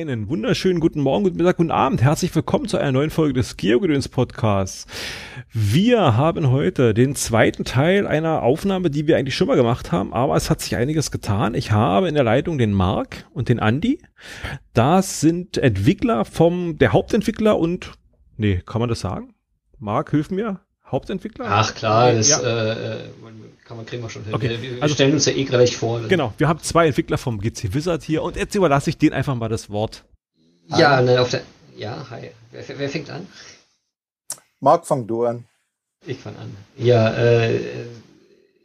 Einen wunderschönen guten Morgen, guten Mittag, guten Abend. Herzlich willkommen zu einer neuen Folge des Geogedöns Podcasts. Wir haben heute den zweiten Teil einer Aufnahme, die wir eigentlich schon mal gemacht haben, aber es hat sich einiges getan. Ich habe in der Leitung den Marc und den Andi. Das sind Entwickler vom, der Hauptentwickler und, nee, kann man das sagen? Marc, hilf mir. Hauptentwickler? Ach klar, das ja. äh, kann man, kriegen wir schon hin. Okay. Wir, wir also, stellen uns ja eh gleich vor. Genau, wir haben zwei Entwickler vom GC Wizard hier und jetzt überlasse ich denen einfach mal das Wort. Ja, ne, auf der, ja, hi. Wer, wer fängt an? Marc, fang du an. Ich fang an. Ja, äh,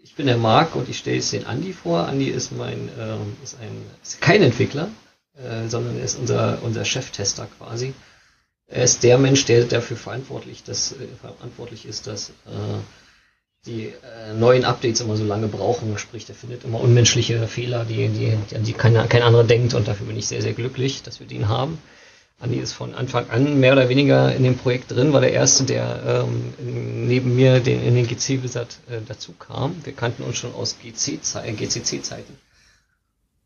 ich bin der Marc und ich stelle jetzt den Andi vor. Andi ist mein, äh, ist ein, ist kein Entwickler, äh, sondern er ist unser, unser Cheftester quasi. Er ist der Mensch, der dafür verantwortlich, dass, äh, verantwortlich ist, dass äh, die äh, neuen Updates immer so lange brauchen, sprich, der findet immer unmenschliche Fehler, die, die, die, die kein, kein anderer denkt und dafür bin ich sehr, sehr glücklich, dass wir den haben. Andi ist von Anfang an mehr oder weniger in dem Projekt drin, war der Erste, der ähm, neben mir den, in den GC-Wizard äh, dazu kam. Wir kannten uns schon aus GCC-Zeiten.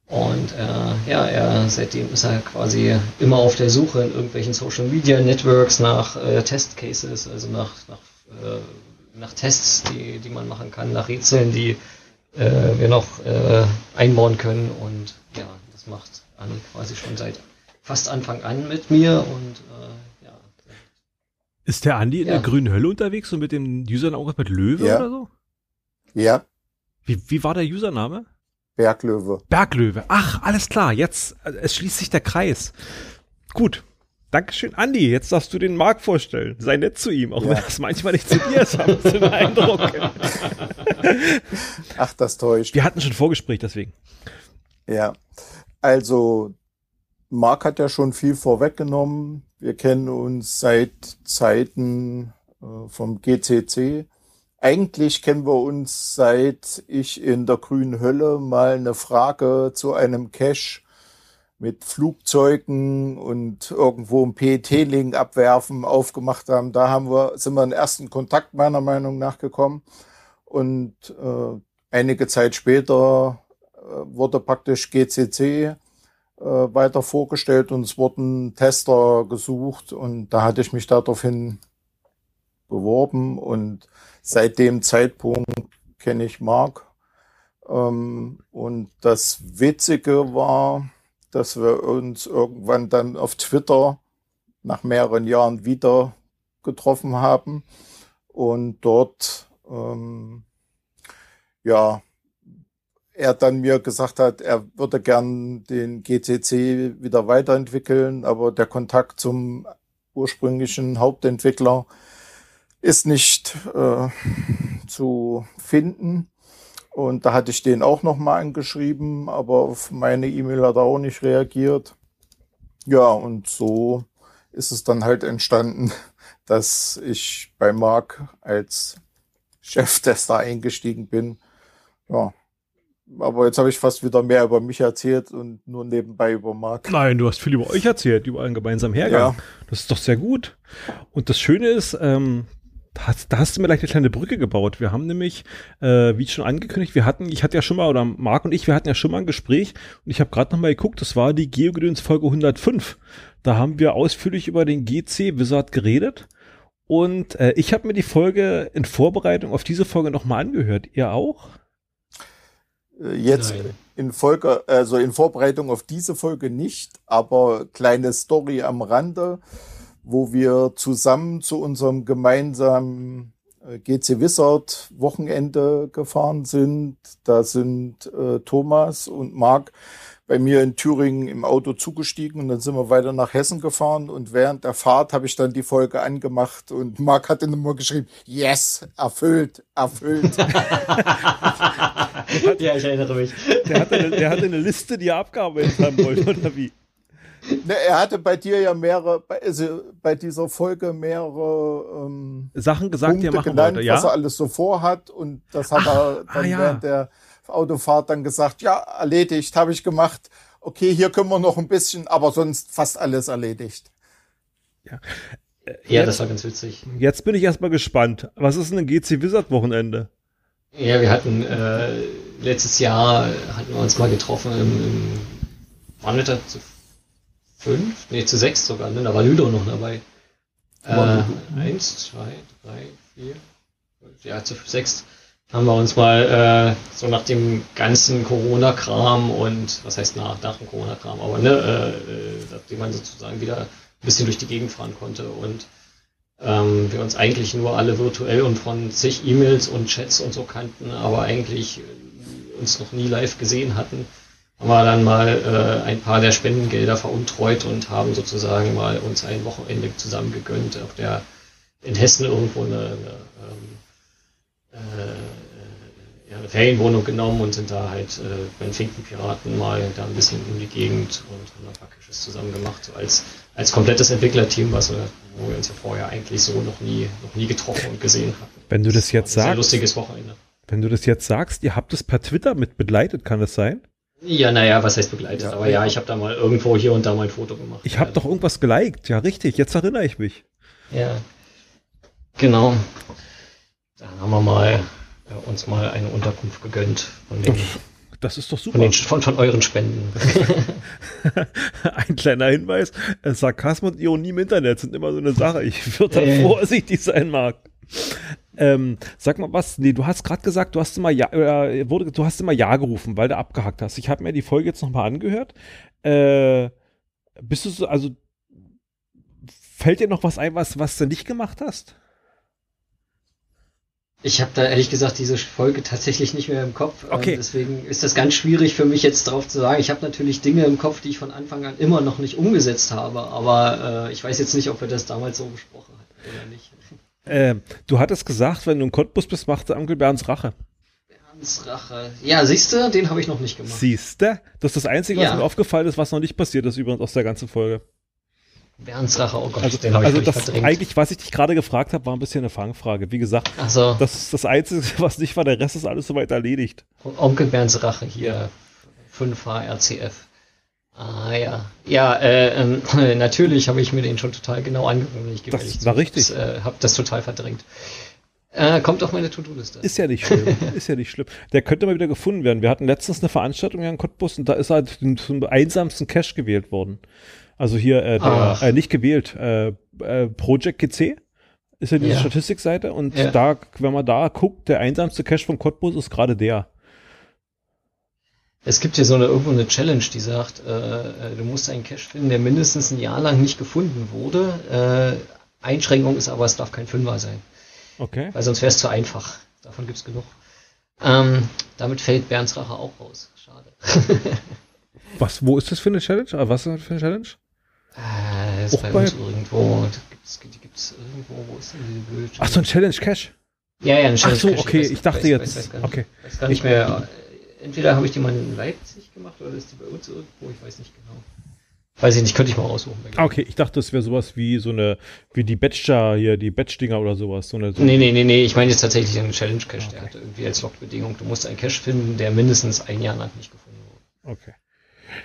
Und äh, ja, er, seitdem ist er quasi immer auf der Suche in irgendwelchen Social Media Networks nach äh, Testcases, also nach, nach äh, nach Tests, die, die man machen kann, nach Rätseln, die äh, wir noch äh, einbauen können. Und ja, das macht Anni quasi schon seit fast Anfang an mit mir und äh, ja. Ist der Andi in ja. der grünen Hölle unterwegs und mit dem Username auch mit Löwe ja. oder so? Ja. Wie, wie war der Username? Berglöwe. Berglöwe. Ach, alles klar. Jetzt, äh, es schließt sich der Kreis. Gut. Dankeschön, Andi. Jetzt darfst du den Marc vorstellen. Sei nett zu ihm, auch ja. wenn das manchmal nicht zu dir ist, haben wir den Eindruck. Ach, das täuscht. Wir hatten schon Vorgespräch, deswegen. Ja, also Marc hat ja schon viel vorweggenommen. Wir kennen uns seit Zeiten äh, vom GCC. Eigentlich kennen wir uns seit ich in der grünen Hölle mal eine Frage zu einem Cache mit Flugzeugen und irgendwo ein PET-Link abwerfen aufgemacht haben. Da haben wir, sind wir in ersten Kontakt meiner Meinung nach gekommen. Und äh, einige Zeit später äh, wurde praktisch GCC äh, weiter vorgestellt und es wurden Tester gesucht und da hatte ich mich daraufhin beworben und seit dem Zeitpunkt kenne ich Mark. Ähm, und das Witzige war, dass wir uns irgendwann dann auf Twitter nach mehreren Jahren wieder getroffen haben und dort ähm, ja er dann mir gesagt hat, er würde gern den GCC wieder weiterentwickeln, aber der Kontakt zum ursprünglichen Hauptentwickler ist nicht äh, zu finden. Und da hatte ich den auch nochmal angeschrieben, aber auf meine E-Mail hat er auch nicht reagiert. Ja, und so ist es dann halt entstanden, dass ich bei Mark als Cheftester eingestiegen bin. Ja. Aber jetzt habe ich fast wieder mehr über mich erzählt und nur nebenbei über Mark. Nein, du hast viel über euch erzählt, über einen gemeinsamen Hergang. Ja. Das ist doch sehr gut. Und das Schöne ist, ähm, hast, da hast du mir gleich eine kleine Brücke gebaut. Wir haben nämlich, äh, wie schon angekündigt, wir hatten, ich hatte ja schon mal, oder Marc und ich, wir hatten ja schon mal ein Gespräch und ich habe gerade noch mal geguckt, das war die Geogedöns Folge 105. Da haben wir ausführlich über den GC Wizard geredet und äh, ich habe mir die Folge in Vorbereitung auf diese Folge noch mal angehört. Ihr auch? Äh, jetzt Nein. in Folge, also in Vorbereitung auf diese Folge nicht, aber kleine Story am Rande wo wir zusammen zu unserem gemeinsamen äh, GC Wizard Wochenende gefahren sind. Da sind äh, Thomas und Marc bei mir in Thüringen im Auto zugestiegen und dann sind wir weiter nach Hessen gefahren und während der Fahrt habe ich dann die Folge angemacht und Marc hat dann immer geschrieben, yes, erfüllt, erfüllt. ja, ich erinnere mich. Der hatte, eine, der hatte eine Liste, die er abgearbeitet haben wollte, oder wie? Ne, er hatte bei dir ja mehrere, also bei dieser Folge mehrere ähm, Sachen gesagt, Punkte die er machen genannt, wollte, ja? was er alles so vorhat und das hat Ach, er dann ah, ja. während der Autofahrt dann gesagt, ja, erledigt, habe ich gemacht. Okay, hier können wir noch ein bisschen, aber sonst fast alles erledigt. Ja. Äh, ja, das war ganz witzig. Jetzt bin ich erstmal gespannt. Was ist denn ein GC Wizard Wochenende? Ja, wir hatten äh, letztes Jahr hatten wir uns mal getroffen im, im waren wir da zu fünf, nee, zu sechs sogar, ne? da war Ludo noch dabei. Äh, eins, zwei, drei, vier, fünf, ja, zu sechs haben wir uns mal äh, so nach dem ganzen Corona-Kram und was heißt nach, nach dem Corona-Kram, aber ne, äh, äh, nachdem man sozusagen wieder ein bisschen durch die Gegend fahren konnte und ähm, wir uns eigentlich nur alle virtuell und von zig E-Mails und Chats und so kannten, aber eigentlich uns noch nie live gesehen hatten, haben wir dann mal äh, ein paar der Spendengelder veruntreut und haben sozusagen mal uns ein Wochenende zusammen gegönnt auf der in Hessen irgendwo eine, eine, ähm, äh, eine Ferienwohnung genommen und sind da halt äh, bei den Finkenpiraten mal da ein bisschen um die Gegend und haben da Packisches zusammen gemacht, so als, als komplettes Entwicklerteam, was wir, wo wir uns ja vorher eigentlich so noch nie, noch nie getroffen und gesehen hatten. Wenn du das, das jetzt sagst. Sehr lustiges Wochenende. Wenn du das jetzt sagst, ihr habt es per Twitter mit begleitet, kann das sein? Ja, naja, was heißt begleitet? Ja, Aber ja, ich habe da mal irgendwo hier und da mal ein Foto gemacht. Ich habe doch irgendwas geliked, ja richtig, jetzt erinnere ich mich. Ja, genau. Da haben wir mal äh, uns mal eine Unterkunft gegönnt von den, das ist doch super. Von, den, von, von euren Spenden. Ein kleiner Hinweis: äh, Sarkasmus und Ironie im Internet sind immer so eine Sache. Ich würde da äh. vorsichtig sein, Marc. Ähm, sag mal was, nee, du hast gerade gesagt, du hast immer ja, äh, wurde, du hast immer ja gerufen, weil du abgehackt hast. Ich habe mir die Folge jetzt nochmal angehört. Äh, bist du so, also fällt dir noch was ein, was, was du nicht gemacht hast? Ich habe da ehrlich gesagt diese Folge tatsächlich nicht mehr im Kopf. Ähm, okay. deswegen ist das ganz schwierig für mich jetzt drauf zu sagen. Ich habe natürlich Dinge im Kopf, die ich von Anfang an immer noch nicht umgesetzt habe, aber äh, ich weiß jetzt nicht, ob wir das damals so besprochen hatten oder nicht. Äh, du hattest gesagt, wenn du im Cottbus bist, macht der Onkel Bernds Rache. Bernds Rache. Ja, siehst du, den habe ich noch nicht gemacht. Siehst du? Das ist das Einzige, was ja. mir aufgefallen ist, was noch nicht passiert ist, übrigens aus der ganzen Folge. Bernds Rache, oh Gott, also, den habe ich also das verdrängt. Eigentlich, was ich dich gerade gefragt habe, war ein bisschen eine Fangfrage. Wie gesagt, so. das ist das Einzige, was nicht war. Der Rest ist alles soweit erledigt. Onkel Bernds Rache hier, 5H RCF. Ah ja, ja, äh, äh, natürlich habe ich mir den schon total genau angeguckt. Ich das war richtig. Ich äh, habe das total verdrängt. Äh, kommt auf meine To-Do-Liste. Ist ja nicht schlimm. ist ja nicht schlimm. Der könnte mal wieder gefunden werden. Wir hatten letztens eine Veranstaltung hier in Cottbus und da ist halt zum einsamsten Cache gewählt worden. Also hier, äh, der, äh, nicht gewählt, äh, äh, Project GC ist ja diese ja. Statistikseite und ja. da, wenn man da guckt, der einsamste Cache von Cottbus ist gerade der. Es gibt hier so eine irgendwo eine Challenge, die sagt, äh, äh, du musst einen Cache finden, der mindestens ein Jahr lang nicht gefunden wurde. Äh, Einschränkung ist aber, es darf kein Fünfer sein. Okay. Weil sonst wäre es zu einfach. Davon gibt's genug. Ähm, damit fällt Bernds Rache auch raus. Schade. was, wo ist das für eine Challenge? Ah, was ist das für eine Challenge? Äh, ist bei, bei uns irgendwo. Die gibt's, irgendwo. Wo ist denn diese blöde Ach so, ein Challenge Cache? Ja, ja, ein Challenge Ach so, okay, ich, ich dachte weiß, jetzt. Weiß, weiß okay. Weiß gar nicht mehr entweder habe ich die mal in Leipzig gemacht oder ist die bei uns irgendwo, ich weiß nicht genau. Weiß ich nicht, könnte ich mal aussuchen. Ah, okay, ich dachte, das wäre sowas wie so eine, wie die Batcher hier, die Batch-Dinger oder sowas. So eine, so nee, nee, nee, nee, ich meine jetzt tatsächlich einen Challenge-Cache, okay. der hatte irgendwie als Logbedingung, du musst einen Cache finden, der mindestens ein Jahr lang nicht gefunden wurde. Okay.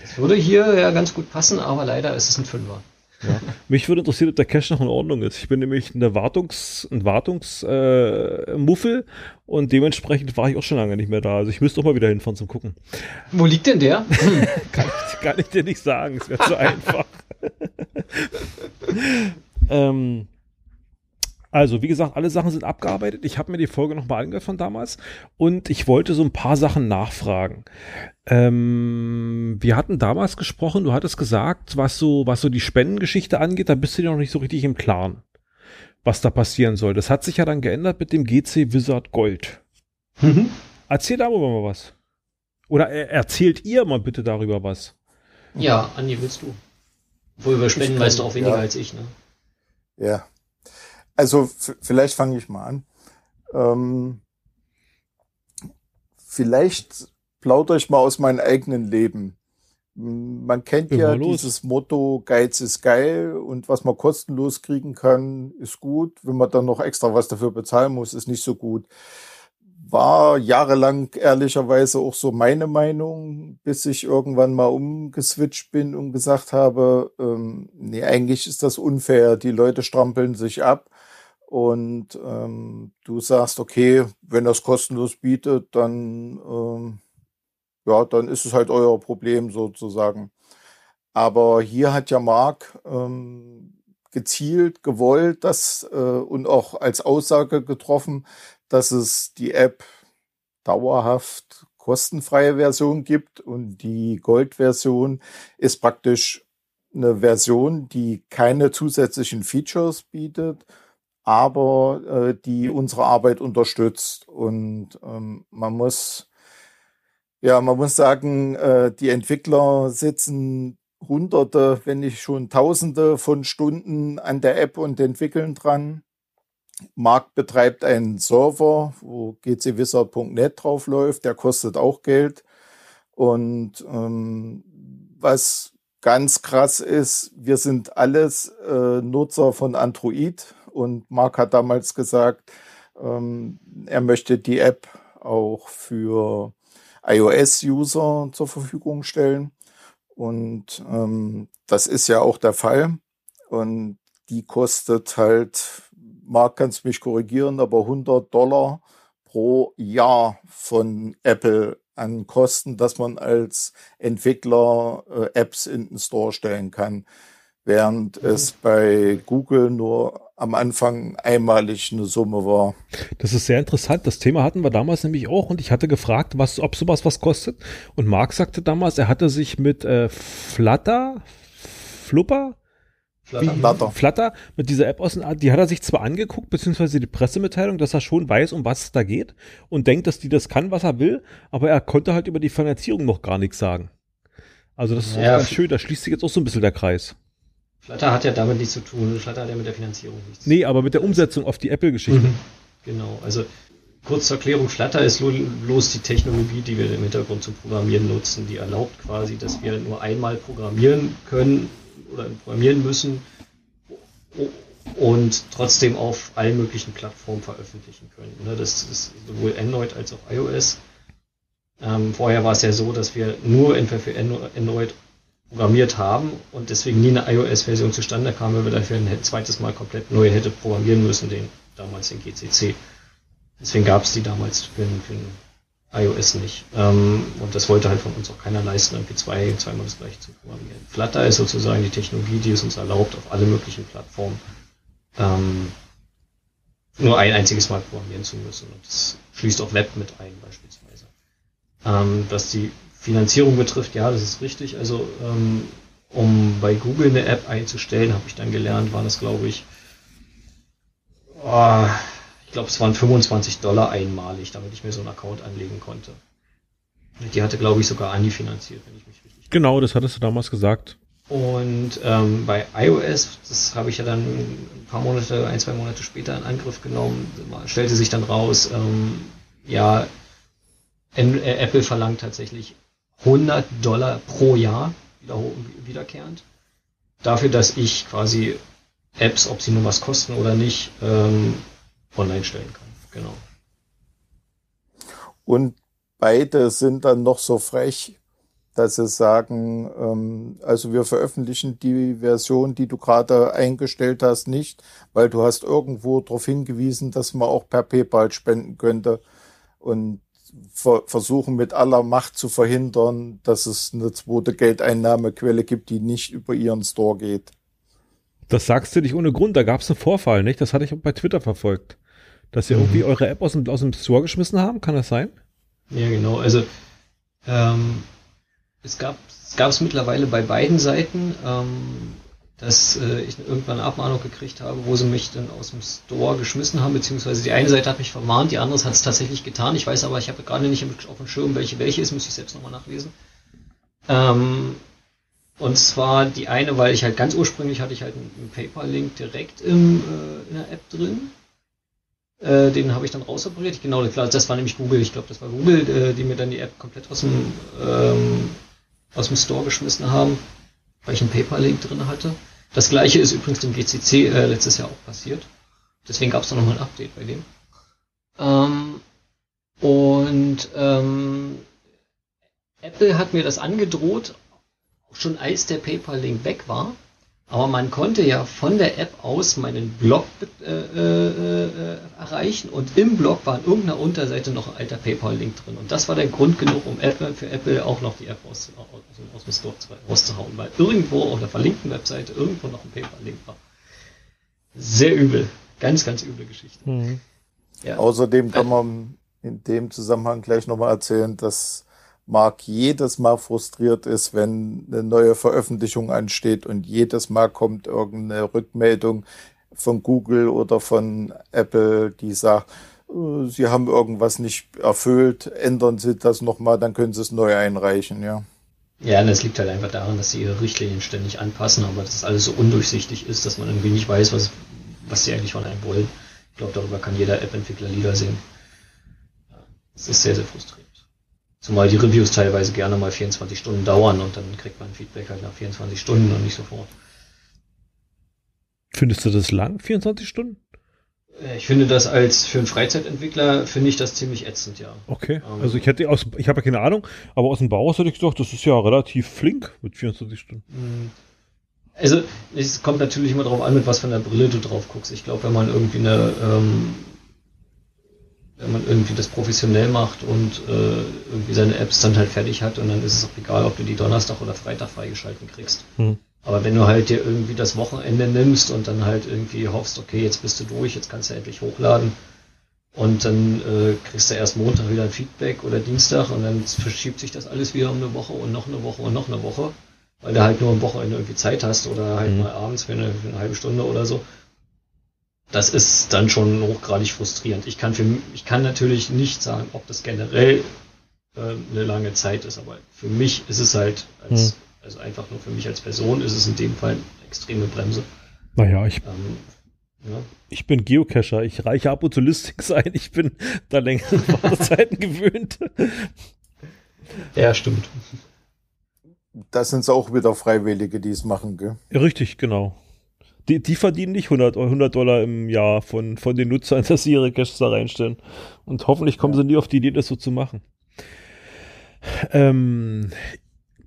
Das würde hier ja ganz gut passen, aber leider ist es ein Fünfer. Ja. Mich würde interessieren, ob der Cache noch in Ordnung ist. Ich bin nämlich eine Wartungs, ein Wartungsmuffel äh, und dementsprechend war ich auch schon lange nicht mehr da. Also ich müsste auch mal wieder hinfahren zum Gucken. Wo liegt denn der? kann, ich, kann ich dir nicht sagen, es wäre zu einfach. ähm, also, wie gesagt, alle Sachen sind abgearbeitet. Ich habe mir die Folge nochmal angehört von damals und ich wollte so ein paar Sachen nachfragen. Ähm, wir hatten damals gesprochen, du hattest gesagt, was so, was so die Spendengeschichte angeht, da bist du dir noch nicht so richtig im Klaren, was da passieren soll. Das hat sich ja dann geändert mit dem GC Wizard Gold. Mhm. Erzähl darüber mal was. Oder erzählt ihr mal bitte darüber was. Ja, Andi, willst du? Wo über Spenden weißt du auch weniger ja. als ich, ne? Ja. Also vielleicht fange ich mal an. Ähm, vielleicht plaudere ich mal aus meinem eigenen Leben. Man kennt ja dieses Motto, Geiz ist geil und was man kostenlos kriegen kann, ist gut. Wenn man dann noch extra was dafür bezahlen muss, ist nicht so gut. War jahrelang ehrlicherweise auch so meine Meinung, bis ich irgendwann mal umgeswitcht bin und gesagt habe, ähm, nee, eigentlich ist das unfair. Die Leute strampeln sich ab und ähm, du sagst, okay, wenn das kostenlos bietet, dann ähm, ja, dann ist es halt euer Problem sozusagen. Aber hier hat ja Mark ähm, gezielt, gewollt, dass äh, und auch als Aussage getroffen, dass es die App dauerhaft kostenfreie Version gibt und die Gold-Version ist praktisch eine Version, die keine zusätzlichen Features bietet, aber äh, die unsere Arbeit unterstützt. Und ähm, man muss, ja, man muss sagen, äh, die Entwickler sitzen Hunderte, wenn nicht schon Tausende von Stunden an der App und entwickeln dran. Mark betreibt einen Server, wo gcwizard.net drauf läuft, der kostet auch Geld. Und ähm, was ganz krass ist, wir sind alles äh, Nutzer von Android und Mark hat damals gesagt, ähm, er möchte die App auch für iOS-User zur Verfügung stellen. Und ähm, das ist ja auch der Fall. Und die kostet halt, Mark kannst mich korrigieren, aber 100 Dollar pro Jahr von Apple an Kosten, dass man als Entwickler äh, Apps in den Store stellen kann, während mhm. es bei Google nur am Anfang einmalig eine Summe war. Das ist sehr interessant. Das Thema hatten wir damals nämlich auch und ich hatte gefragt, was, ob sowas was kostet. Und Marc sagte damals, er hatte sich mit äh, Flutter, Flupper, Flutter. Flutter mit dieser App aus, die hat er sich zwar angeguckt, beziehungsweise die Pressemitteilung, dass er schon weiß, um was es da geht und denkt, dass die das kann, was er will, aber er konnte halt über die Finanzierung noch gar nichts sagen. Also das ist ja, auch ganz schön, da schließt sich jetzt auch so ein bisschen der Kreis. Flutter hat ja damit nichts zu tun, Flutter hat ja mit der Finanzierung nichts Nee, aber mit der Umsetzung auf die Apple-Geschichte. Mhm. Genau, also kurz zur Erklärung, Flutter ist bloß die Technologie, die wir im Hintergrund zum Programmieren nutzen, die erlaubt quasi, dass wir nur einmal programmieren können oder programmieren müssen und trotzdem auf allen möglichen Plattformen veröffentlichen können. Ne, das ist sowohl Android als auch iOS. Ähm, vorher war es ja so, dass wir nur entweder für Android programmiert haben und deswegen nie eine iOS-Version zustande kam, weil wir dafür ein zweites Mal komplett neu hätte programmieren müssen, den damals den GCC. Deswegen gab es die damals für, für iOS nicht. Ähm, und das wollte halt von uns auch keiner leisten, irgendwie zwei, zweimal das gleiche zu programmieren. Flutter ist sozusagen die Technologie, die es uns erlaubt, auf alle möglichen Plattformen ähm, nur ein einziges Mal programmieren zu müssen. Und das schließt auch Web mit ein beispielsweise. Ähm, was die Finanzierung betrifft, ja, das ist richtig. Also ähm, um bei Google eine App einzustellen, habe ich dann gelernt, waren es glaube ich oh, glaube, es waren 25 Dollar einmalig, damit ich mir so einen Account anlegen konnte. Die hatte, glaube ich, sogar Andi finanziert, wenn ich mich richtig Genau, das hattest du damals gesagt. Und ähm, bei iOS, das habe ich ja dann ein paar Monate, ein, zwei Monate später in Angriff genommen, stellte sich dann raus, ähm, ja, äh, Apple verlangt tatsächlich 100 Dollar pro Jahr wiederkehrend. Dafür, dass ich quasi Apps, ob sie nur was kosten oder nicht, ähm, online stellen kann. Genau. Und beide sind dann noch so frech, dass sie sagen, ähm, also wir veröffentlichen die Version, die du gerade eingestellt hast, nicht, weil du hast irgendwo darauf hingewiesen, dass man auch per PayPal spenden könnte und versuchen mit aller Macht zu verhindern, dass es eine zweite Geldeinnahmequelle gibt, die nicht über ihren Store geht. Das sagst du nicht ohne Grund, da gab es einen Vorfall, nicht? Das hatte ich auch bei Twitter verfolgt. Dass ihr mhm. irgendwie eure App aus dem, aus dem Store geschmissen haben, kann das sein? Ja, genau. Also ähm, es gab es gab es mittlerweile bei beiden Seiten, ähm, dass äh, ich irgendwann eine Abmahnung gekriegt habe, wo sie mich dann aus dem Store geschmissen haben, beziehungsweise die eine Seite hat mich vermahnt, die andere hat es tatsächlich getan. Ich weiß aber, ich habe gerade nicht auf dem Schirm, welche welche ist, muss ich selbst nochmal nachlesen. Ähm, und zwar die eine, weil ich halt ganz ursprünglich hatte ich halt einen, einen PayPal-Link direkt im, äh, in der App drin äh, den habe ich dann rausoperiert. Genau, klar, das war nämlich Google. Ich glaube, das war Google, äh, die mir dann die App komplett aus dem, ähm, aus dem Store geschmissen haben, weil ich einen PayPal-Link drin hatte. Das gleiche ist übrigens dem GCC äh, letztes Jahr auch passiert. Deswegen gab es da nochmal ein Update bei dem. Ähm, und ähm, Apple hat mir das angedroht, schon als der PayPal-Link weg war, Aber man konnte ja von der App aus meinen Blog äh, äh, äh, erreichen und im Blog war in irgendeiner Unterseite noch ein alter PayPal-Link drin. Und das war der Grund genug, um Apple, für Apple auch noch die App aus, aus, aus dem Store rauszuhauen, weil irgendwo auf der verlinkten Webseite irgendwo noch ein PayPal-Link war. Sehr übel. Ganz, ganz üble Geschichte. Mhm. Ja. Außerdem kann man in dem Zusammenhang gleich nochmal erzählen, dass Mark jedes Mal frustriert ist, wenn eine neue Veröffentlichung ansteht und jedes Mal kommt irgendeine Rückmeldung von Google oder von Apple, die sagt, äh, Sie haben irgendwas nicht erfüllt, ändern Sie das nochmal, dann können Sie es neu einreichen, ja. Ja, das liegt halt einfach daran, dass sie ihre Richtlinien ständig anpassen, aber dass alles so undurchsichtig ist, dass man irgendwie nicht weiß, was, was sie eigentlich von einem wollen. Ich glaube, darüber kann jeder App-Entwickler Lieder singen. Es ist sehr, sehr frustrierend. Zumal die Reviews teilweise gerne mal 24 Stunden dauern und dann kriegt man Feedback halt nach 24 Stunden und nicht sofort. Findest du das lang, 24 Stunden? Äh, ich finde das als für einen Freizeitentwickler finde ich das ziemlich ätzend, ja. Okay. Ähm, also ich hätte aus, ich habe ja keine Ahnung, aber aus dem Bauhaus hätte ich gedacht, das ist ja relativ flink mit 24 Stunden. Hm. Also es kommt natürlich immer darauf an, mit was für einer Brille du drauf guckst. Ich glaube, wenn man irgendwie eine ähm, wenn man irgendwie das professionell macht und äh, irgendwie seine Apps dann halt fertig hat und dann ist es auch egal, ob du die Donnerstag oder Freitag freigeschalten kriegst. Hm. Aber wenn du halt dir irgendwie das Wochenende nimmst und dann halt irgendwie hoffst, okay, jetzt bist du durch, jetzt kannst du endlich hochladen und dann äh, kriegst du erst Montag wieder ein Feedback oder Dienstag und dann verschiebt sich das alles wieder um eine Woche und noch eine Woche und noch eine Woche, weil du halt nur am Wochenende irgendwie Zeit hast oder halt hm. mal abends für eine, für eine halbe Stunde oder so das ist dann schon hochgradig frustrierend. Ich kann, für, ich kann natürlich nicht sagen, ob das generell äh, eine lange Zeit ist, aber für mich ist es halt, als, hm. also einfach nur für mich als Person, ist es in dem Fall eine extreme Bremse. Naja, ich, ähm, ja. ich bin Geocacher, ich reiche ab und zu Listings ein, ich bin da längere Wartezeiten gewöhnt. Ja, stimmt. Das sind es auch wieder Freiwillige, die es machen, gell? Ja, richtig, genau. Die, die verdienen nicht 100, 100 Dollar im Jahr von, von den Nutzern, dass sie ihre Caches da reinstellen. Und hoffentlich kommen sie nie auf die Idee, das so zu machen. Ähm,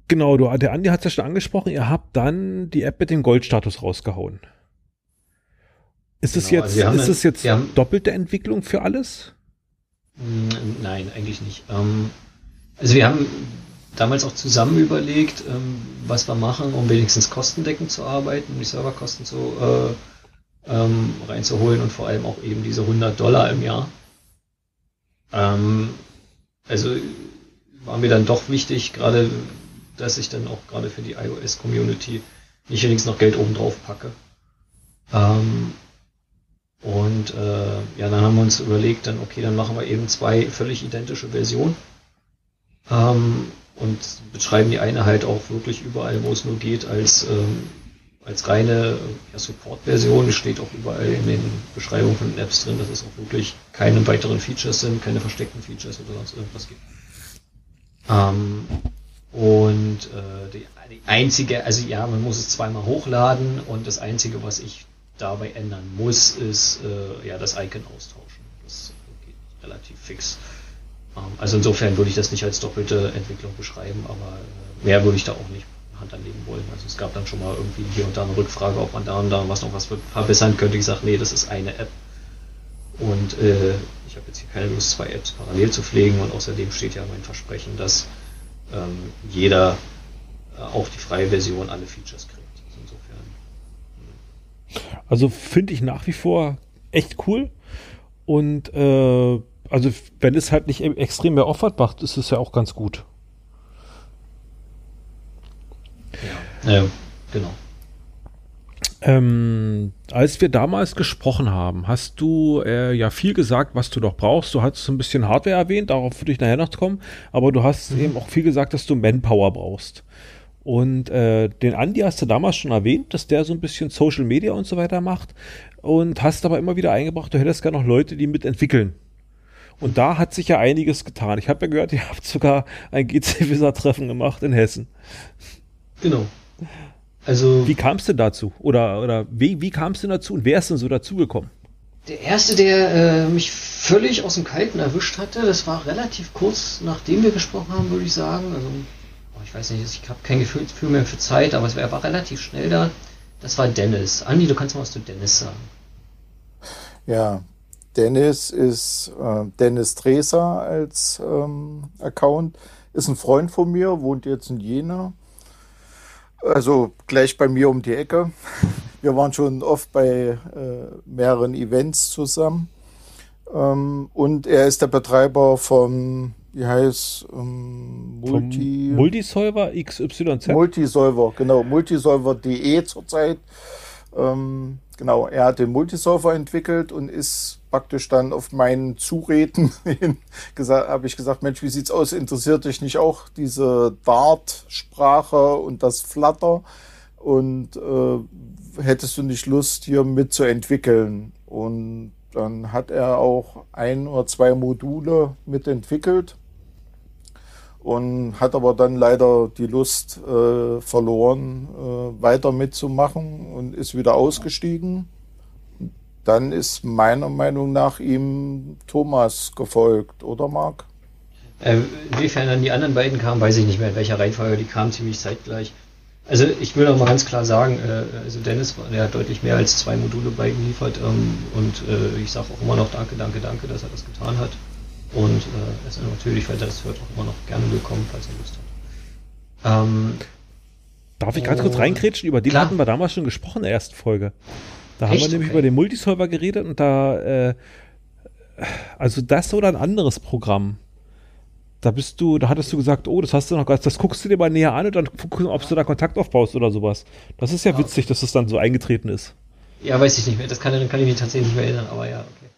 genau, du, der Andi hat es ja schon angesprochen, ihr habt dann die App mit dem Goldstatus rausgehauen. Ist es genau, jetzt, also ist es jetzt doppelte Entwicklung für alles? Nein, eigentlich nicht. Ähm, also wir haben damals auch zusammen überlegt, ähm, was wir machen, um wenigstens kostendeckend zu arbeiten, um die Serverkosten zu, äh, ähm, reinzuholen und vor allem auch eben diese 100 Dollar im Jahr. Ähm, also war mir dann doch wichtig, gerade, dass ich dann auch gerade für die iOS-Community nicht wenigstens noch Geld oben drauf packe. Ähm, und äh, ja, dann haben wir uns überlegt, dann okay, dann machen wir eben zwei völlig identische Versionen. Ähm, und beschreiben die eine halt auch wirklich überall, wo es nur geht, als, ähm, als reine ja, Support-Version. Steht auch überall in den Beschreibungen von den Apps drin, dass es auch wirklich keine weiteren Features sind, keine versteckten Features oder sonst irgendwas gibt. Ähm, und äh, die, die einzige, also ja, man muss es zweimal hochladen und das einzige, was ich dabei ändern muss, ist äh, ja das Icon austauschen. Das geht relativ fix. Ähm, also insofern würde ich das nicht als doppelte Entwicklung beschreiben, aber äh, mehr würde ich da auch nicht Hand anlegen wollen. Also es gab dann schon mal irgendwie hier und da eine Rückfrage, ob man da und da was noch was verbessern könnte. Ich sage, nee, das ist eine App. Und äh, ich habe jetzt hier keine Lust, zwei Apps parallel zu pflegen und außerdem steht ja mein Versprechen, dass ähm, jeder äh, auch die freie Version alle Features kriegt. Also insofern. Also finde ich nach wie vor echt cool. Und äh, also wenn es halt nicht extrem mehr Aufwand macht, ist es ja auch ganz gut. Ja, ja genau. Ähm, als wir damals gesprochen haben, hast du äh, ja viel gesagt, was du noch brauchst. Du hast so ein bisschen Hardware erwähnt, darauf würde ich nachher noch kommen, aber du hast mhm. eben auch viel gesagt, dass du Manpower brauchst. Und äh, den Andi hast du damals schon erwähnt, dass der so ein bisschen Social Media und so weiter macht und hast aber immer wieder eingebracht, du hättest gerne noch Leute, die mitentwickeln. Und da hat sich ja einiges getan. Ich habe ja gehört, ihr habt sogar ein GC-Visa-Treffen gemacht in Hessen. Genau. Also. Wie kam es denn dazu? Oder, oder wie, wie kam es denn dazu und wer ist denn so dazugekommen? Der erste, der äh, mich völlig aus dem Kalten erwischt hatte, das war relativ kurz nachdem wir gesprochen haben, würde ich sagen. Also, oh, ich weiß nicht, ich habe kein Gefühl, Gefühl mehr für Zeit, aber es war, war relativ schnell da. Das war Dennis. Andi, du kannst mal was zu Dennis sagen. Ja, Dennis ist äh, Dennis Treser als ähm, Account. Ist ein Freund von mir, wohnt jetzt in Jena. Also gleich bei mir um die Ecke. Wir waren schon oft bei äh, mehreren Events zusammen. Ähm, und er ist der Betreiber vom, wie heißt, ähm, Multi... Multisolver XYZ? Multisolver, genau. Multisolver.de zurzeit. Ähm, genau, er hat den Multisolver entwickelt und ist praktisch dann auf meinen Zureden hin habe ich gesagt, Mensch, wie sieht's aus? Interessiert dich nicht auch diese Dart-Sprache und das Flutter? Und äh, hättest du nicht Lust, hier mitzuentwickeln? Und dann hat er auch ein oder zwei Module mitentwickelt und hat aber dann leider die Lust äh, verloren, äh, weiter mitzumachen und ist wieder ausgestiegen. Dann ist meiner Meinung nach ihm Thomas gefolgt, oder Marc? Äh, inwiefern dann die anderen beiden kamen, weiß ich nicht mehr, in welcher Reihenfolge die kamen, ziemlich zeitgleich. Also ich will auch mal ganz klar sagen, äh, also Dennis der hat deutlich mehr als zwei Module beigeliefert ähm, und äh, ich sage auch immer noch danke, danke, danke, dass er das getan hat. Und äh, er ist natürlich, weil das wird auch immer noch gerne willkommen, falls er Lust hat. Ähm, Darf ich ganz kurz reinkrätschen? Über den klar. hatten wir damals schon gesprochen in der ersten Folge. Da Echt? haben wir nämlich okay. über den Multisolver geredet und da, äh, also das oder ein anderes Programm. Da bist du, da hattest du gesagt, oh, das hast du noch, das guckst du dir mal näher an und dann guckst du, ob du da Kontakt aufbaust oder sowas. Das ist ja, ja witzig, dass das dann so eingetreten ist. Ja, weiß ich nicht mehr. Das kann, kann ich mich tatsächlich nicht mehr erinnern, aber ja, okay.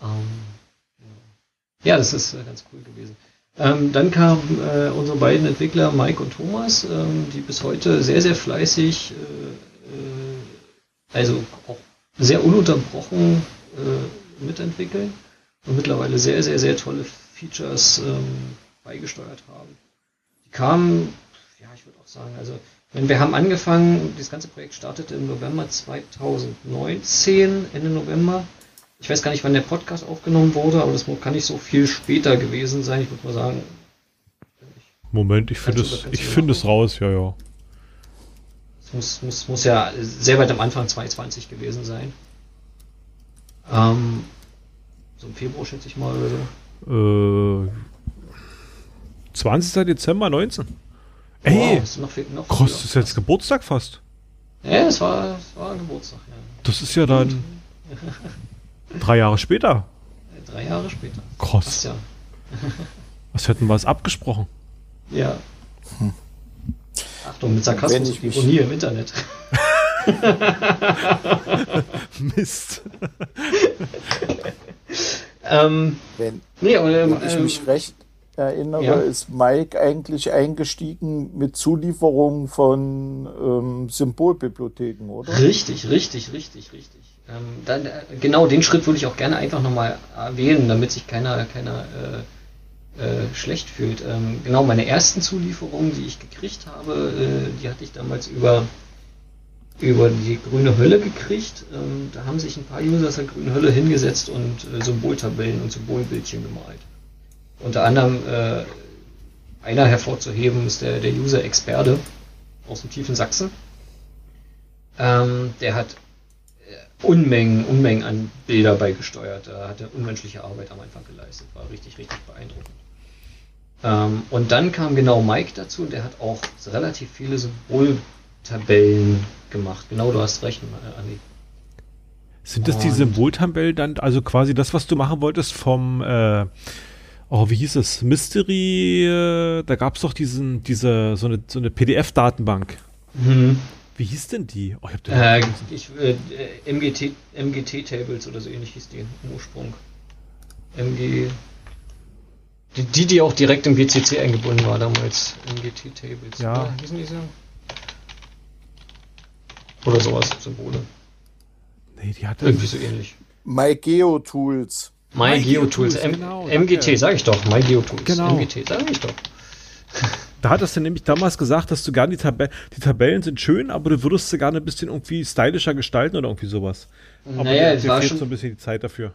Um, ähm, ja, das ist äh, ganz cool gewesen. Ähm, dann kamen äh, unsere beiden Entwickler Mike und Thomas, ähm, die bis heute sehr, sehr fleißig, äh, äh also auch sehr ununterbrochen äh, mitentwickeln und mittlerweile sehr, sehr, sehr tolle Features ähm, beigesteuert haben. Die kamen, ja, ich würde auch sagen, also wenn wir haben angefangen, das ganze Projekt startete im November 2019, Ende November. Ich weiß gar nicht, wann der Podcast aufgenommen wurde, aber das kann nicht so viel später gewesen sein. Ich würde mal sagen. Moment, ich finde es, ich finde es raus, ja, ja. Muss, muss, muss ja sehr weit am Anfang 2020 gewesen sein. Ähm, so im Februar schätze ich mal oder so. Äh, 20. Dezember 19. Ey, wow, ist noch, noch krass, das ist jetzt Geburtstag fast. Ja, es war, es war Geburtstag, ja. Das ist ja dann drei Jahre später. Drei Jahre später. Krass. Ja. Was hätten wir es abgesprochen? Ja. Hm. Achtung, mit Sarkasmus und Ironie im Internet. Mist. Ähm, wenn, nee, ähm, wenn ich mich recht erinnere, ja. ist Mike eigentlich eingestiegen mit Zulieferung von ähm, Symbolbibliotheken, oder? Richtig, richtig, richtig, richtig. Ähm, dann, äh, genau den Schritt würde ich auch gerne einfach nochmal erwähnen, damit sich keiner, keiner äh, äh, schlecht fühlt. Ähm, genau, meine ersten Zulieferungen, die ich gekriegt habe, äh, die hatte ich damals über über die grüne Hölle gekriegt. Ähm, da haben sich ein paar User aus der grünen Hölle hingesetzt und äh, Symboltabellen und Symbolbildchen gemalt. Unter anderem äh, einer hervorzuheben ist der, der User Experte aus dem tiefen Sachsen. Ähm, der hat äh, Unmengen, Unmengen an Bilder beigesteuert. Da hat er unmenschliche Arbeit am Anfang geleistet. War richtig, richtig beeindruckend. Ähm, und dann kam genau Mike dazu und der hat auch relativ viele Symboltabellen gemacht. Genau, du hast recht, äh, Andi. Sind das die Symboltabellen dann, also quasi das, was du machen wolltest vom, äh, oh, wie hieß es, Mystery, äh, da gab es doch diesen, diese, so eine, so eine PDF-Datenbank. Mhm. Wie hieß denn die? Oh, ich äh, ich, äh, MGT, MGT-Tables oder so ähnlich hieß die im Ursprung. MG. Die, die, die auch direkt im GCC eingebunden war damals. MGT-Tables. Ja. Oder? Wie sind oder sowas, Symbole. Nee, die hatte irgendwie so ähnlich. MyGeoTools. MyGeoTools, MyGeo genau, MGT, sag ich doch. MyGeoTools. Genau. MGT, sag ich doch. Da hattest du nämlich damals gesagt, dass du gerne die, Tab die Tabellen sind schön, aber du würdest sie gerne ein bisschen irgendwie stylischer gestalten oder irgendwie sowas. Aber naja, dir, dir fehlt schon so ein bisschen die Zeit dafür.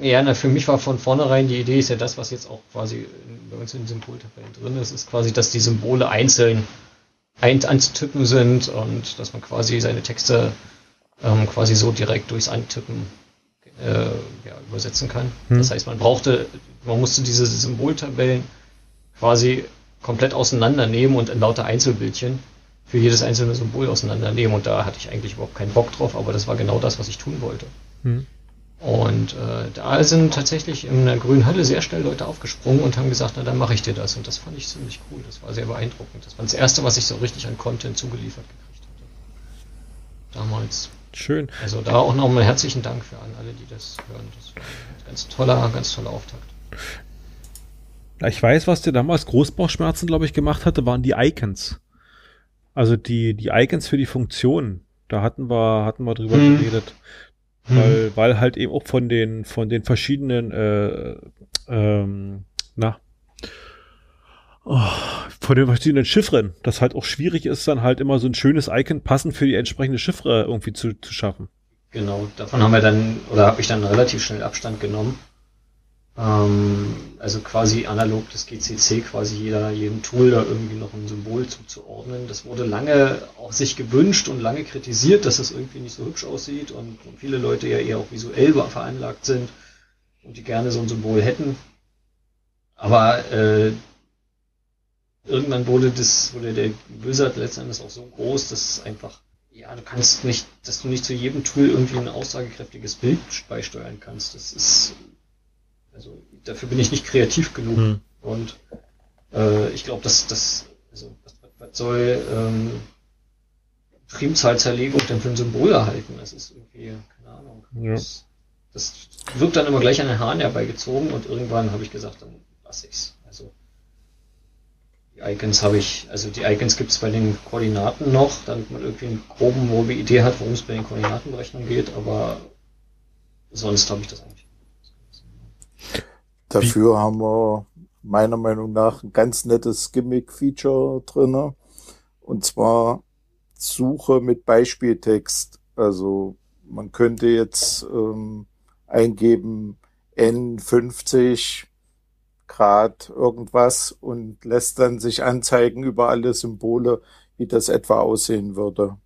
Ja, na, für mich war von vornherein die Idee, ist ja das, was jetzt auch quasi bei uns in den Symboltabellen drin ist, ist quasi, dass die Symbole einzeln ein anzutippen sind und dass man quasi seine Texte ähm, quasi so direkt durchs Antippen äh, ja, übersetzen kann. Hm. Das heißt, man brauchte, man musste diese Symboltabellen quasi komplett auseinandernehmen und in lauter Einzelbildchen für jedes einzelne Symbol auseinandernehmen. Und da hatte ich eigentlich überhaupt keinen Bock drauf, aber das war genau das, was ich tun wollte. Hm. Und äh, da sind tatsächlich in der grünen Halle sehr schnell Leute aufgesprungen und haben gesagt, na dann mache ich dir das. Und das fand ich ziemlich cool. Das war sehr beeindruckend. Das war das erste, was ich so richtig an Content zugeliefert gekriegt hatte. Damals. Schön. Also da auch nochmal herzlichen Dank für alle, die das hören. Das war ein ganz toller, ganz toller Auftakt. Ich weiß, was dir damals Großbauchschmerzen, glaube ich, gemacht hatte, waren die Icons. Also die, die Icons für die Funktionen. Da hatten wir, hatten wir drüber hm. geredet. Hm. Weil, weil halt eben auch von den, von den verschiedenen, äh, ähm, na, oh, von den verschiedenen Chiffren, das halt auch schwierig ist, dann halt immer so ein schönes Icon passend für die entsprechende Chiffre irgendwie zu, zu schaffen. Genau, davon haben wir dann, oder habe ich dann relativ schnell Abstand genommen. Ähm, also quasi analog das GCC, quasi jeder, jedem Tool da irgendwie noch ein Symbol zuzuordnen. Das wurde lange auch sich gewünscht und lange kritisiert, dass das irgendwie nicht so hübsch aussieht und, und viele Leute ja eher auch visuell veranlagt sind und die gerne so ein Symbol hätten. Aber äh, irgendwann wurde das, wurde der Wizard letztendlich auch so groß, dass es einfach, ja, du kannst nicht, dass du nicht zu jedem Tool irgendwie ein aussagekräftiges Bild beisteuern kannst. Das ist also dafür bin ich nicht kreativ genug. Hm. Und äh, ich glaube, dass das, also was, was soll ähm, Primzahlzerlegung denn für ein Symbol erhalten? Das ist irgendwie, keine Ahnung. Ja. Das, das wirkt dann immer gleich an den Haaren herbeigezogen und irgendwann habe ich gesagt, dann lasse ich's. Also die Icons habe ich, also die Icons gibt es bei den Koordinaten noch, damit man irgendwie eine groben, grobe Idee hat, worum es bei den Koordinatenberechnungen geht, aber sonst habe ich das eigentlich Dafür haben wir meiner Meinung nach ein ganz nettes Gimmick-Feature drinne Und zwar Suche mit Beispieltext. Also man könnte jetzt ähm, eingeben N50 Grad irgendwas und lässt dann sich anzeigen über alle Symbole, wie das etwa aussehen würde.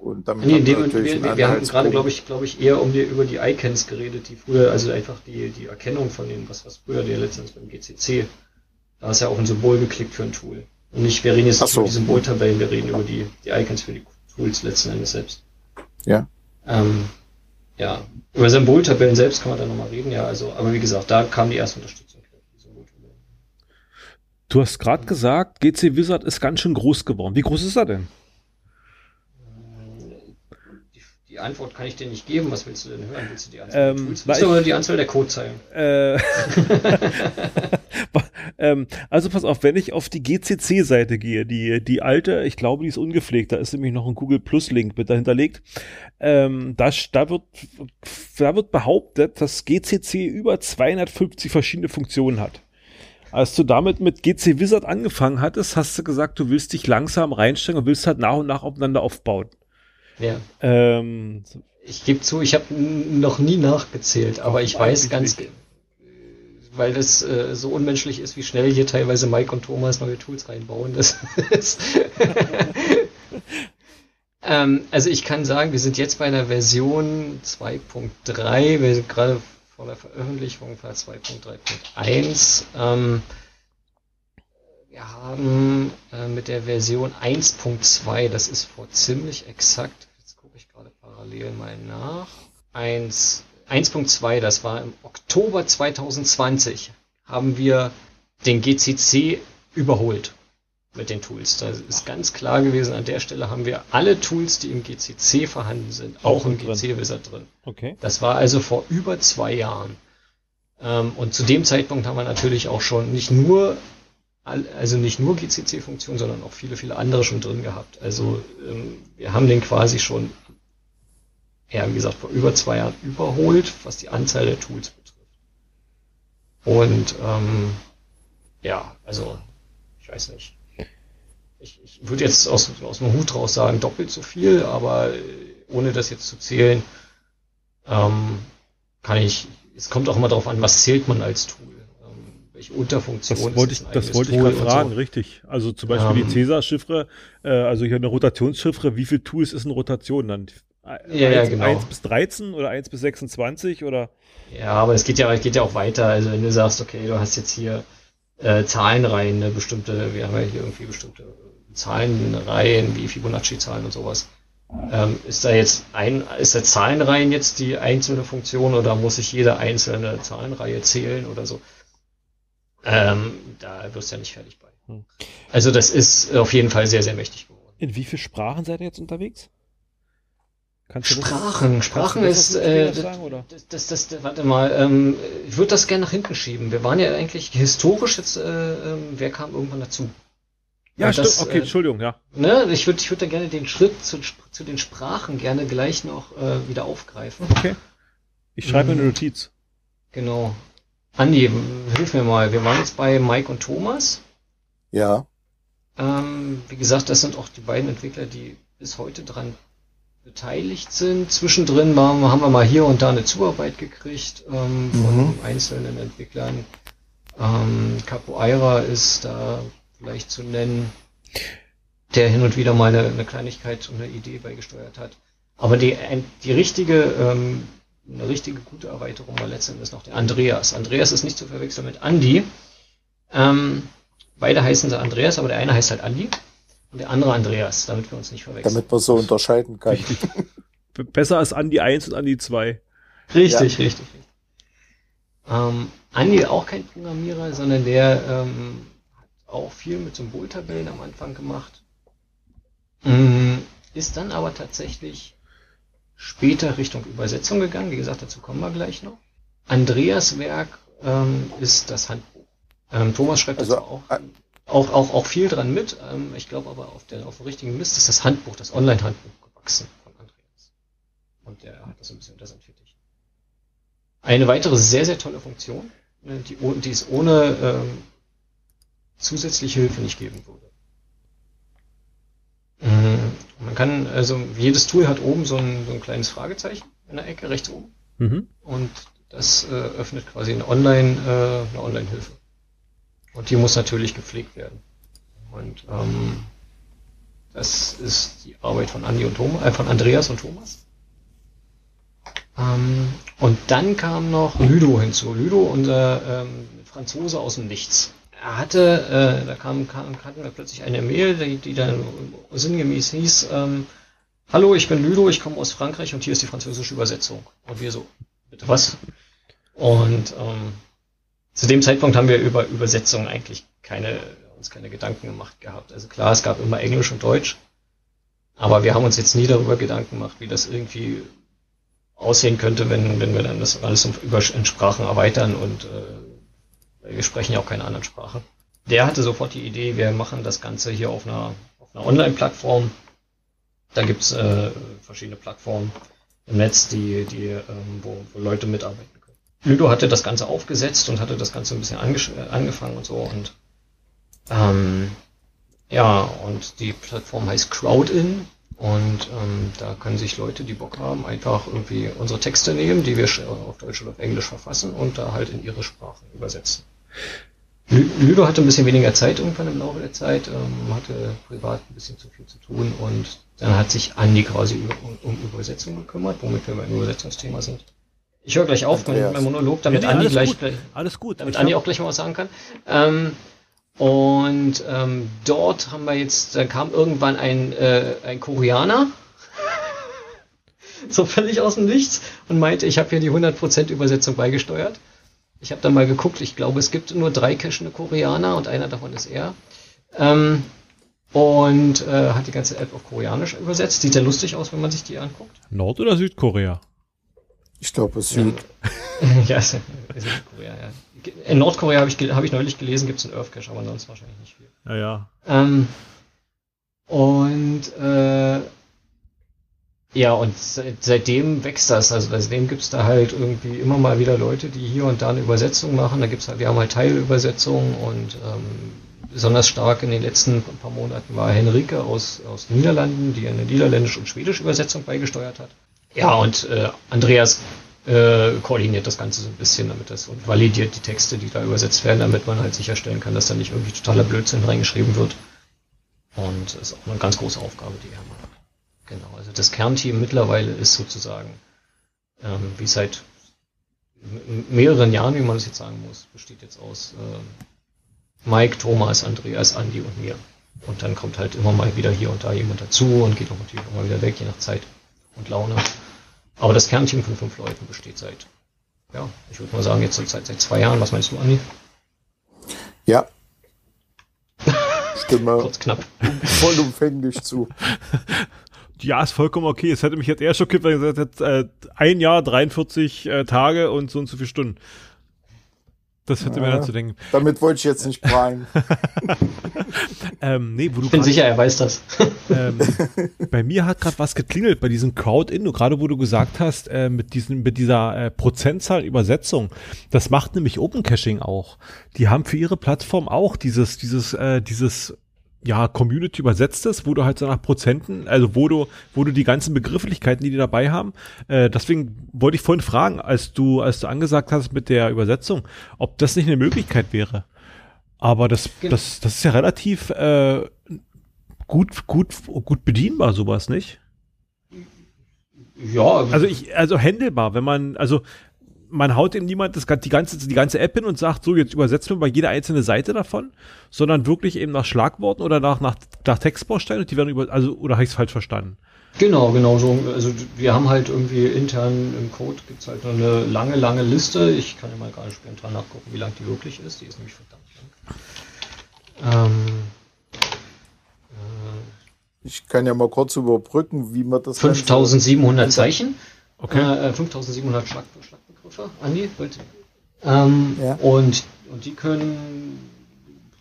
Und damit nee, dem, wir, wir, wir hatten gerade, glaube ich, glaube ich, eher um die, über die Icons geredet, die früher, also einfach die, die Erkennung von den, was, was früher der letztens beim GCC, da ist ja auch ein Symbol geklickt für ein Tool. Und nicht, wir reden jetzt so. über die Symboltabellen, wir reden über die, die Icons für die Tools letzten Endes selbst. Ja. Ähm, ja, über Symboltabellen selbst kann man da nochmal reden, ja, also, aber wie gesagt, da kam die erste Unterstützung. Du hast gerade gesagt, GC Wizard ist ganz schön groß geworden. Wie groß ist er denn? Die Antwort kann ich dir nicht geben. Was willst du denn hören? Willst du die Anzahl ähm, der Tools? Oder die Anzahl der Codezeilen? Äh, ähm, also pass auf, wenn ich auf die GCC-Seite gehe, die, die alte, ich glaube, die ist ungepflegt, da ist nämlich noch ein Google Plus-Link mit dahinterlegt. Ähm, da, da, wird, da wird behauptet, dass GCC über 250 verschiedene Funktionen hat. Als du damit mit GC Wizard angefangen hattest, hast du gesagt, du willst dich langsam reinstellen und willst halt nach und nach aufeinander aufbauen. Ja. Ähm, ich gebe zu, ich habe noch nie nachgezählt, aber ich weiß ganz, weil das äh, so unmenschlich ist, wie schnell hier teilweise Mike und Thomas neue Tools reinbauen. Das ist ähm, also ich kann sagen, wir sind jetzt bei einer Version 2.3, wir sind gerade vor der Veröffentlichung von 2.3.1. Ähm, wir haben mit der Version 1.2, das ist vor ziemlich exakt, jetzt gucke ich gerade parallel mal nach, 1.2, das war im Oktober 2020, haben wir den GCC überholt mit den Tools. Da ist ganz klar gewesen, an der Stelle haben wir alle Tools, die im GCC vorhanden sind, auch, auch im GC-Wizard drin. Okay. Das war also vor über zwei Jahren. Ähm, und zu dem Zeitpunkt haben wir natürlich auch schon nicht nur also nicht nur GCC-Funktionen, sondern auch viele, viele andere schon drin gehabt. Also ähm, wir haben den quasi schon, ja, wie gesagt, vor über zwei Jahren überholt, was die Anzahl der Tools betrifft. Und ähm, ja, also ich weiß nicht. Ich, ich würde jetzt aus, aus dem Hut raus sagen, doppelt so viel, aber ohne das jetzt zu zählen, ähm, kann ich, es kommt auch immer darauf an, was zählt man als Tool welche Unterfunktionen. Das wollte ich, das wollte ich gerade fragen, so. richtig. Also zum Beispiel um, die ähm. Cäsar-Chiffre, äh, also hier eine Rotationschiffre, wie viel Tools ist eine Rotation dann? Ja, 1, ja, genau. 1 bis 13 oder 1 bis 26 oder? Ja, aber es geht ja, es geht ja auch weiter. Also wenn du sagst, okay, du hast jetzt hier äh, Zahlenreihen, eine bestimmte, wir haben ja hier irgendwie bestimmte Zahlenreihen wie Fibonacci-Zahlen und sowas. Ähm, ist da jetzt ein, ist der Zahlenreihen jetzt die einzelne Funktion oder muss ich jede einzelne Zahlenreihe zählen oder so? Ähm, da wirst du ja nicht fertig bei. Hm. Also das ist auf jeden Fall sehr, sehr mächtig geworden. In wie vielen Sprachen seid ihr jetzt unterwegs? Kannst Sprachen, das, Sprachen ist, äh, sagen, oder? Das, das, das, warte mal, ähm, ich würde das gerne nach hinten schieben. Wir waren ja eigentlich historisch jetzt, äh, äh, wer kam irgendwann dazu? Ja, stimmt, das, okay, äh, Entschuldigung, ja. Ne, ich würde ich würd dann gerne den Schritt zu, zu den Sprachen gerne gleich noch äh, wieder aufgreifen. Okay. Ich schreibe mhm. eine Notiz. Genau. Andi, hilf mir mal. Wir waren jetzt bei Mike und Thomas. Ja. Ähm, wie gesagt, das sind auch die beiden Entwickler, die bis heute dran beteiligt sind. Zwischendrin waren, haben wir mal hier und da eine Zuarbeit gekriegt ähm, von mhm. einzelnen Entwicklern. Ähm, Capoeira ist da vielleicht zu nennen, der hin und wieder mal eine, eine Kleinigkeit und eine Idee beigesteuert hat. Aber die, die richtige, ähm, eine richtige gute Erweiterung war letztendlich noch der Andreas. Andreas ist nicht zu verwechseln mit Andy. Ähm, beide heißen sie Andreas, aber der eine heißt halt Andy und der andere Andreas, damit wir uns nicht verwechseln. Damit man so unterscheiden kann. Besser als Andi 1 und Andi 2. Richtig, ja. richtig, richtig. Ähm, Andi auch kein Programmierer, sondern der ähm, hat auch viel mit Symboltabellen am Anfang gemacht. Ähm, ist dann aber tatsächlich später Richtung Übersetzung gegangen. Wie gesagt, dazu kommen wir gleich noch. Andreas Werk ähm, ist das Handbuch. Ähm, Thomas schreibt also, auch auch, auch, auch viel dran mit. Ähm, ich glaube aber auf, der, auf dem richtigen Mist ist das Handbuch, das Online-Handbuch gewachsen von Andreas. Und der hat das ein bisschen unter seinen Fittich. Eine weitere sehr, sehr tolle Funktion, äh, die, die es ohne ähm, zusätzliche Hilfe nicht geben würde. Man kann, also jedes Tool hat oben so ein, so ein kleines Fragezeichen in der Ecke rechts oben. Mhm. Und das äh, öffnet quasi eine Online, äh, eine Online-Hilfe. Und die muss natürlich gepflegt werden. Und ähm, das ist die Arbeit von Andi und Thomas, äh, von Andreas und Thomas. Ähm, und dann kam noch Ludo hinzu. Ludo, unser ähm, Franzose aus dem Nichts. Er hatte, äh, da kam, kam hatten wir plötzlich eine Mail, die, die dann sinngemäß hieß, ähm, Hallo, ich bin Ludo, ich komme aus Frankreich und hier ist die französische Übersetzung. Und wir so, bitte was? Und ähm, zu dem Zeitpunkt haben wir über Übersetzungen eigentlich keine, uns keine Gedanken gemacht gehabt. Also klar, es gab immer Englisch und Deutsch, aber wir haben uns jetzt nie darüber Gedanken gemacht, wie das irgendwie aussehen könnte, wenn, wenn wir dann das alles in Sprachen erweitern und äh, wir sprechen ja auch keine anderen Sprachen. Der hatte sofort die Idee, wir machen das Ganze hier auf einer, auf einer Online-Plattform. Da gibt's äh, verschiedene Plattformen im Netz, die, die ähm, wo, wo Leute mitarbeiten Ludo hatte das Ganze aufgesetzt und hatte das Ganze ein bisschen äh, angefangen und so und ähm, ja, und die Plattform heißt Crowdin und ähm, da können sich Leute, die Bock haben, einfach irgendwie unsere Texte nehmen, die wir auf Deutsch oder auf Englisch verfassen und da halt in ihre Sprachen übersetzen. Ludo hatte ein bisschen weniger Zeit irgendwann im Laufe der Zeit, ähm, hatte privat ein bisschen zu viel zu tun und dann hat sich Andi quasi um, um Übersetzung gekümmert, womit wir beim Übersetzungsthema sind. Ich höre gleich auf mit meinem Monolog, damit ja, nee, Andi gleich, gut. alles gut. damit Andi auch gleich mal was sagen kann. Ähm, und ähm, dort haben wir jetzt, da kam irgendwann ein, äh, ein Koreaner, so völlig aus dem Nichts, und meinte, ich habe hier die 100% Übersetzung beigesteuert. Ich habe dann mal geguckt, ich glaube, es gibt nur drei cachende Koreaner und einer davon ist er. Ähm, und äh, hat die ganze App auf Koreanisch übersetzt. Sieht sehr lustig aus, wenn man sich die anguckt. Nord- oder Südkorea? Ich glaube, es Süd. ja, Südkorea, ja. In Nordkorea habe ich, hab ich neulich gelesen, gibt es einen Earth Cache, aber sonst wahrscheinlich nicht viel. Ja, ja. Ähm, und äh, ja, und seit, seitdem wächst das. Also seitdem gibt es da halt irgendwie immer mal wieder Leute, die hier und da eine Übersetzung machen. Da gibt's halt, wir haben halt Teilübersetzungen und ähm, besonders stark in den letzten paar Monaten war Henrike aus, aus Niederlanden, die eine niederländische und schwedische Übersetzung beigesteuert hat. Ja, und äh, Andreas äh, koordiniert das Ganze so ein bisschen, damit das und validiert die Texte, die da übersetzt werden, damit man halt sicherstellen kann, dass da nicht irgendwie totaler Blödsinn reingeschrieben wird. Und das ist auch eine ganz große Aufgabe, die er macht. Genau, also das Kernteam mittlerweile ist sozusagen, ähm, wie seit mehreren Jahren, wie man es jetzt sagen muss, besteht jetzt aus äh, Mike, Thomas, Andreas, Andi und mir. Und dann kommt halt immer mal wieder hier und da jemand dazu und geht auch natürlich auch mal wieder weg, je nach Zeit und Laune. Aber das Kernteam von fünf Leuten besteht seit, ja, ich würde mal sagen, jetzt seit, seit zwei Jahren. Was meinst du, Andi? Ja. Stimme. Kurz knapp. Vollumfänglich zu. Ja, ist vollkommen okay. Es hätte mich jetzt eher schockiert, weil gesagt hätte, äh, ein Jahr, 43 äh, Tage und so und so viele Stunden. Das hätte ja, mir dazu denken. Damit wollte ich jetzt nicht prallen. ähm, nee, wo du ich bin sicher, er weiß das. ähm, bei mir hat gerade was geklingelt bei diesem Crowd-In, gerade wo du gesagt hast, äh, mit, diesen, mit dieser äh, Prozentzahl Übersetzung. Das macht nämlich Open Caching auch. Die haben für ihre Plattform auch dieses, dieses, äh, dieses ja, Community übersetzt ist, wo du halt so nach Prozenten, also wo du, wo du die ganzen Begrifflichkeiten, die die dabei haben, äh, deswegen wollte ich vorhin fragen, als du, als du angesagt hast mit der Übersetzung, ob das nicht eine Möglichkeit wäre. Aber das, genau. das, das ist ja relativ äh, gut, gut, gut bedienbar, sowas, nicht? Ja. Also ich, also händelbar, wenn man, also man haut eben niemand das, die, ganze, die ganze App hin und sagt, so, jetzt übersetzen wir mal jede einzelne Seite davon, sondern wirklich eben nach Schlagworten oder nach, nach, nach Textbausteinen und die werden über, also, oder habe ich es falsch verstanden? Genau, genau so. Also wir haben halt irgendwie intern im Code gibt's halt eine lange, lange Liste. Ich kann ja mal gerade spontan nachgucken, wie lang die wirklich ist. Die ist nämlich verdammt lang. Ähm, äh, ich kann ja mal kurz überbrücken, wie man das 5700 Zeichen. Okay. Äh, 5700 Schlag, Schlag Begriffe, Andi, wollte. Ähm, ja. und, und die können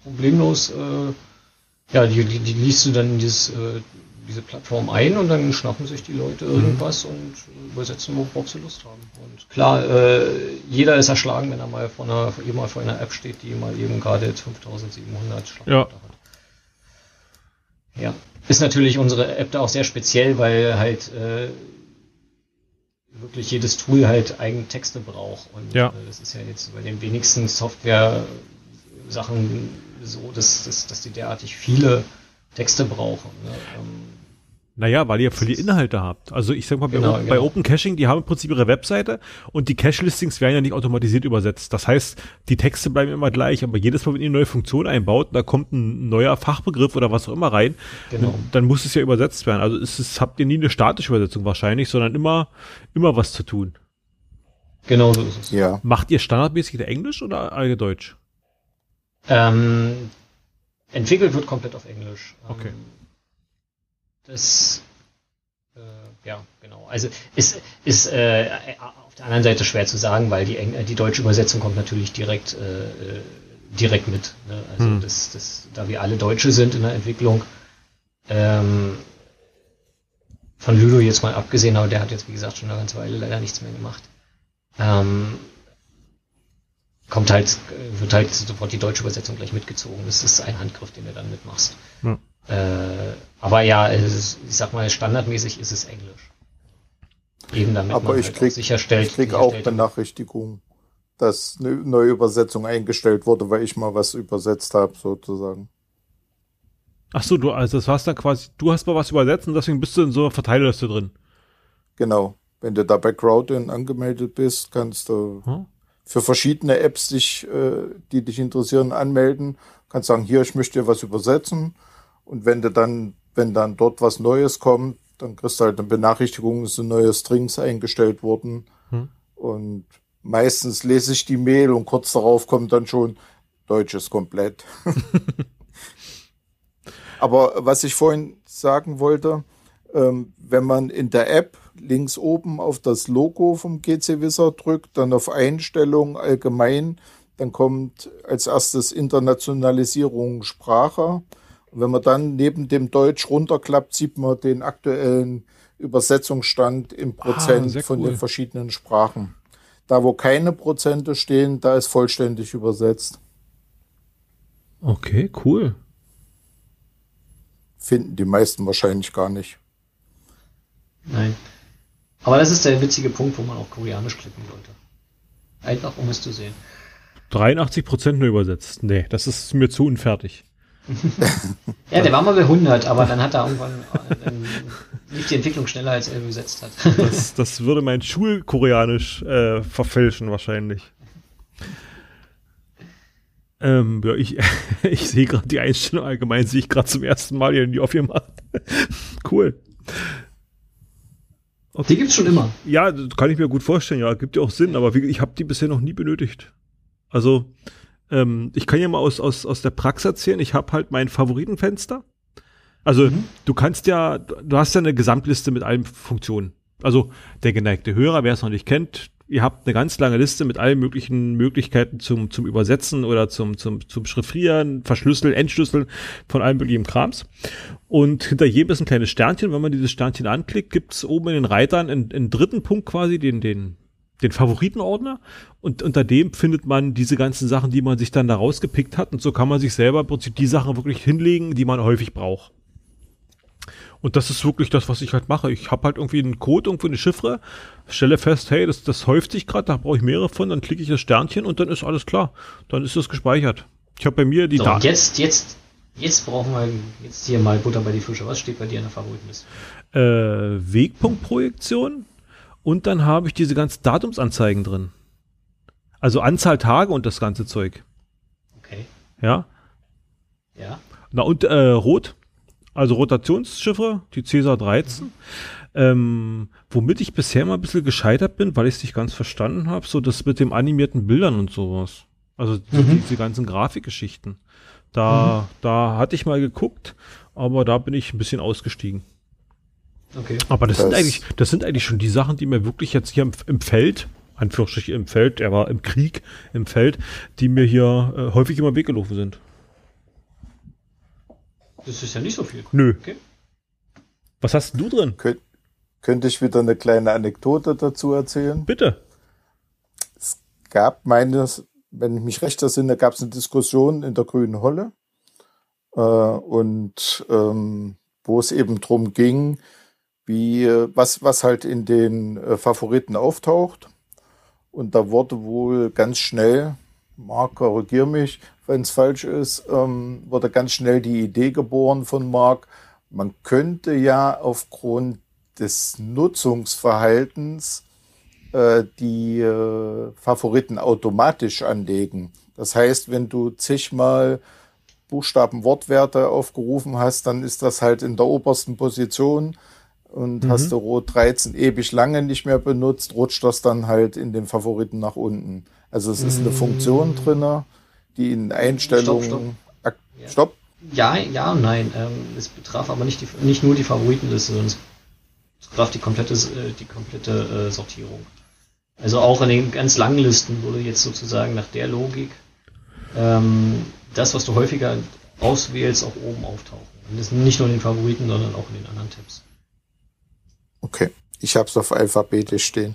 problemlos, äh, ja, die, die, die liest du dann in dieses, äh, diese Plattform ein und dann schnappen sich die Leute irgendwas mhm. und übersetzen, worauf sie Lust haben. Und klar, äh, jeder ist erschlagen, wenn er mal vor einer, eben mal vor einer App steht, die mal eben gerade jetzt 5700 Schlagwörter ja. hat. Ja. Ist natürlich unsere App da auch sehr speziell, weil halt äh, wirklich jedes Tool halt eigene Texte braucht. Und ja. äh, das ist ja jetzt bei den wenigsten Software-Sachen so, dass, dass, dass die derartig viele Texte brauchen. Ne? Ähm, naja, weil ihr viele Inhalte habt. Also ich sag mal, bei, genau, bei genau. Open Caching, die haben im Prinzip ihre Webseite und die Cache-Listings werden ja nicht automatisiert übersetzt. Das heißt, die Texte bleiben immer gleich, aber jedes Mal, wenn ihr eine neue Funktion einbaut, da kommt ein neuer Fachbegriff oder was auch immer rein, genau. dann muss es ja übersetzt werden. Also ist es, habt ihr nie eine statische Übersetzung wahrscheinlich, sondern immer, immer was zu tun. Genau so ist es. Ja. Macht ihr standardmäßig Englisch oder Deutsch? Ähm, entwickelt wird komplett auf Englisch. Okay. Ähm, das, äh, ja, genau. Also ist, ist äh, auf der anderen Seite schwer zu sagen, weil die, Eng die deutsche Übersetzung kommt natürlich direkt, äh, äh, direkt mit. Ne? Also hm. das, das, da wir alle Deutsche sind in der Entwicklung, ähm, von Ludo jetzt mal abgesehen, aber der hat jetzt, wie gesagt, schon eine ganze Weile leider nichts mehr gemacht. Ähm, kommt halt, wird halt sofort die deutsche Übersetzung gleich mitgezogen. Das ist ein Handgriff, den du dann mitmachst. Ja. Äh, aber ja, ist, ich sag mal, standardmäßig ist es Englisch. Eben damit aber man ich halt krieg, sicherstellt. Ich krieg auch Benachrichtigungen, dass eine neue Übersetzung eingestellt wurde, weil ich mal was übersetzt habe, sozusagen. Ach so, du, also das warst dann quasi, du hast mal was übersetzt und deswegen bist du in so einer Verteilerliste drin. Genau. Wenn du da bei Crowdin angemeldet bist, kannst du hm? für verschiedene Apps dich, äh, die dich interessieren, anmelden. Kannst sagen, hier, ich möchte dir was übersetzen und wenn du dann, wenn dann dort was Neues kommt, dann kriegst du halt eine Benachrichtigung, es sind neue Strings eingestellt worden. Hm. Und meistens lese ich die Mail und kurz darauf kommt dann schon Deutsch ist komplett. Aber was ich vorhin sagen wollte, ähm, wenn man in der App links oben auf das Logo vom GC Wizard drückt, dann auf Einstellungen allgemein, dann kommt als erstes Internationalisierung Sprache und wenn man dann neben dem Deutsch runterklappt, sieht man den aktuellen Übersetzungsstand im ah, Prozent ah, von cool. den verschiedenen Sprachen. Da, wo keine Prozente stehen, da ist vollständig übersetzt. Okay, cool. Finden die meisten wahrscheinlich gar nicht. Nein. Aber das ist der witzige Punkt, wo man auf Koreanisch klicken sollte. Einfach, um es zu sehen. 83 Prozent nur übersetzt. Nee, das ist mir zu unfertig. Ja, der war mal bei 100, aber dann hat er irgendwann, dann lief die Entwicklung schneller, als er übersetzt hat. das, das würde mein Schulkoreanisch äh, verfälschen wahrscheinlich. Ähm, ja, ich, ich sehe gerade die Einstellung allgemein, sehe ich gerade zum ersten Mal hier in die aufgemacht. cool. Okay. Die gibt's schon immer. Ja, kann ich mir gut vorstellen. Ja, gibt ja auch Sinn, aber wie, ich habe die bisher noch nie benötigt. Also, ähm, ich kann ja mal aus, aus, aus der Praxis erzählen. Ich habe halt mein Favoritenfenster. Also, mhm. du kannst ja, du hast ja eine Gesamtliste mit allen Funktionen. Also, der geneigte Hörer, wer es noch nicht kennt, ihr habt eine ganz lange Liste mit allen möglichen Möglichkeiten zum, zum Übersetzen oder zum, zum, zum Chiffrieren, Verschlüsseln, Entschlüsseln von allem möglichen Krams. Und hinter jedem ist ein kleines Sternchen. Wenn man dieses Sternchen anklickt, gibt's oben in den Reitern einen, einen dritten Punkt quasi, den, den, den Favoritenordner. Und unter dem findet man diese ganzen Sachen, die man sich dann da rausgepickt hat. Und so kann man sich selber im Prinzip die Sachen wirklich hinlegen, die man häufig braucht. Und das ist wirklich das, was ich halt mache. Ich habe halt irgendwie einen Code, irgendwo eine Chiffre, stelle fest, hey, das, das häuft sich gerade, da brauche ich mehrere von, dann klicke ich das Sternchen und dann ist alles klar. Dann ist das gespeichert. Ich habe bei mir die so, Daten. Jetzt, jetzt, jetzt brauchen wir jetzt hier mal Butter bei die Fische. Was steht bei dir in der Favoritenliste? Äh, Wegpunktprojektion und dann habe ich diese ganzen Datumsanzeigen drin. Also Anzahl Tage und das ganze Zeug. Okay. Ja. Ja. Na und äh, rot also Rotationsschiffe, die Cäsar 13. Mhm. Ähm, womit ich bisher mal ein bisschen gescheitert bin, weil ich es nicht ganz verstanden habe, so das mit dem animierten Bildern und sowas. Also mhm. diese ganzen Grafikgeschichten. Da, mhm. da hatte ich mal geguckt, aber da bin ich ein bisschen ausgestiegen. Okay. Aber das, das, sind eigentlich, das sind eigentlich schon die Sachen, die mir wirklich jetzt hier im, im Feld, Anführungsstrich im Feld, er war im Krieg, im Feld, die mir hier äh, häufig immer weggelaufen sind. Das ist ja nicht so viel. Nö. Okay. Was hast du drin? Kön könnte ich wieder eine kleine Anekdote dazu erzählen? Bitte. Es gab meines, wenn ich mich recht ersinne, gab es eine Diskussion in der Grünen Holle äh, und ähm, wo es eben drum ging, wie was was halt in den äh, Favoriten auftaucht. Und da wurde wohl ganz schnell, Marc, korrigier mich, wenn es falsch ist, ähm, wurde ganz schnell die Idee geboren von Mark, man könnte ja aufgrund des Nutzungsverhaltens äh, die äh, Favoriten automatisch anlegen. Das heißt, wenn du zigmal Buchstaben Wortwerte aufgerufen hast, dann ist das halt in der obersten Position und mhm. hast du Rot 13 ewig lange nicht mehr benutzt, rutscht das dann halt in den Favoriten nach unten. Also es ist eine Funktion drinne die in Einstellungen. Stopp, stopp. stopp. Ja, ja und nein. Ähm, es betraf aber nicht, die, nicht nur die Favoritenliste, sondern es betraf die komplette, äh, die komplette äh, Sortierung. Also auch in den ganz langen Listen würde jetzt sozusagen nach der Logik ähm, das, was du häufiger auswählst, auch oben auftauchen. Und das nicht nur in den Favoriten, sondern auch in den anderen Tabs. Okay, ich habe es auf alphabetisch stehen.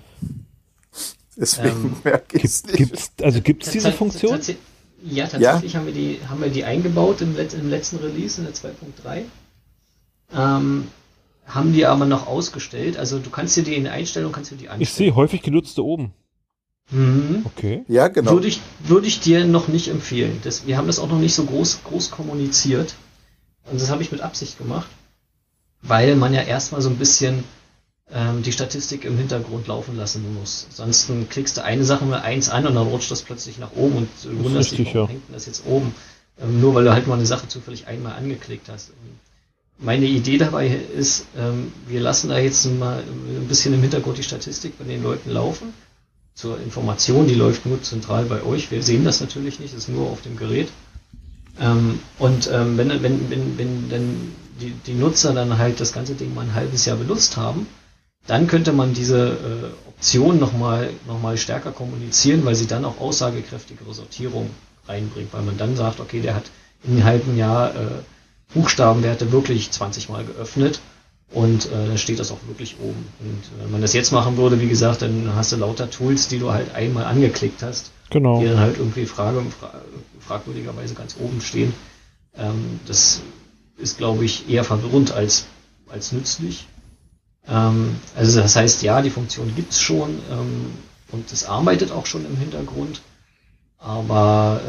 Deswegen ähm, merke ich es nicht. also gibt es diese Funktion? Ja, tatsächlich ja? Haben, wir die, haben wir die eingebaut im, im letzten Release, in der 2.3. Ähm, haben die aber noch ausgestellt. Also du kannst dir die in Einstellung kannst du die einstellen. Ich sehe häufig genutzte oben. Mhm. Okay. Ja, genau. Würde ich, würde ich dir noch nicht empfehlen. Das, wir haben das auch noch nicht so groß, groß kommuniziert. Und das habe ich mit Absicht gemacht. Weil man ja erstmal so ein bisschen ähm, die Statistik im Hintergrund laufen lassen muss. Ansonsten klickst du eine Sache mal eins an und dann rutscht das plötzlich nach oben und du wunderst dich, warum ja. hängt das jetzt oben? Ähm, nur weil du halt mal eine Sache zufällig einmal angeklickt hast. Und meine Idee dabei ist, ähm, wir lassen da jetzt mal ein bisschen im Hintergrund die Statistik bei den Leuten laufen. Zur Information, die läuft nur zentral bei euch. Wir sehen das natürlich nicht, das ist nur auf dem Gerät. Ähm, und ähm, wenn, wenn, wenn, wenn dann die, die Nutzer dann halt das ganze Ding mal ein halbes Jahr benutzt haben, dann könnte man diese äh, Option nochmal noch mal stärker kommunizieren, weil sie dann auch aussagekräftigere Sortierung reinbringt, weil man dann sagt, okay, der hat in einem halben Jahr äh, Buchstabenwerte wirklich 20 Mal geöffnet und äh, dann steht das auch wirklich oben. Und äh, wenn man das jetzt machen würde, wie gesagt, dann hast du lauter Tools, die du halt einmal angeklickt hast, genau. die dann halt irgendwie Frage, fra fragwürdigerweise ganz oben stehen. Ähm, das ist, glaube ich, eher verwirrend als, als nützlich. Ähm, also das heißt, ja, die Funktion gibt's schon ähm, und es arbeitet auch schon im Hintergrund, aber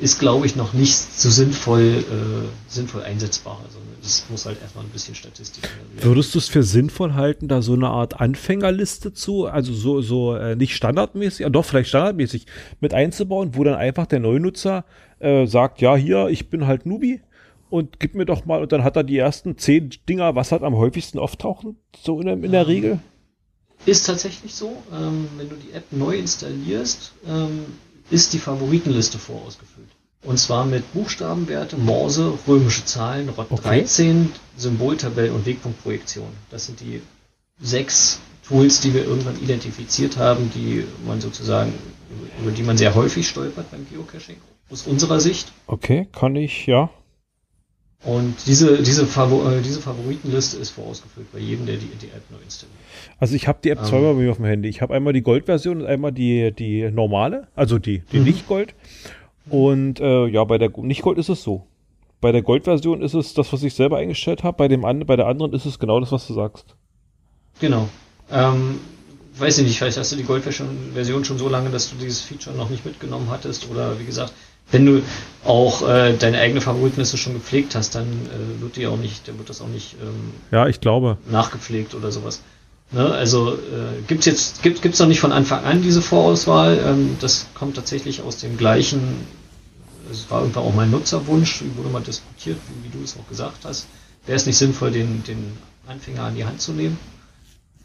äh, ist, glaube ich, noch nicht so sinnvoll, äh, sinnvoll einsetzbar. Also das muss halt erstmal ein bisschen Statistik werden. Würdest du es für sinnvoll halten, da so eine Art Anfängerliste zu, also so, so äh, nicht standardmäßig, doch vielleicht standardmäßig mit einzubauen, wo dann einfach der Neunutzer äh, sagt, ja, hier, ich bin halt Nubi und gib mir doch mal, und dann hat er die ersten zehn Dinger, was hat am häufigsten auftauchen, so in, der, in der ähm, Regel? Ist tatsächlich so. Ähm, wenn du die App neu installierst, ähm, ist die Favoritenliste vorausgefüllt. Und zwar mit Buchstabenwerte, Morse, römische Zahlen, ROT okay. 13, Symboltabelle und Wegpunktprojektion. Das sind die sechs Tools, die wir irgendwann identifiziert haben, die man sozusagen, über die man sehr häufig stolpert beim Geocaching, aus unserer Sicht. Okay, kann ich, ja. Und diese, diese, Favor äh, diese Favoritenliste ist vorausgefüllt bei jedem, der die, die App neu installiert. Also ich habe die App ähm, zweimal bei mir auf dem Handy. Ich habe einmal die Gold-Version und einmal die, die normale, also die, die mhm. Nicht-Gold. Und äh, ja, bei der Nicht-Gold ist es so. Bei der Gold-Version ist es das, was ich selber eingestellt habe. Bei, dem an, bei der anderen ist es genau das, was du sagst. Genau. Ähm, weiß ich nicht, vielleicht hast du die Gold-Version schon so lange, dass du dieses Feature noch nicht mitgenommen hattest. Oder wie gesagt, wenn du auch äh, deine eigene Favoritenliste schon gepflegt hast, dann äh, wird die auch nicht, dann wird das auch nicht ähm, ja, ich glaube. nachgepflegt oder sowas. Ne? Also äh, gibt's jetzt gibt gibt's noch nicht von Anfang an diese Vorauswahl. Ähm, das kommt tatsächlich aus dem gleichen. Es war irgendwann auch mein Nutzerwunsch, wurde mal diskutiert, wie, wie du es auch gesagt hast. Wäre es nicht sinnvoll, den den Anfänger an die Hand zu nehmen?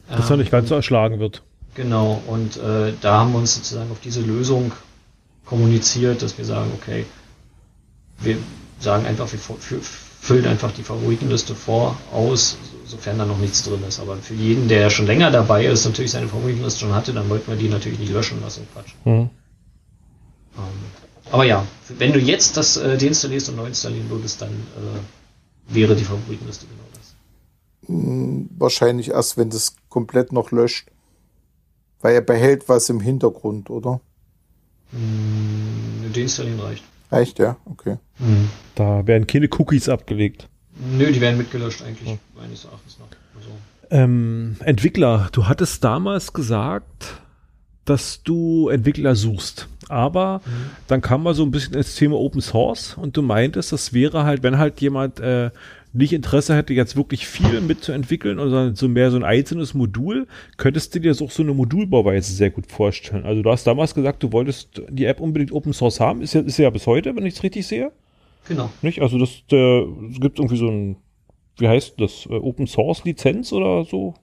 Dass ähm, er nicht ganz so erschlagen wird. Genau. Und äh, da haben wir uns sozusagen auf diese Lösung kommuniziert, dass wir sagen, okay, wir sagen einfach, wir füllen einfach die Favoritenliste vor, aus, sofern da noch nichts drin ist. Aber für jeden, der schon länger dabei ist, natürlich seine Favoritenliste schon hatte, dann wollten wir die natürlich nicht löschen lassen, Quatsch. Mhm. Ähm, aber ja, wenn du jetzt das äh, deinstallierst und neu installieren würdest, dann äh, wäre die Favoritenliste genau das. Hm, wahrscheinlich erst, wenn das komplett noch löscht. Weil er behält was im Hintergrund, oder? Hm, deinstallieren reicht. Reicht, ja, okay. Mhm. Da werden keine Cookies abgelegt. Nö, die werden mitgelöscht eigentlich, ja. meines Erachtens nach. Also. Ähm, Entwickler, du hattest damals gesagt, dass du Entwickler suchst. Aber mhm. dann kam mal so ein bisschen ins Thema Open Source und du meintest, das wäre halt, wenn halt jemand äh, nicht Interesse hätte, jetzt wirklich viel mitzuentwickeln, sondern so mehr so ein einzelnes Modul, könntest du dir so, so eine Modulbauweise sehr gut vorstellen. Also du hast damals gesagt, du wolltest die App unbedingt Open Source haben, ist ja, ist ja bis heute, wenn ich es richtig sehe. Genau. Nicht? Also das, äh, es gibt irgendwie so ein, wie heißt das, äh, Open Source Lizenz oder so?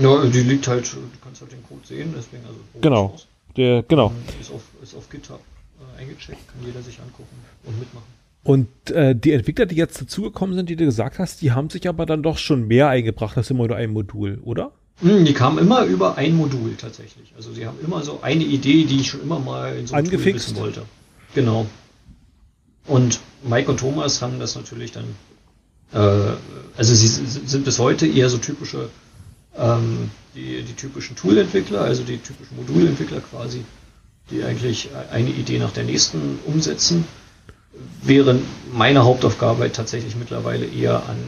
Ja, die liegt halt, du kannst halt den Code sehen, deswegen also Open Genau. Source. Der, genau. Ist auf, ist auf GitHub äh, eingecheckt, kann jeder sich angucken und mitmachen. Und äh, die Entwickler, die jetzt dazugekommen sind, die du gesagt hast, die haben sich aber dann doch schon mehr eingebracht als immer nur ein Modul, oder? Hm, die kamen immer über ein Modul tatsächlich. Also sie haben immer so eine Idee, die ich schon immer mal in so einem Tool wissen wollte. Genau. Und Mike und Thomas haben das natürlich dann, äh, also sie sind bis heute eher so typische, ähm, die, die typischen Tool-Entwickler, also die typischen Modulentwickler quasi, die eigentlich eine Idee nach der nächsten umsetzen wäre meine Hauptaufgabe tatsächlich mittlerweile eher an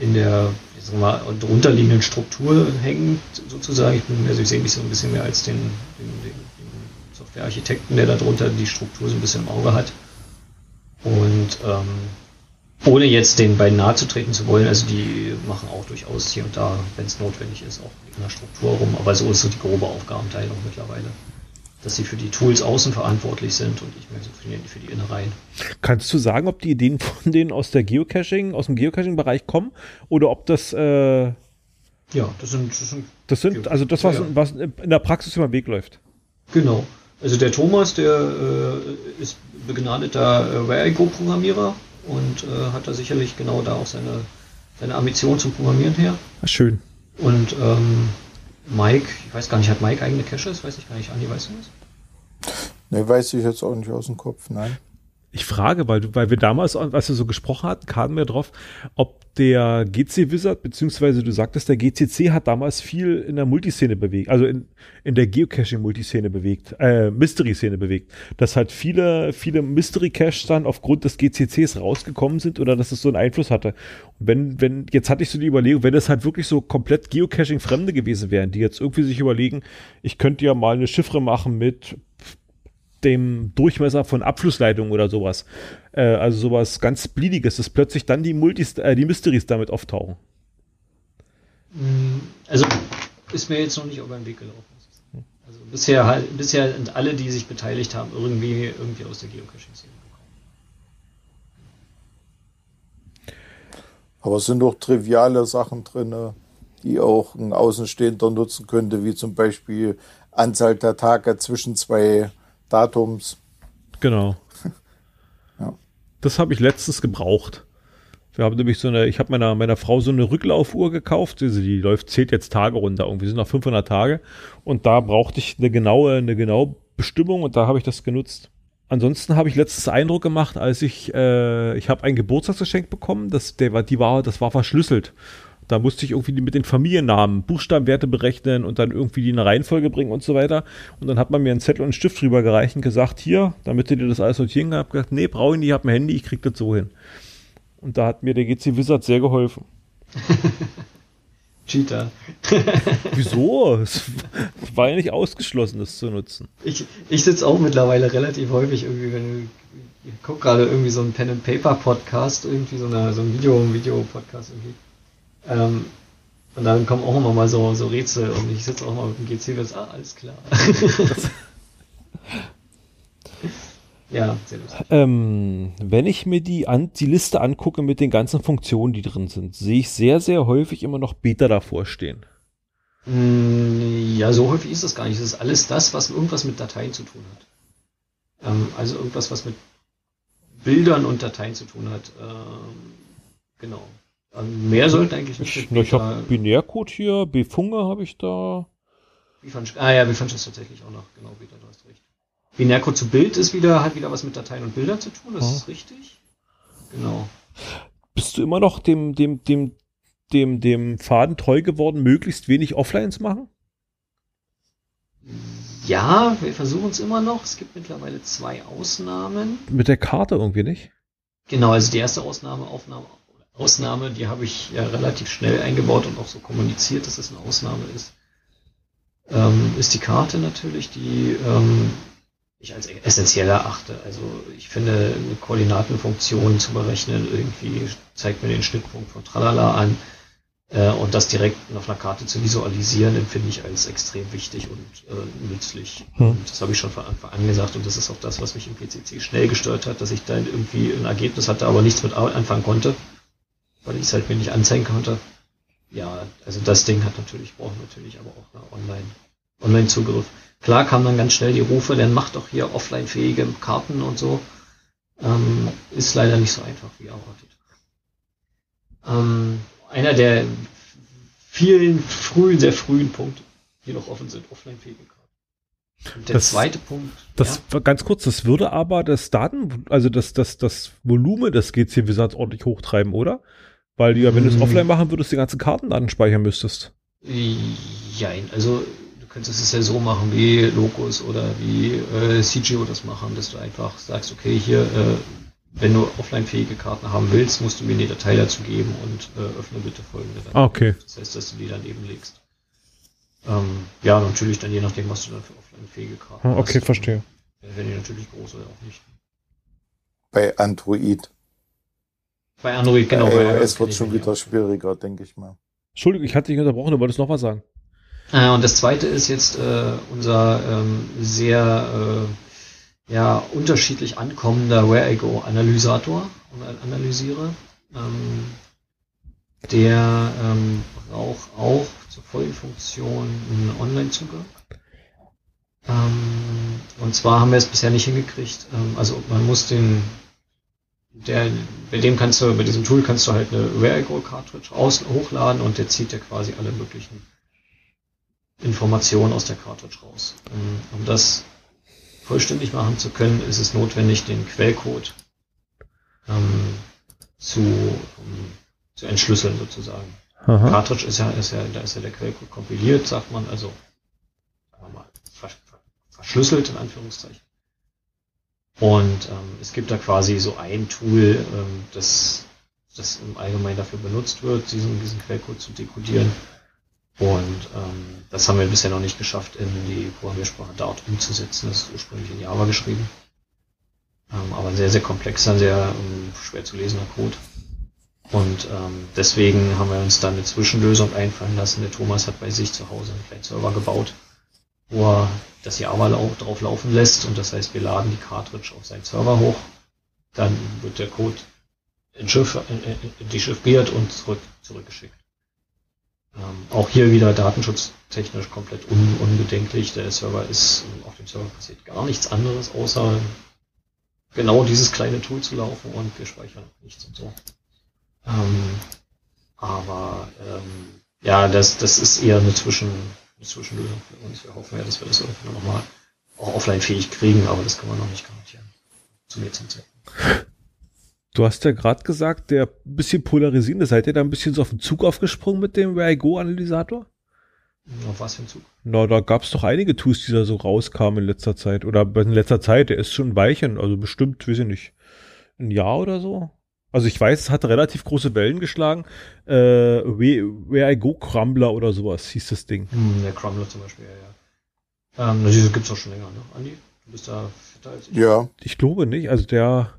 in der sagen wir mal, drunterliegenden Struktur hängen, sozusagen. Ich, bin, also ich sehe mich so ein bisschen mehr als den, den, den, den Softwarearchitekten, der darunter die Struktur so ein bisschen im Auge hat. Und ähm, ohne jetzt den beiden nahe zu treten zu wollen, also die machen auch durchaus hier und da, wenn es notwendig ist, auch in der Struktur rum, aber so ist so die grobe Aufgabenteilung mittlerweile dass sie für die Tools außen verantwortlich sind und ich mehr so für die, für die Innereien. Kannst du sagen, ob die Ideen von denen aus der Geocaching, aus dem Geocaching-Bereich kommen oder ob das äh, ja, das sind das sind, das sind also das was, ja, ja. was in der Praxis über den Weg läuft. Genau. Also der Thomas, der äh, ist begnadeter äh, Rare-Programmierer und äh, hat da sicherlich genau da auch seine seine Ambition zum Programmieren her. Ach, schön. Und ähm, Mike, ich weiß gar nicht, hat Mike eigene Caches? Weiß ich gar nicht. Andi, weißt du das? Ne, weiß ich jetzt auch nicht aus dem Kopf, nein. Ich frage, weil, weil wir damals, als wir so gesprochen hatten, kamen wir drauf, ob der GC Wizard, beziehungsweise du sagtest, der GCC hat damals viel in der Multiszene bewegt, also in, in der Geocaching-Multiszene bewegt, äh, Mystery-Szene bewegt, dass halt viele, viele Mystery-Caches dann aufgrund des GCCs rausgekommen sind oder dass es so einen Einfluss hatte. Und wenn, wenn, jetzt hatte ich so die Überlegung, wenn das halt wirklich so komplett Geocaching-Fremde gewesen wären, die jetzt irgendwie sich überlegen, ich könnte ja mal eine Chiffre machen mit dem Durchmesser von Abflussleitungen oder sowas. Äh, also sowas ganz Bliediges, dass plötzlich dann die Multis, äh, die Mysteries damit auftauchen. Mm, also ist mir jetzt noch nicht über den Weg gelaufen. Also bisher halt, bisher sind alle, die sich beteiligt haben, irgendwie, irgendwie aus der Geocaching-Szene gekommen. Aber es sind doch triviale Sachen drin, die auch ein Außenstehender nutzen könnte, wie zum Beispiel Anzahl der Tage zwischen zwei Datums. Genau. ja. Das habe ich letztens gebraucht. Wir haben nämlich so eine, ich habe meiner, meiner Frau so eine Rücklaufuhr gekauft. Also die läuft, zählt jetzt Tage runter. Irgendwie sind noch 500 Tage. Und da brauchte ich eine genaue, eine genaue Bestimmung und da habe ich das genutzt. Ansonsten habe ich letztes Eindruck gemacht, als ich, äh, ich habe ein Geburtstagsgeschenk bekommen, das, der war, die war, das war verschlüsselt. Da musste ich irgendwie mit den Familiennamen Buchstabenwerte berechnen und dann irgendwie die in eine Reihenfolge bringen und so weiter. Und dann hat man mir einen Zettel und einen Stift drüber gereicht und gesagt, hier, damit du dir das alles sortieren kannst. Ich gesagt, nee, brauche ich nicht, ich habe ein Handy, ich krieg das so hin. Und da hat mir der GC Wizard sehr geholfen. Cheater. Wieso? Es war ja nicht ausgeschlossen, das zu nutzen. Ich, ich sitze auch mittlerweile relativ häufig irgendwie, wenn ich gucke gerade irgendwie so einen Pen and Paper Podcast, irgendwie so, eine, so ein Video, ein Video Podcast irgendwie. Ähm, und dann kommen auch immer mal so, so Rätsel und ich sitze auch mal mit dem GC und ah, alles klar. ja, sehr lustig. Ähm, wenn ich mir die, an, die Liste angucke mit den ganzen Funktionen, die drin sind, sehe ich sehr, sehr häufig immer noch Beta davor stehen. Mm, ja, so häufig ist das gar nicht. Das ist alles das, was irgendwas mit Dateien zu tun hat. Ähm, also irgendwas, was mit Bildern und Dateien zu tun hat. Ähm, genau. Mehr sollte eigentlich nicht. Ich, ich habe Binärcode hier, Befunge habe ich da. Bfunch, ah ja, Bfunch ist tatsächlich auch noch, genau, Beta, du hast recht. Binärcode zu Bild ist wieder, hat wieder was mit Dateien und Bildern zu tun, das ah. ist richtig. Genau. Bist du immer noch dem, dem, dem, dem, dem Faden treu geworden, möglichst wenig Offlines machen? Ja, wir versuchen es immer noch. Es gibt mittlerweile zwei Ausnahmen. Mit der Karte irgendwie nicht? Genau, also die erste Ausnahme, Aufnahme Ausnahme, die habe ich ja relativ schnell eingebaut und auch so kommuniziert, dass es eine Ausnahme ist. Ähm, ist die Karte natürlich, die ähm, ich als essentiell erachte. Also ich finde, eine Koordinatenfunktion zu berechnen, irgendwie zeigt mir den Schnittpunkt von Tralala an äh, und das direkt auf einer Karte zu visualisieren, empfinde ich als extrem wichtig und äh, nützlich. Hm. Und das habe ich schon von Anfang an gesagt und das ist auch das, was mich im PCC schnell gestört hat, dass ich da irgendwie ein Ergebnis hatte, aber nichts mit anfangen konnte weil ich es halt mir nicht anzeigen konnte. Ja, also das Ding hat natürlich, braucht natürlich aber auch eine Online, Online-Zugriff. Klar kam dann ganz schnell die Rufe, dann macht doch hier offline-fähige Karten und so. Ähm, ist leider nicht so einfach wie erwartet. Ähm, einer der vielen frühen, sehr frühen Punkte, die noch offen sind, offline-fähige Karten. Und der das, zweite Punkt. Das ja. ganz kurz, das würde aber das Daten, also das, das, das Volumen des GC Wizards ordentlich hochtreiben, oder? Weil du ja, wenn du es hm. offline machen würdest, die ganzen Kartendaten speichern müsstest. Ja, also du könntest es ja so machen wie Locus oder wie äh, CGO das machen, dass du einfach sagst, okay, hier, äh, wenn du offline-fähige Karten haben willst, musst du mir eine Datei dazu geben und äh, öffne bitte folgende Datei. Ah, okay. Das heißt, dass du die dann eben legst. Ähm, ja, natürlich dann je nachdem, was du dann für offline-fähige Karten ah, okay, hast. Okay, verstehe. Wenn die natürlich groß oder auch nicht. Bei Android bei Android, genau. Bei iOS wird schon wieder schwieriger, denke ich mal. Entschuldigung, ich hatte dich unterbrochen, du wolltest noch was sagen. Äh, und das zweite ist jetzt äh, unser ähm, sehr äh, ja, unterschiedlich ankommender Where I Go Analysator und Analysiere. Ähm, der ähm, braucht auch zur vollen Funktion einen Online-Zugang. Ähm, und zwar haben wir es bisher nicht hingekriegt. Ähm, also man muss den der, bei dem kannst du, bei diesem Tool kannst du halt eine Rare Cartridge aus, hochladen und der zieht dir quasi alle möglichen Informationen aus der Cartridge raus. Ähm, um das vollständig machen zu können, ist es notwendig, den Quellcode ähm, zu, um, zu entschlüsseln sozusagen. Aha. Cartridge ist ja, ist ja, da ist ja der Quellcode kompiliert, sagt man, also sagen wir mal, verschlüsselt in Anführungszeichen. Und ähm, es gibt da quasi so ein Tool, ähm, das, das im Allgemeinen dafür benutzt wird, diesen, diesen Quellcode zu dekodieren. Und ähm, das haben wir bisher noch nicht geschafft, in die Programmiersprache Dart umzusetzen. Das ist ursprünglich in Java geschrieben. Ähm, aber sehr, sehr komplexer, sehr ähm, schwer zu lesender Code. Und ähm, deswegen haben wir uns dann eine Zwischenlösung einfallen lassen. Der Thomas hat bei sich zu Hause einen kleinen Server gebaut, wo er das Java drauf laufen lässt. Und das heißt, wir laden die Cartridge auf seinen Server hoch. Dann wird der Code dechiffriert und zurück, zurückgeschickt. Ähm, auch hier wieder datenschutztechnisch komplett un unbedenklich. Der Server ist, auf dem Server passiert gar nichts anderes, außer genau dieses kleine Tool zu laufen und wir speichern nichts und so. Ähm, aber ähm, ja, das, das ist eher eine, Zwischen, eine Zwischenlösung für uns. Wir hoffen ja, dass wir das irgendwann nochmal auch offline fähig kriegen, aber das kann man noch nicht garantieren. Zum jetzigen Zeitpunkt. Du hast ja gerade gesagt, der bisschen polarisierende, seid ihr da ein bisschen so auf den Zug aufgesprungen mit dem Where I Go Analysator? Auf was für ein Zug? Na, da gab es doch einige Tools, die da so rauskamen in letzter Zeit. Oder in letzter Zeit, der ist schon ein Weilchen, also bestimmt, weiß ich nicht, ein Jahr oder so. Also ich weiß, es hat relativ große Wellen geschlagen. Äh, Where I Go Crumbler oder sowas hieß das Ding. Hm, der Crumbler zum Beispiel, ja, ja. Ähm, diese gibt's auch schon länger, ne? Andi, du bist da fitter als ich. Ja. Ich glaube nicht. Also der,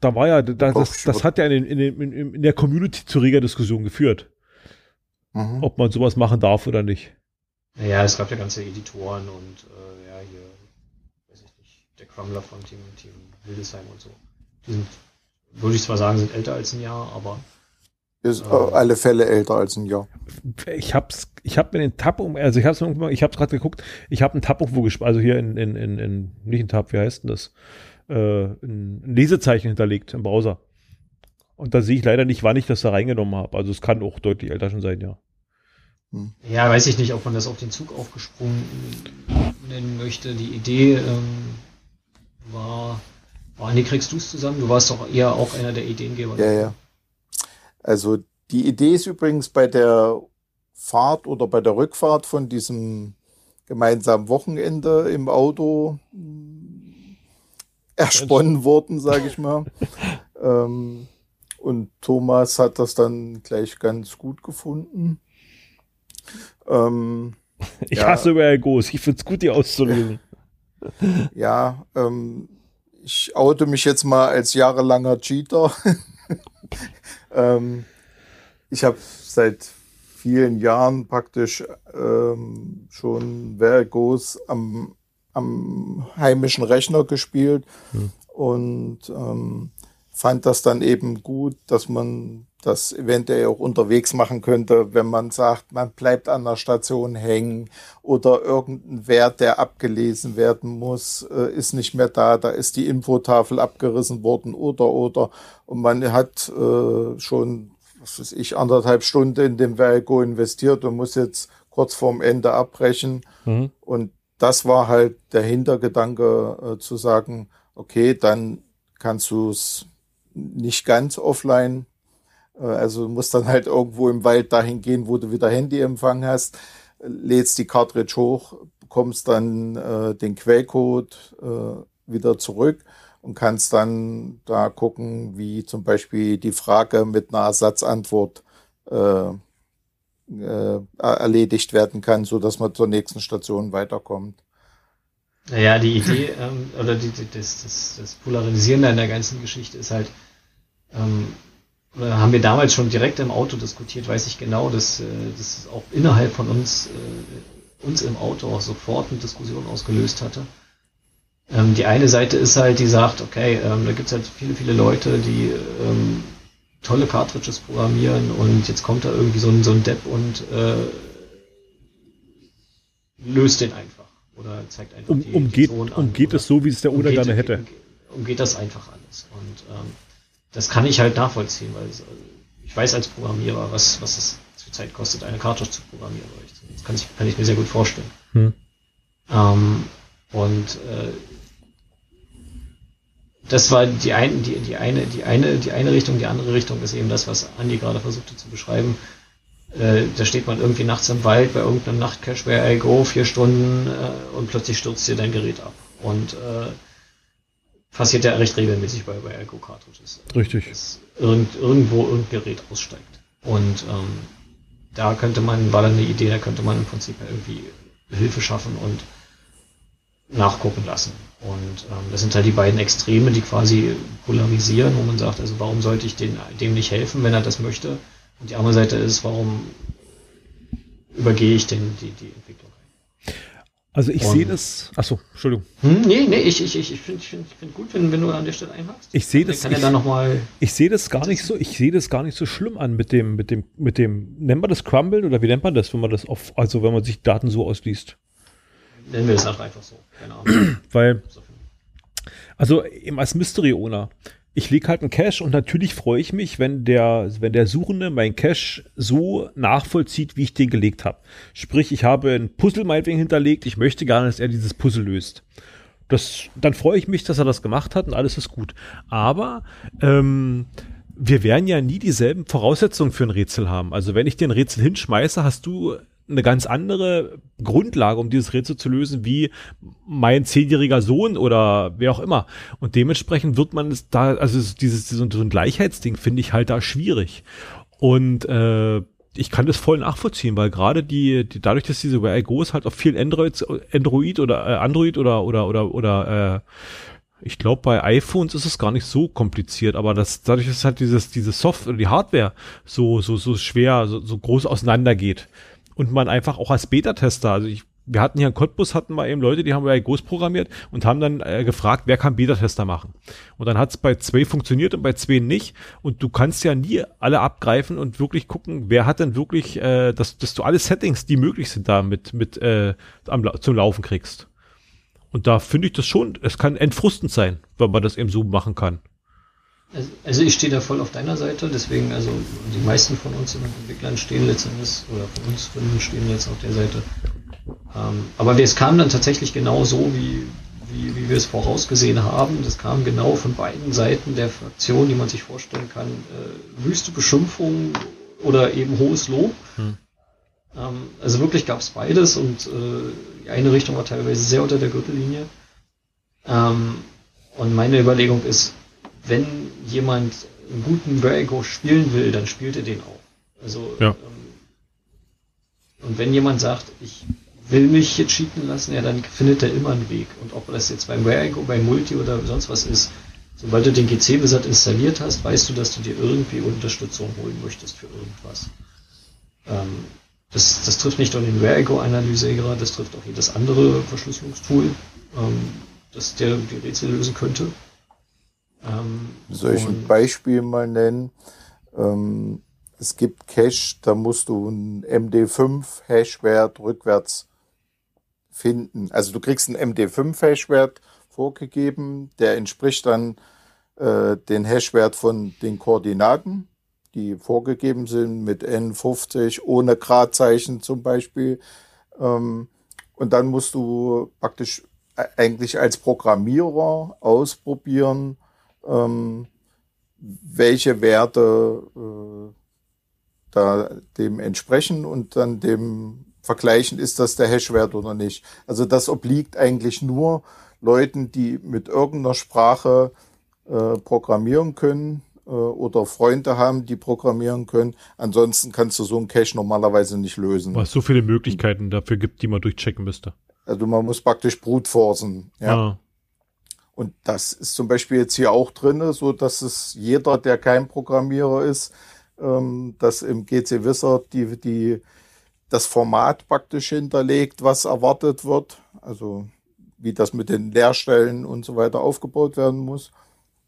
da war ja, da, das, das hat ja in, in, in, in der Community zu reger Diskussion geführt. Mhm. Ob man sowas machen darf oder nicht. Naja, es gab ja ganze Editoren und äh, ja, hier, weiß ich nicht, der Crumbler von Team, Team Hildesheim und so. Die sind würde ich zwar sagen, sind älter als ein Jahr, aber ist äh, alle Fälle älter als ein Jahr. Ich hab's, ich hab mir den Tab um, also ich hab's ich hab's gerade geguckt, ich habe einen Tab irgendwo gespielt, also hier in, in, in, in, nicht ein Tab, wie heißt denn das? Äh, ein Lesezeichen hinterlegt im Browser. Und da sehe ich leider nicht, wann ich das da reingenommen habe. Also es kann auch deutlich älter schon sein, ja. Hm. Ja, weiß ich nicht, ob man das auf den Zug aufgesprungen nennen möchte. Die Idee ähm, war, Oh, nee, kriegst du es zusammen? Du warst doch eher auch einer der Ideengeber. Ja, ja. Also die Idee ist übrigens bei der Fahrt oder bei der Rückfahrt von diesem gemeinsamen Wochenende im Auto hm, ersponnen worden, sage ich mal. ähm, und Thomas hat das dann gleich ganz gut gefunden. Ähm, ich ja, hasse über Goes. Ich finde es gut, die auszulösen. ja, ähm, ich oute mich jetzt mal als jahrelanger Cheater. ähm, ich habe seit vielen Jahren praktisch ähm, schon Vergos am, am heimischen Rechner gespielt hm. und ähm, fand das dann eben gut, dass man das eventuell auch unterwegs machen könnte, wenn man sagt, man bleibt an der Station hängen oder irgendein Wert, der abgelesen werden muss, äh, ist nicht mehr da, da ist die Infotafel abgerissen worden oder oder und man hat äh, schon, was weiß ich, anderthalb Stunden in dem Vergo investiert und muss jetzt kurz vorm Ende abbrechen mhm. und das war halt der Hintergedanke äh, zu sagen, okay, dann kannst du es nicht ganz offline also du musst dann halt irgendwo im Wald dahin gehen, wo du wieder Handyempfang hast, lädst die Cartridge hoch, bekommst dann äh, den Quellcode äh, wieder zurück und kannst dann da gucken, wie zum Beispiel die Frage mit einer Ersatzantwort äh, äh, erledigt werden kann, so dass man zur nächsten Station weiterkommt. Naja, die Idee ähm, oder die, die, das, das, das Polarisierende an der ganzen Geschichte ist halt, ähm, haben wir damals schon direkt im Auto diskutiert, weiß ich genau, dass äh, das auch innerhalb von uns, äh, uns im Auto auch sofort eine Diskussion ausgelöst hatte. Ähm, die eine Seite ist halt, die sagt, okay, ähm, da gibt's halt viele, viele Leute, die ähm, tolle Cartridges programmieren und jetzt kommt da irgendwie so ein, so ein Depp und äh, löst den einfach. Oder zeigt einfach um, die, umgeht, die Umgeht es so, wie es der Oder gerne hätte. Umgeht das einfach alles. Und ähm, das kann ich halt nachvollziehen, weil ich weiß als Programmierer, was, was es zur Zeit kostet, eine Karte zu programmieren. Das kann ich, kann ich mir sehr gut vorstellen. Hm. Ähm, Und äh, das war die, ein, die, die, eine, die, eine, die eine Richtung, die andere Richtung ist eben das, was Andi gerade versuchte zu beschreiben. Äh, da steht man irgendwie nachts im Wald bei irgendeinem Nachtcache, where I go, vier Stunden äh, und plötzlich stürzt dir dein Gerät ab. Und äh, passiert ja recht regelmäßig bei, bei Alco Cartridges. Richtig. Dass irgend, irgendwo irgendein Gerät aussteigt. Und ähm, da könnte man, war dann eine Idee, da könnte man im Prinzip irgendwie Hilfe schaffen und nachgucken lassen. Und ähm, das sind halt die beiden Extreme, die quasi polarisieren, wo man sagt, also warum sollte ich den, dem nicht helfen, wenn er das möchte? Und die andere Seite ist, warum übergehe ich denn die, die Entwicklung? Also ich sehe das. Achso, Entschuldigung. Hm, nee, nee, ich, ich, ich, ich finde ich find, find gut, wenn, wenn du an der Stelle einhakst. Ich sehe das. Kann ich, noch mal ich sehe das gar nicht so, ich sehe das gar nicht so schlimm an mit dem, mit dem, mit dem, nennt man das Crumble oder wie nennt man das, wenn man das auf, also wenn man sich Daten so ausliest? Nennen wir das einfach so. Keine Ahnung. Weil, also eben als Mystery Owner, ich lege halt einen Cache und natürlich freue ich mich, wenn der, wenn der Suchende mein Cache so nachvollzieht, wie ich den gelegt habe. Sprich, ich habe ein Puzzle meinetwegen hinterlegt, ich möchte gerne, dass er dieses Puzzle löst. Das, dann freue ich mich, dass er das gemacht hat und alles ist gut. Aber ähm, wir werden ja nie dieselben Voraussetzungen für ein Rätsel haben. Also wenn ich dir ein Rätsel hinschmeiße, hast du eine ganz andere Grundlage, um dieses Rätsel zu lösen, wie mein zehnjähriger Sohn oder wer auch immer. Und dementsprechend wird man es da, also dieses, so ein Gleichheitsding finde ich halt da schwierig. Und äh, ich kann das voll nachvollziehen, weil gerade die, die, dadurch, dass diese Where I Goes halt auf vielen Androids, Android oder äh, Android oder oder oder oder äh, ich glaube, bei iPhones ist es gar nicht so kompliziert, aber das, dadurch, dass halt dieses, diese Software, die Hardware so, so, so schwer, so, so groß auseinandergeht, und man einfach auch als Beta-Tester, also ich, wir hatten hier in Cottbus hatten wir eben Leute, die haben bei Ghost programmiert und haben dann äh, gefragt, wer kann Beta-Tester machen. Und dann hat es bei zwei funktioniert und bei zwei nicht. Und du kannst ja nie alle abgreifen und wirklich gucken, wer hat denn wirklich, äh, dass, dass du alle Settings, die möglich sind, da mit, mit äh, am, zum Laufen kriegst. Und da finde ich das schon, es kann entfrustend sein, wenn man das eben so machen kann. Also, also ich stehe da voll auf deiner Seite, deswegen, also die meisten von uns Entwicklern stehen letztendlich, oder von uns Gründen stehen jetzt auf der Seite. Ähm, aber es kam dann tatsächlich genau so, wie, wie, wie wir es vorausgesehen haben. Das kam genau von beiden Seiten der Fraktion, die man sich vorstellen kann. Äh, wüste Beschimpfung oder eben hohes Lob. Hm. Ähm, also wirklich gab es beides und äh, die eine Richtung war teilweise sehr unter der Gürtellinie. Ähm, und meine Überlegung ist, wenn jemand einen guten Vertigo spielen will, dann spielt er den auch. Also ja. ähm, und wenn jemand sagt, ich will mich jetzt cheaten lassen, ja, dann findet er immer einen Weg. Und ob das jetzt beim Vertigo, beim Multi oder sonst was ist, sobald du den GC-Wizard installiert hast, weißt du, dass du dir irgendwie Unterstützung holen möchtest für irgendwas. Ähm, das, das trifft nicht nur den Vertigo-Analysierer, das trifft auch jedes andere Verschlüsselungstool, ähm, das der die Rätsel lösen könnte. Ähm, Soll ich ein Beispiel mal nennen? Ähm, es gibt Cache, da musst du einen MD5-Hashwert rückwärts finden. Also du kriegst einen MD5-Hashwert vorgegeben, der entspricht dann äh, den Hashwert von den Koordinaten, die vorgegeben sind mit N50 ohne Gradzeichen zum Beispiel. Ähm, und dann musst du praktisch äh, eigentlich als Programmierer ausprobieren, ähm, welche Werte äh, da dem entsprechen und dann dem vergleichen, ist das der Hashwert oder nicht. Also das obliegt eigentlich nur Leuten, die mit irgendeiner Sprache äh, programmieren können äh, oder Freunde haben, die programmieren können. Ansonsten kannst du so einen Cache normalerweise nicht lösen. Weil es so viele Möglichkeiten dafür gibt, die man durchchecken müsste. Also man muss praktisch brutforcen. Ja. Ah. Und das ist zum Beispiel jetzt hier auch drin, so dass es jeder, der kein Programmierer ist, ähm, dass im GC Wizard die, die, das Format praktisch hinterlegt, was erwartet wird. Also wie das mit den Leerstellen und so weiter aufgebaut werden muss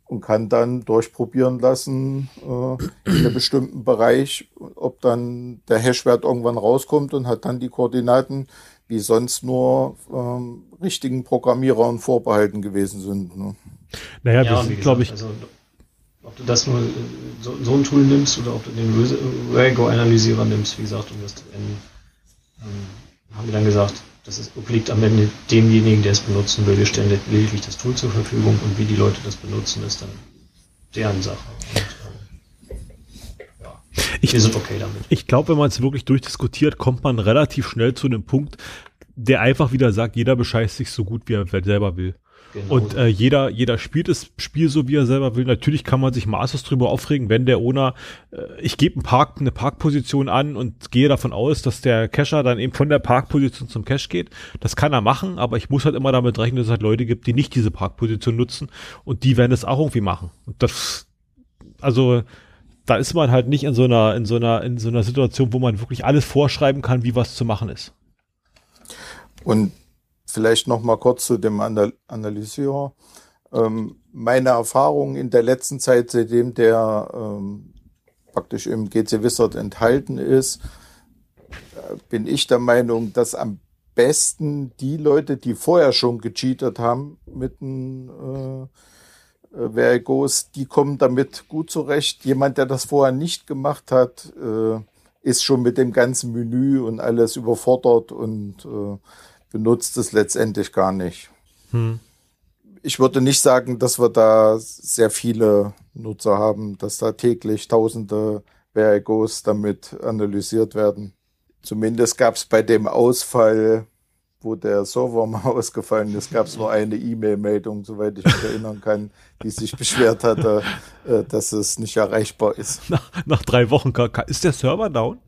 und kann dann durchprobieren lassen äh, in einem bestimmten Bereich, ob dann der Hashwert irgendwann rauskommt und hat dann die Koordinaten, wie sonst nur ähm, richtigen Programmierern vorbehalten gewesen sind. Ne? Naja, ja, das glaube ich. Also, ob du das nur so, so, ein Tool nimmst oder ob du den Rego-Analysierer nimmst, wie gesagt, um das zu enden, ähm, haben wir dann gesagt, Das ist, obliegt am Ende demjenigen, der es benutzen will. Wir stellen lediglich das Tool zur Verfügung und wie die Leute das benutzen, ist dann deren Sache. Und, ich, wir sind okay damit. Ich glaube, wenn man es wirklich durchdiskutiert, kommt man relativ schnell zu einem Punkt, der einfach wieder sagt, jeder bescheißt sich so gut, wie er selber will. Genau. Und äh, jeder, jeder spielt das Spiel so, wie er selber will. Natürlich kann man sich maßlos drüber aufregen, wenn der Owner, äh, ich gebe einen Park, eine Parkposition an und gehe davon aus, dass der Cacher dann eben von der Parkposition zum Cache geht. Das kann er machen, aber ich muss halt immer damit rechnen, dass es halt Leute gibt, die nicht diese Parkposition nutzen und die werden es auch irgendwie machen. Und das, also, da ist man halt nicht in so einer, in so einer, in so einer Situation, wo man wirklich alles vorschreiben kann, wie was zu machen ist. Und Vielleicht noch mal kurz zu dem Anal Analysierer. Ähm, meine Erfahrung in der letzten Zeit, seitdem der ähm, praktisch im GC Wizard enthalten ist, äh, bin ich der Meinung, dass am besten die Leute, die vorher schon gecheatet haben mit äh, äh Vergos, die kommen damit gut zurecht. Jemand, der das vorher nicht gemacht hat, äh, ist schon mit dem ganzen Menü und alles überfordert und äh, benutzt es letztendlich gar nicht. Hm. Ich würde nicht sagen, dass wir da sehr viele Nutzer haben, dass da täglich tausende Vergos damit analysiert werden. Zumindest gab es bei dem Ausfall, wo der Server mal ausgefallen ist, gab es nur eine E-Mail-Meldung, soweit ich mich erinnern kann, die sich beschwert hatte, äh, dass es nicht erreichbar ist. Nach, nach drei Wochen ist der Server down?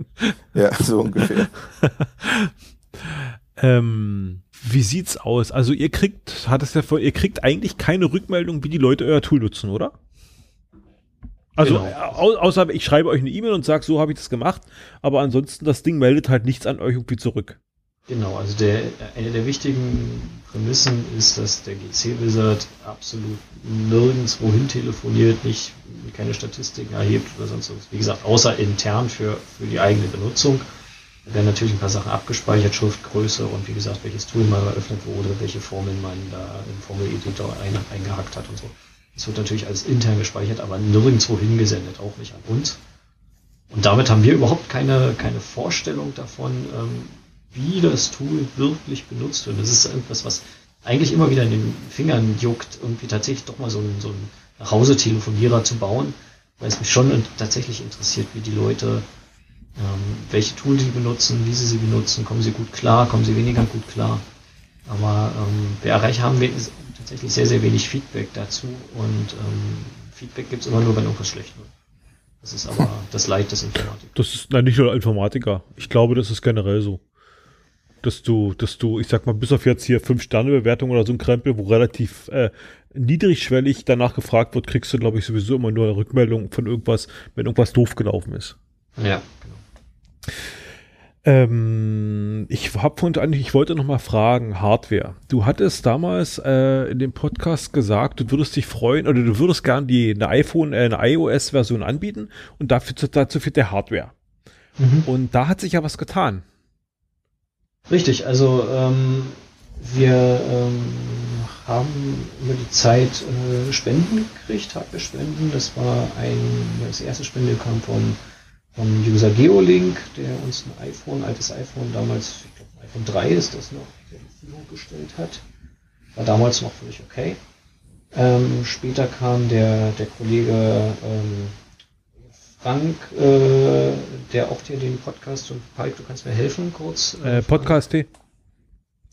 ja, so ungefähr. Ähm, wie sieht's aus? Also ihr kriegt, hat es ja vor, ihr kriegt eigentlich keine Rückmeldung, wie die Leute euer Tool nutzen, oder? Also genau. au außer ich schreibe euch eine E-Mail und sage, so habe ich das gemacht, aber ansonsten das Ding meldet halt nichts an euch irgendwie zurück. Genau, also der, eine der wichtigen Prämissen ist, dass der GC-Wizard absolut nirgendwo hin telefoniert, nicht keine Statistiken erhebt oder sonst was. Wie gesagt, außer intern für, für die eigene Benutzung. Da werden natürlich ein paar Sachen abgespeichert, Schriftgröße und wie gesagt, welches Tool mal eröffnet wurde, welche Formeln man da im Formel-Editor ein, eingehackt hat und so. Das wird natürlich alles intern gespeichert, aber nirgendwo hingesendet, auch nicht an uns. Und damit haben wir überhaupt keine, keine Vorstellung davon, ähm, wie das Tool wirklich benutzt wird. Das ist etwas, was eigentlich immer wieder in den Fingern juckt, irgendwie tatsächlich doch mal so einen, so einen Nachhause-Telefonierer zu bauen, weil es mich schon tatsächlich interessiert, wie die Leute ähm, welche Tools sie benutzen, wie sie sie benutzen, kommen sie gut klar, kommen sie weniger gut klar. Aber ähm, wir erreichen haben wir tatsächlich sehr, sehr wenig Feedback dazu und ähm, Feedback gibt es immer nur, wenn irgendwas schlecht wird. Das ist aber das Leid des Informatikers. Das ist nein, nicht nur Informatiker. Ich glaube, das ist generell so. Dass du, dass du, ich sag mal, bis auf jetzt hier fünf Sterne Bewertung oder so ein Krempel, wo relativ äh, niedrigschwellig danach gefragt wird, kriegst du, glaube ich, sowieso immer nur eine Rückmeldung von irgendwas, wenn irgendwas doof gelaufen ist. Ja, genau. Ähm, ich habe von eigentlich, ich wollte noch mal fragen, Hardware. Du hattest damals äh, in dem Podcast gesagt, du würdest dich freuen oder du würdest gern die eine iPhone, äh, eine iOS-Version anbieten und dafür dazu fehlt der Hardware. Mhm. Und da hat sich ja was getan. Richtig, also ähm, wir ähm, haben über die Zeit äh, Spenden gekriegt, Hardware-Spenden. Das war ein, das erste Spende kam von vom User Geolink, der uns ein iPhone, altes iPhone, damals, ich glaube iPhone 3 ist das noch, der die Verfügung gestellt hat. War damals noch völlig okay. Ähm, später kam der, der Kollege ähm, Frank, äh, der auch hier den Podcast und Pike, du kannst mir helfen kurz. Äh, Podcast T.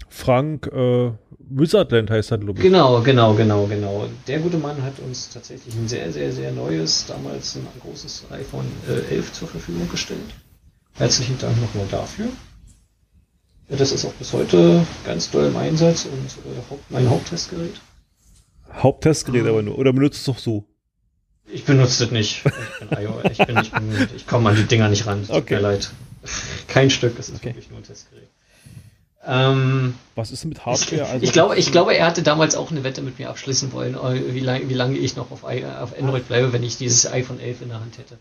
Frank äh, Wizardland heißt das, glaube ich. Genau, genau, genau, genau. Der gute Mann hat uns tatsächlich ein sehr, sehr, sehr neues, damals ein großes iPhone äh, 11 zur Verfügung gestellt. Herzlichen Dank nochmal dafür. Ja, das ist auch bis heute ganz doll im Einsatz und äh, mein Haupttestgerät. Haupttestgerät aber nur, oder benutzt es doch so? Ich benutze das nicht. Ich bin IO, ich bin, ich bin, ich komme an die Dinger nicht ran. Tut okay. mir leid. Kein Stück, es ist okay. wirklich nur ein Testgerät. Ähm, Was ist mit Hardware? Also ich, glaube, ich glaube, er hatte damals auch eine Wette mit mir abschließen wollen, äh, wie, lang, wie lange ich noch auf, auf Android bleibe, wenn ich dieses iPhone 11 in der Hand hätte.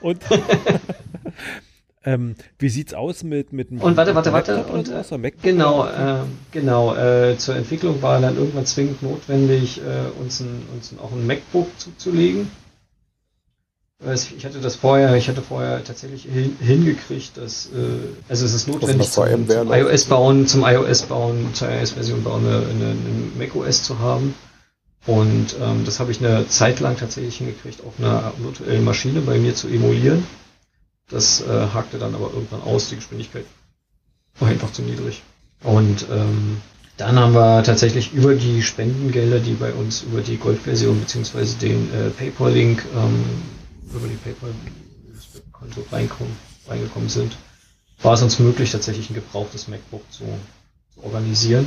Und? ähm, wie sieht's aus mit mit Und warte, warte, warte. Und, und, äh, genau, äh, genau. Äh, zur Entwicklung war dann irgendwann zwingend notwendig, äh, uns, ein, uns ein, auch ein MacBook zuzulegen. Ich hatte das vorher, ich hatte vorher tatsächlich hin, hingekriegt, dass äh, also es ist notwendig zum, zum iOS bauen, zum iOS bauen, zur iOS-Version bauen, eine, eine, eine macOS zu haben. Und ähm, das habe ich eine Zeit lang tatsächlich hingekriegt, auf einer virtuellen Maschine bei mir zu emulieren. Das äh, hakte dann aber irgendwann aus, die Geschwindigkeit war einfach zu niedrig. Und ähm, dann haben wir tatsächlich über die Spendengelder, die bei uns über die Gold-Version beziehungsweise den äh, PayPal-Link ähm, über die PayPal-Konto reingekommen sind, war es uns möglich, tatsächlich ein gebrauchtes MacBook zu, zu organisieren.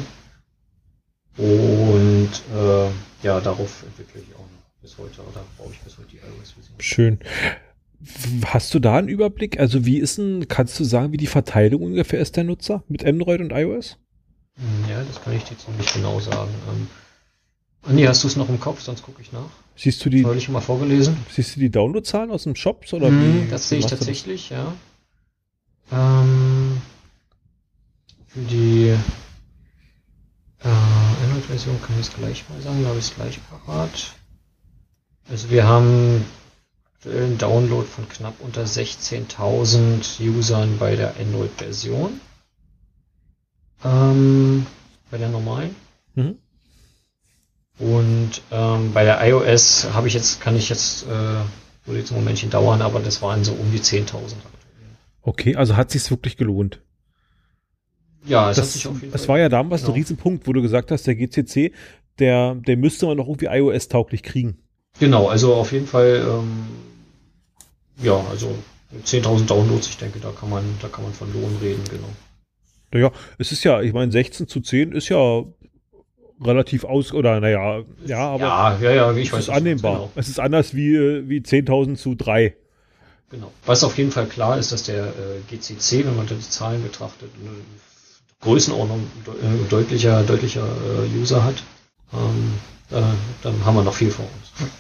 Und äh, ja, darauf entwickle ich auch noch bis heute oder baue ich bis heute die iOS-Version. Schön. Hast du da einen Überblick? Also wie ist denn, kannst du sagen, wie die Verteilung ungefähr ist der Nutzer mit Android und iOS? Hm, ja, das kann ich dir ziemlich genau sagen. Ähm, Nee, hast du es noch im Kopf, sonst gucke ich nach. Siehst du die? Habe ich schon mal vorgelesen. Siehst du die Downloadzahlen aus dem Shops oder mm, wie? Das sehe ich tatsächlich, ja. Ähm, für die äh, Android-Version kann ich es gleich mal sagen, da habe ich es gleich parat. Also wir haben einen Download von knapp unter 16.000 Usern bei der Android-Version. Ähm, bei der normalen. Mhm. Und ähm, bei der iOS habe ich jetzt, kann ich jetzt, äh, würde jetzt ein Momentchen dauern, aber das waren so um die 10.000 Okay, also hat sich's wirklich gelohnt. Ja, es das, hat sich auf jeden Fall. Es war ja damals genau. ein Riesenpunkt, wo du gesagt hast, der GCC, der, der müsste man noch irgendwie iOS-tauglich kriegen. Genau, also auf jeden Fall, ähm, ja, also 10.000 Downloads, ich denke, da kann man, da kann man von Lohn reden, genau. Naja, es ist ja, ich meine, 16 zu 10 ist ja relativ aus oder naja, ja, aber ja, ja, ja, ich es ist annehmbar. Genau. Es ist anders wie, äh, wie 10.000 zu 3. Genau. Was auf jeden Fall klar ist, dass der äh, GCC, wenn man die Zahlen betrachtet, eine Größenordnung de äh, deutlicher, deutlicher äh, User hat. Ähm, da, dann haben wir noch viel vor uns.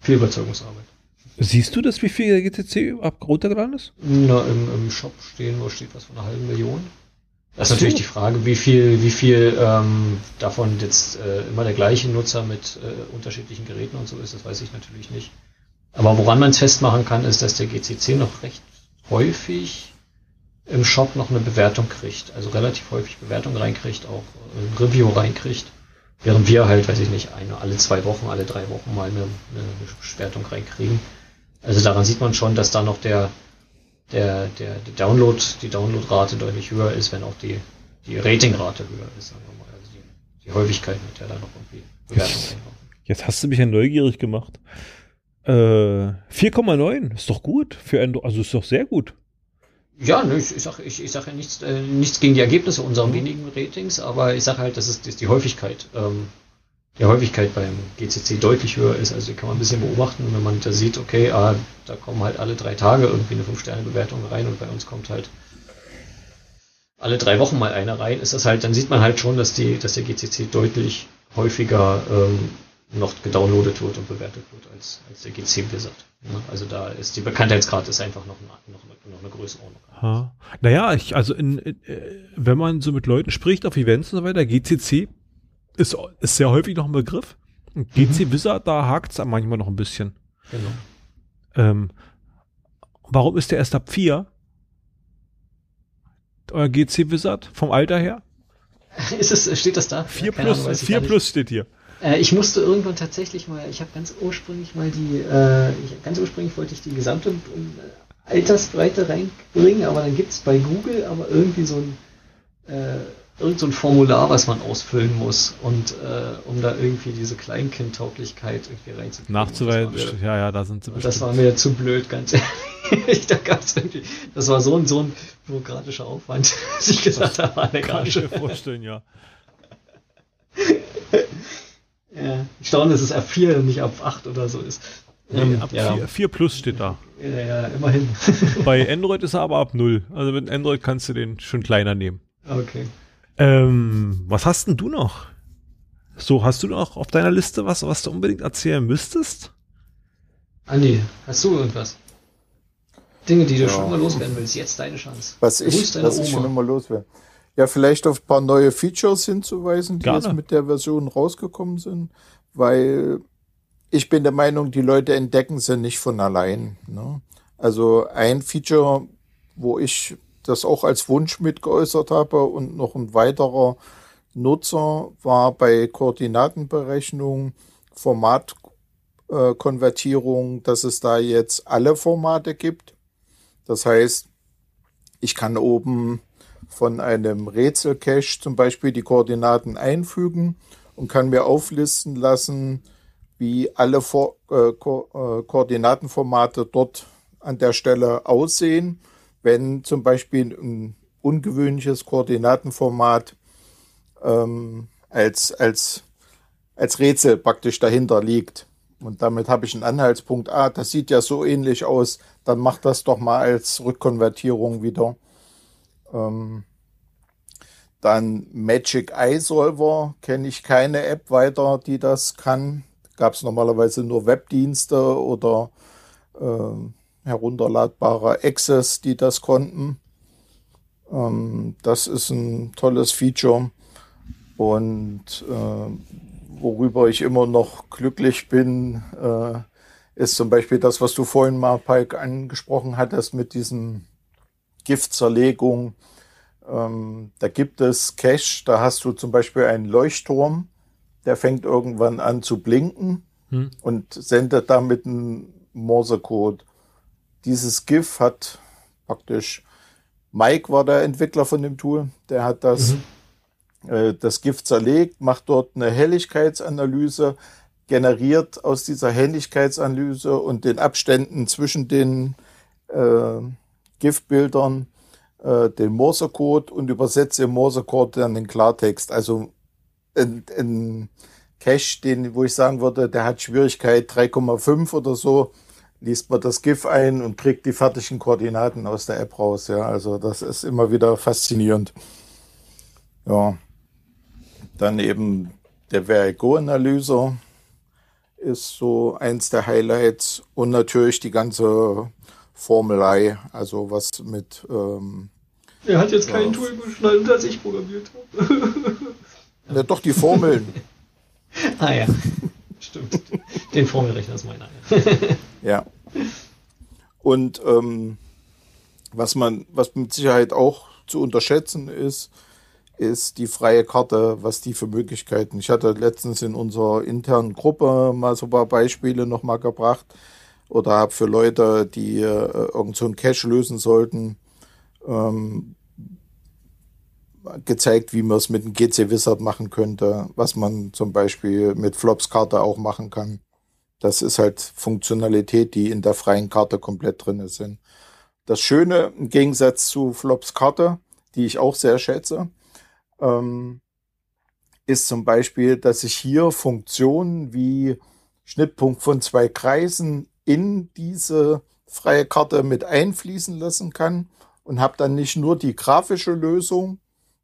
viel Überzeugungsarbeit. Siehst du das, wie viel der GCC runtergeladen ist? Na, im, im Shop stehen, wo steht was von einer halben Million. Das ist natürlich die Frage, wie viel, wie viel ähm, davon jetzt äh, immer der gleiche Nutzer mit äh, unterschiedlichen Geräten und so ist, das weiß ich natürlich nicht. Aber woran man es festmachen kann, ist, dass der GCC noch recht häufig im Shop noch eine Bewertung kriegt, also relativ häufig Bewertung reinkriegt, auch ein Review reinkriegt, während wir halt, weiß ich nicht, eine, alle zwei Wochen, alle drei Wochen mal eine, eine Bewertung reinkriegen. Also daran sieht man schon, dass da noch der der, der, der Download, die Downloadrate deutlich höher ist, wenn auch die, die Ratingrate höher ist, sagen wir mal. Also die, die Häufigkeit, mit der da noch irgendwie Bewertungen reinkommen. Jetzt hast du mich ja neugierig gemacht. Äh, 4,9 ist doch gut für Android, also ist doch sehr gut. Ja, ne, ich, ich sage ich, ich sag ja nichts, äh, nichts gegen die Ergebnisse unserer mhm. wenigen Ratings, aber ich sage halt, das ist, ist die Häufigkeit. Ähm, die Häufigkeit beim GCC deutlich höher ist. Also die kann man ein bisschen beobachten, wenn man da sieht, okay, ah, da kommen halt alle drei Tage irgendwie eine 5-Sterne-Bewertung rein und bei uns kommt halt alle drei Wochen mal eine rein, ist das halt, dann sieht man halt schon, dass die, dass der GCC deutlich häufiger ähm, noch gedownloadet wird und bewertet wird als, als der GC Blizzard. Ja, also da ist die Bekanntheitsgrad ist einfach noch, eine, noch, eine, noch eine Größenordnung. Ha. Naja, ich, also in, in, äh, wenn man so mit Leuten spricht auf Events und so weiter, GCC ist, ist sehr häufig noch ein Begriff. GC mhm. Wizard, da hakt es manchmal noch ein bisschen. Genau. Ähm, warum ist der erst ab 4? Euer GC Wizard vom Alter her? Ist es, steht das da? 4 plus, Ahnung, 4 plus steht hier. Äh, ich musste irgendwann tatsächlich mal, ich habe ganz ursprünglich mal die, äh, ich, ganz ursprünglich wollte ich die gesamte äh, Altersbreite reinbringen, aber dann gibt es bei Google aber irgendwie so ein äh, irgend so ein Formular, was man ausfüllen muss und äh, um da irgendwie diese Kleinkindtauglichkeit irgendwie reinzukriegen. Nachzuweisen, ja, ja, da sind sie bestimmt. Das war mir zu blöd, ganz ehrlich. da gab's irgendwie, das war so ein, so ein bürokratischer Aufwand, dass ich gesagt habe, war eine Kann ich mir vorstellen, ja. ja. Ich staune, dass es ab 4 und nicht ab 8 oder so ist. Nee, ähm, ab ja. 4, 4 plus steht da. Ja, ja, immerhin. Bei Android ist er aber ab 0. Also mit Android kannst du den schon kleiner nehmen. Okay. Ähm, was hast denn du noch? So, hast du noch auf deiner Liste was, was du unbedingt erzählen müsstest? Andi, hast du irgendwas? Dinge, die du ja. schon mal loswerden willst, jetzt deine Chance. Was ich, was ich schon immer loswerden. Ja, vielleicht auf ein paar neue Features hinzuweisen, die Gerne. jetzt mit der Version rausgekommen sind, weil ich bin der Meinung, die Leute entdecken sie nicht von allein. Ne? Also ein Feature, wo ich das auch als Wunsch mitgeäußert habe und noch ein weiterer Nutzer war bei Koordinatenberechnung, Formatkonvertierung, äh, dass es da jetzt alle Formate gibt. Das heißt, ich kann oben von einem Rätselcache zum Beispiel die Koordinaten einfügen und kann mir auflisten lassen, wie alle Vor äh, Ko äh, Koordinatenformate dort an der Stelle aussehen. Wenn zum Beispiel ein ungewöhnliches Koordinatenformat ähm, als, als, als Rätsel praktisch dahinter liegt. Und damit habe ich einen Anhaltspunkt. Ah, das sieht ja so ähnlich aus. Dann mach das doch mal als Rückkonvertierung wieder. Ähm, dann Magic Eye Solver kenne ich keine App weiter, die das kann. Gab es normalerweise nur Webdienste oder äh, herunterladbare Access, die das konnten. Ähm, das ist ein tolles Feature. Und äh, worüber ich immer noch glücklich bin, äh, ist zum Beispiel das, was du vorhin mal, Pike, angesprochen hattest mit diesem Giftzerlegung. Ähm, da gibt es Cache, da hast du zum Beispiel einen Leuchtturm, der fängt irgendwann an zu blinken hm. und sendet damit einen Morsecode. Dieses GIF hat praktisch, Mike war der Entwickler von dem Tool, der hat das mhm äh, das Gift zerlegt, macht dort eine Helligkeitsanalyse, generiert aus dieser Helligkeitsanalyse und den Abständen zwischen den äh, Giftbildern äh, den Morsecode und übersetzt im Morsecode dann den Klartext. Also ein, ein Cache, den, wo ich sagen würde, der hat Schwierigkeit 3,5 oder so, liest man das GIF ein und kriegt die fertigen Koordinaten aus der App raus. Ja, also das ist immer wieder faszinierend. Ja. Dann eben der Verigo-Analyser ist so eins der Highlights und natürlich die ganze Formelei, also was mit. Ähm, er hat jetzt kein Tool geschnallt, das ich programmiert habe. ja, doch, die Formeln. ah ja, stimmt. Den Formelrechner ist meiner. ja. Und ähm, was man, was mit Sicherheit auch zu unterschätzen ist, ist die freie Karte, was die für Möglichkeiten. Ich hatte letztens in unserer internen Gruppe mal so ein paar Beispiele nochmal gebracht oder habe für Leute, die äh, irgend so einen Cache lösen sollten, ähm, gezeigt, wie man es mit dem GC Wizard machen könnte, was man zum Beispiel mit Flops Karte auch machen kann. Das ist halt Funktionalität, die in der freien Karte komplett drin sind. Das Schöne im Gegensatz zu Flops Karte, die ich auch sehr schätze, ähm, ist zum Beispiel, dass ich hier Funktionen wie Schnittpunkt von zwei Kreisen in diese freie Karte mit einfließen lassen kann und habe dann nicht nur die grafische Lösung,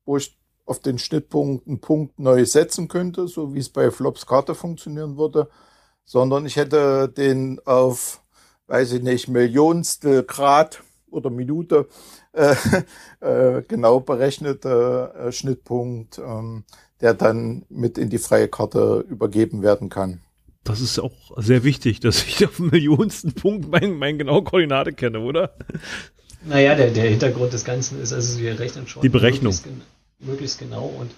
wo ich auf den Schnittpunkt einen Punkt neu setzen könnte, so wie es bei Flops Karte funktionieren würde, sondern ich hätte den auf, weiß ich nicht, Millionstel Grad oder Minute äh, äh, genau berechnete äh, Schnittpunkt, ähm, der dann mit in die freie Karte übergeben werden kann. Das ist auch sehr wichtig, dass ich auf dem millionsten Punkt mein, mein genaue Koordinate kenne, oder? Naja, der, der Hintergrund des Ganzen ist, also wir rechnen schon die Berechnung. Möglichst, möglichst genau und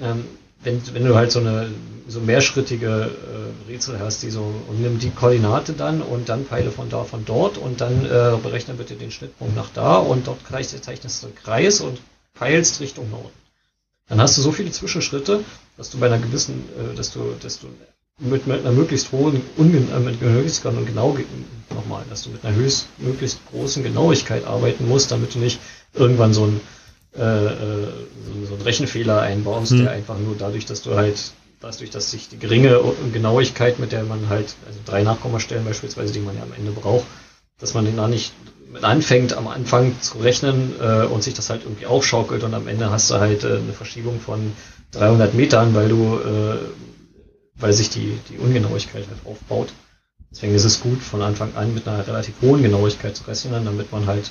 ähm, wenn, wenn du halt so eine so mehrschrittige äh, Rätsel hast, die so und nimm die Koordinate dann und dann peile von da von dort und dann äh, berechne bitte den Schnittpunkt nach da und dort zeichnest du einen Kreis und peilst Richtung Norden. Dann hast du so viele Zwischenschritte, dass du bei einer gewissen, äh, dass du, dass du mit, mit einer möglichst hohen Ungen, äh, mit Genauigkeit und genau nochmal, dass du mit einer höchst möglichst großen Genauigkeit arbeiten musst, damit du nicht irgendwann so ein äh, äh, so, einen Rechenfehler einbaust, hm. der einfach nur dadurch, dass du halt, dadurch, dass sich die geringe Genauigkeit, mit der man halt, also drei Nachkommastellen beispielsweise, die man ja am Ende braucht, dass man den da nicht mit anfängt, am Anfang zu rechnen äh, und sich das halt irgendwie aufschaukelt und am Ende hast du halt äh, eine Verschiebung von 300 Metern, weil du, äh, weil sich die, die Ungenauigkeit halt aufbaut. Deswegen ist es gut, von Anfang an mit einer relativ hohen Genauigkeit zu rechnen, damit man halt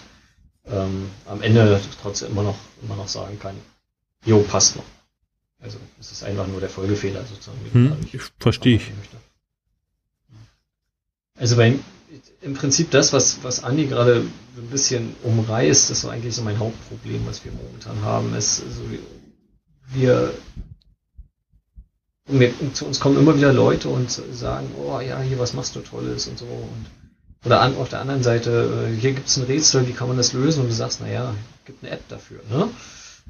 ähm, am Ende trotzdem immer noch, immer noch sagen kann, jo, passt noch. Also es ist einfach nur der Folgefehler sozusagen. Hm, ich verstehe ich. Also bei, im Prinzip das, was, was Andi gerade ein bisschen umreißt, ist so eigentlich so mein Hauptproblem, was wir momentan haben. Ist, also wir, wir, zu uns kommen immer wieder Leute und sagen, oh ja, hier, was machst du Tolles und so. Und, oder an, auf der anderen Seite, äh, hier gibt es ein Rätsel, wie kann man das lösen? Und du sagst, naja, gibt eine App dafür, ne?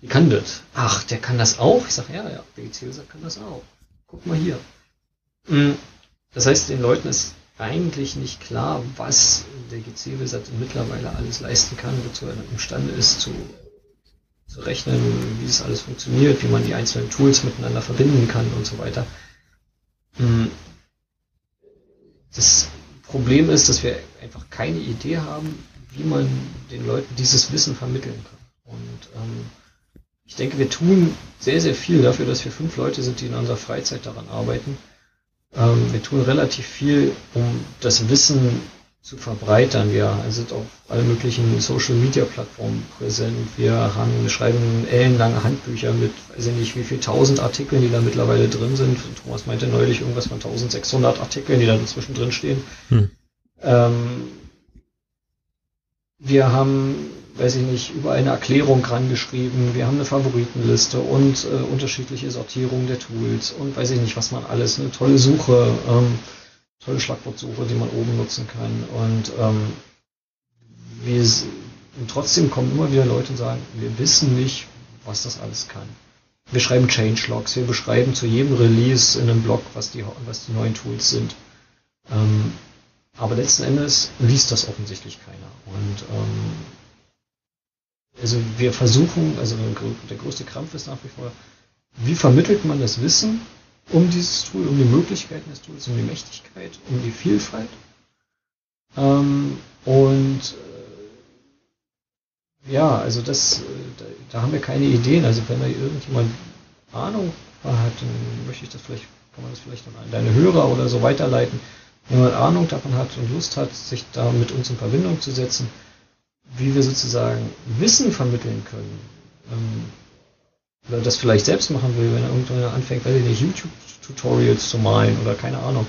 Wie kann das? Ach, der kann das auch? Ich sag, ja, ja, der User kann das auch. Guck mal hier. Hm, das heißt, den Leuten ist eigentlich nicht klar, was der GC-Wizard mittlerweile alles leisten kann, wozu er imstande ist zu, zu rechnen, wie es alles funktioniert, wie man die einzelnen Tools miteinander verbinden kann und so weiter. Hm. Das Problem ist, dass wir einfach keine Idee haben, wie man den Leuten dieses Wissen vermitteln kann. Und ähm, ich denke, wir tun sehr, sehr viel dafür, dass wir fünf Leute sind, die in unserer Freizeit daran arbeiten. Ähm, wir tun relativ viel, um das Wissen zu verbreitern. Wir sind auf allen möglichen Social Media Plattformen präsent. Wir haben, schreiben ellenlange Handbücher mit, weiß ich nicht, wie viel tausend Artikeln, die da mittlerweile drin sind. Thomas meinte neulich irgendwas von 1600 Artikeln, die da zwischendrin stehen. Hm. Ähm, wir haben weiß ich nicht, über eine Erklärung rangeschrieben. Wir haben eine Favoritenliste und äh, unterschiedliche Sortierungen der Tools und weiß ich nicht, was man alles. Eine tolle Suche, ähm, tolle Schlagwortsuche, die man oben nutzen kann. Und ähm, wir und trotzdem kommen immer wieder Leute und sagen, wir wissen nicht, was das alles kann. Wir schreiben Changelogs, wir beschreiben zu jedem Release in einem Blog, was die, was die neuen Tools sind. Ähm, aber letzten Endes liest das offensichtlich keiner. Und ähm, also wir versuchen, also der größte Krampf ist nach wie vor, wie vermittelt man das Wissen um dieses Tool, um die Möglichkeiten des Tools, um die Mächtigkeit, um die Vielfalt. Ähm, und äh, ja, also das, äh, da, da, haben wir keine Ideen. Also wenn da irgendjemand Ahnung hat, dann möchte ich das vielleicht, kann man das vielleicht an deine Hörer oder so weiterleiten. Wenn man Ahnung davon hat und Lust hat, sich da mit uns in Verbindung zu setzen, wie wir sozusagen Wissen vermitteln können, ähm, oder das vielleicht selbst machen will, wenn er irgendwann anfängt, weiß ich nicht, YouTube-Tutorials zu malen oder keine Ahnung.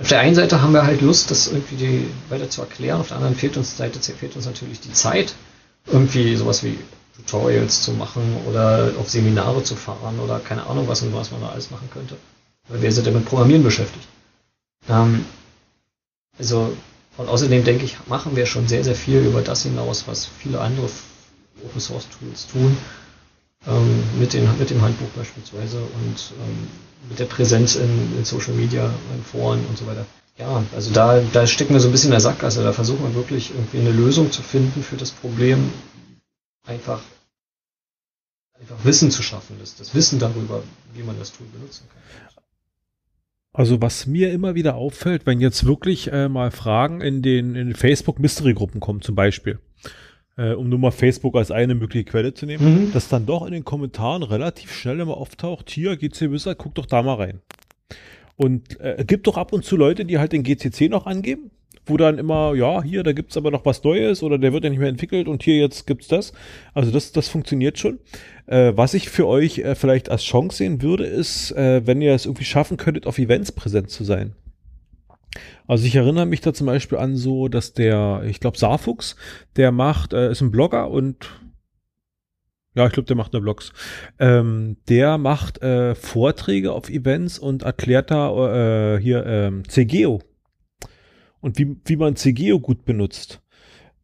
Auf der einen Seite haben wir halt Lust, das irgendwie die, weiter zu erklären, auf der anderen fehlt uns, Seite fehlt uns natürlich die Zeit, irgendwie sowas wie Tutorials zu machen oder auf Seminare zu fahren oder keine Ahnung was und was man da alles machen könnte. Weil wir sind ja mit Programmieren beschäftigt. Ähm, also und außerdem denke ich, machen wir schon sehr, sehr viel über das hinaus, was viele andere Open Source Tools tun. Ähm, mit, den, mit dem Handbuch beispielsweise und ähm, mit der Präsenz in, in, Social Media, in Foren und so weiter. Ja, also da, da stecken wir so ein bisschen in der Sackgasse. Da versuchen wir wirklich irgendwie eine Lösung zu finden für das Problem, einfach, einfach Wissen zu schaffen, das, das Wissen darüber, wie man das Tool benutzen kann. Also was mir immer wieder auffällt, wenn jetzt wirklich äh, mal Fragen in den, in den Facebook-Mystery-Gruppen kommen zum Beispiel, äh, um nur mal Facebook als eine mögliche Quelle zu nehmen, mhm. dass dann doch in den Kommentaren relativ schnell immer auftaucht, hier GC Wizard, guck doch da mal rein. Und äh, gibt doch ab und zu Leute, die halt den GCC noch angeben wo dann immer, ja, hier, da gibt's aber noch was Neues oder der wird ja nicht mehr entwickelt und hier jetzt gibt's das. Also das, das funktioniert schon. Äh, was ich für euch äh, vielleicht als Chance sehen würde, ist, äh, wenn ihr es irgendwie schaffen könntet, auf Events präsent zu sein. Also ich erinnere mich da zum Beispiel an so, dass der, ich glaube, Sarfuchs, der macht, äh, ist ein Blogger und ja, ich glaube, der macht nur Blogs. Ähm, der macht äh, Vorträge auf Events und erklärt da äh, hier ähm, CGO und wie, wie man CGO gut benutzt.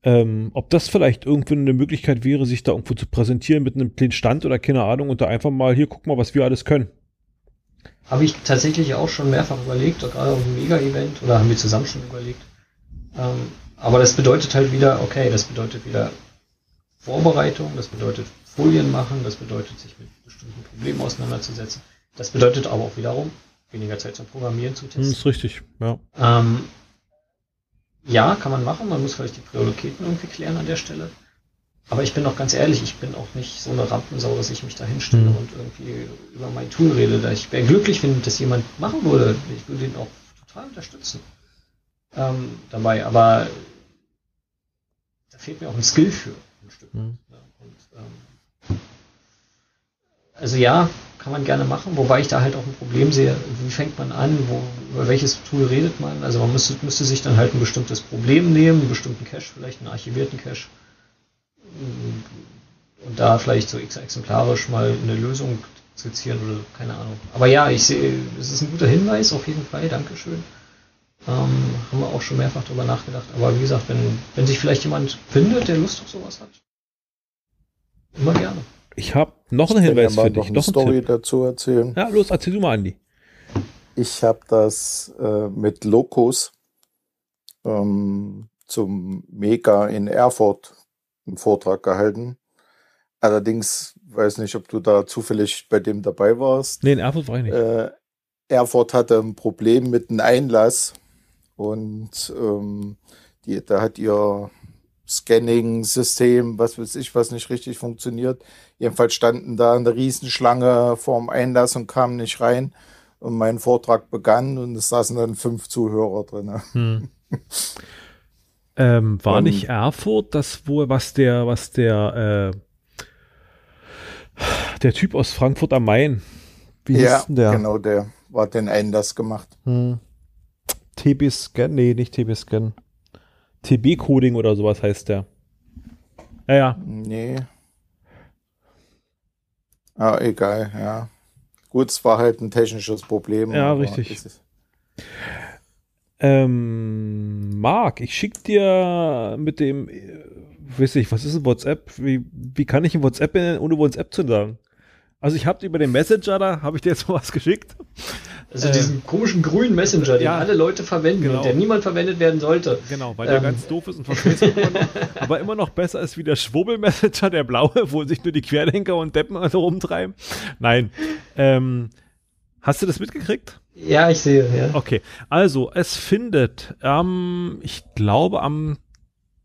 Ähm, ob das vielleicht irgendwie eine Möglichkeit wäre, sich da irgendwo zu präsentieren mit einem kleinen Stand oder keine Ahnung und da einfach mal, hier, guck mal, was wir alles können. Habe ich tatsächlich auch schon mehrfach überlegt, gerade auf einem Mega-Event, oder haben wir zusammen schon überlegt. Ähm, aber das bedeutet halt wieder, okay, das bedeutet wieder Vorbereitung, das bedeutet Folien machen, das bedeutet sich mit bestimmten Problemen auseinanderzusetzen. Das bedeutet aber auch wiederum weniger Zeit zum Programmieren zu testen. Das ist richtig, ja. Ähm, ja, kann man machen. Man muss vielleicht die Prioritäten irgendwie klären an der Stelle. Aber ich bin auch ganz ehrlich, ich bin auch nicht so eine Rampensau, dass ich mich da hinstelle mhm. und irgendwie über mein Tool rede. Ich wäre glücklich, wenn das jemand machen würde. Ich würde ihn auch total unterstützen ähm, dabei. Aber da fehlt mir auch ein Skill für ein Stück. Mhm. Und, ähm, also ja, kann man gerne machen, wobei ich da halt auch ein Problem sehe, wie fängt man an, wo, über welches Tool redet man. Also man müsste, müsste sich dann halt ein bestimmtes Problem nehmen, einen bestimmten Cache, vielleicht einen archivierten Cache und da vielleicht so exemplarisch mal eine Lösung skizzieren oder keine Ahnung. Aber ja, ich sehe, es ist ein guter Hinweis, auf jeden Fall, Dankeschön. Ähm, haben wir auch schon mehrfach darüber nachgedacht. Aber wie gesagt, wenn, wenn sich vielleicht jemand findet, der Lust auf sowas hat, immer gerne. Ich habe noch einen Hinweis für dich. Noch eine Story Tipp. dazu erzählen. Ja, los, erzähl du mal, Andi. Ich habe das äh, mit Locus ähm, zum Mega in Erfurt einen Vortrag gehalten. Allerdings weiß nicht, ob du da zufällig bei dem dabei warst. Nee, in Erfurt war ich nicht. Äh, Erfurt hatte ein Problem mit einem Einlass und ähm, die, da hat ihr Scanning-System, was weiß ich, was nicht richtig funktioniert. Jedenfalls standen da eine Riesenschlange vorm Einlass und kamen nicht rein. Und mein Vortrag begann und es saßen dann fünf Zuhörer drin. Hm. ähm, war und, nicht Erfurt das, wo, was der, was der, äh, der Typ aus Frankfurt am Main, wie ja, hieß denn der? genau, der war den Einlass gemacht. Hm. TB-Scan, nee, nicht TB-Scan. TB-Coding oder sowas heißt der. Ja, ja. Nee. Ah, egal, ja. Gut, es war halt ein technisches Problem. Ja, richtig. Ähm, Marc, ich schick dir mit dem, äh, weiß ich, was ist ein WhatsApp? Wie, wie kann ich ein WhatsApp ohne WhatsApp zu sagen? Also ich habe über den Messenger da, habe ich dir jetzt mal was geschickt. Also äh, diesen komischen grünen Messenger, den ja, alle Leute verwenden genau. und der niemand verwendet werden sollte. Genau, weil ähm. der ganz doof ist und verschwitzt aber immer noch besser ist wie der Schwurbel-Messenger, der blaue, wo sich nur die Querdenker und Deppen also rumtreiben. Nein. Ähm, hast du das mitgekriegt? Ja, ich sehe, ja. Okay, also es findet ähm, ich glaube am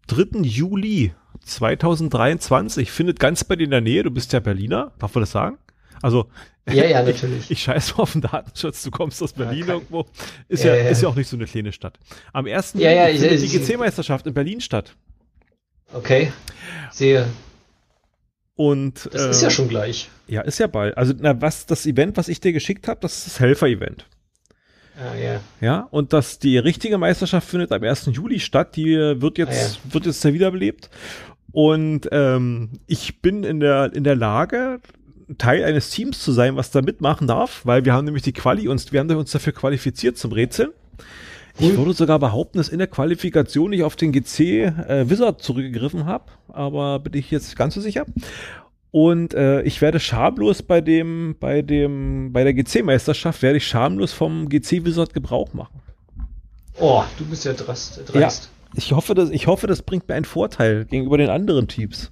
3. Juli 2023 findet ganz bei dir in der Nähe, du bist ja Berliner, darf man das sagen? Also ja, ja, natürlich. Ich, ich scheiße auf den Datenschutz, du kommst aus Berlin ja, irgendwo. Ist ja, ja, ist ja auch nicht so eine kleine Stadt. Am 1. Ja, ja, findet die GC-Meisterschaft in Berlin statt. Okay. Sehe. Und das äh, ist ja schon gleich. Ja, ist ja bald. Also, na, was das Event, was ich dir geschickt habe, das ist das Helfer-Event. Ah, ja. Ja, und dass die richtige Meisterschaft findet am 1. Juli statt, die wird jetzt, ah, ja. wird jetzt ja wiederbelebt. Und ähm, ich bin in der, in der Lage, Teil eines Teams zu sein, was da mitmachen darf, weil wir haben nämlich die Quali uns, wir haben uns dafür qualifiziert zum Rätsel. Ich würde sogar behaupten, dass in der Qualifikation ich auf den GC äh, Wizard zurückgegriffen habe, aber bin ich jetzt ganz so sicher. Und äh, ich werde schamlos bei dem, bei dem, bei der GC-Meisterschaft werde ich schamlos vom GC Wizard Gebrauch machen. Oh, du bist ja dreist. dreist. Ja, ich hoffe, dass, ich hoffe, das bringt mir einen Vorteil gegenüber den anderen Teams.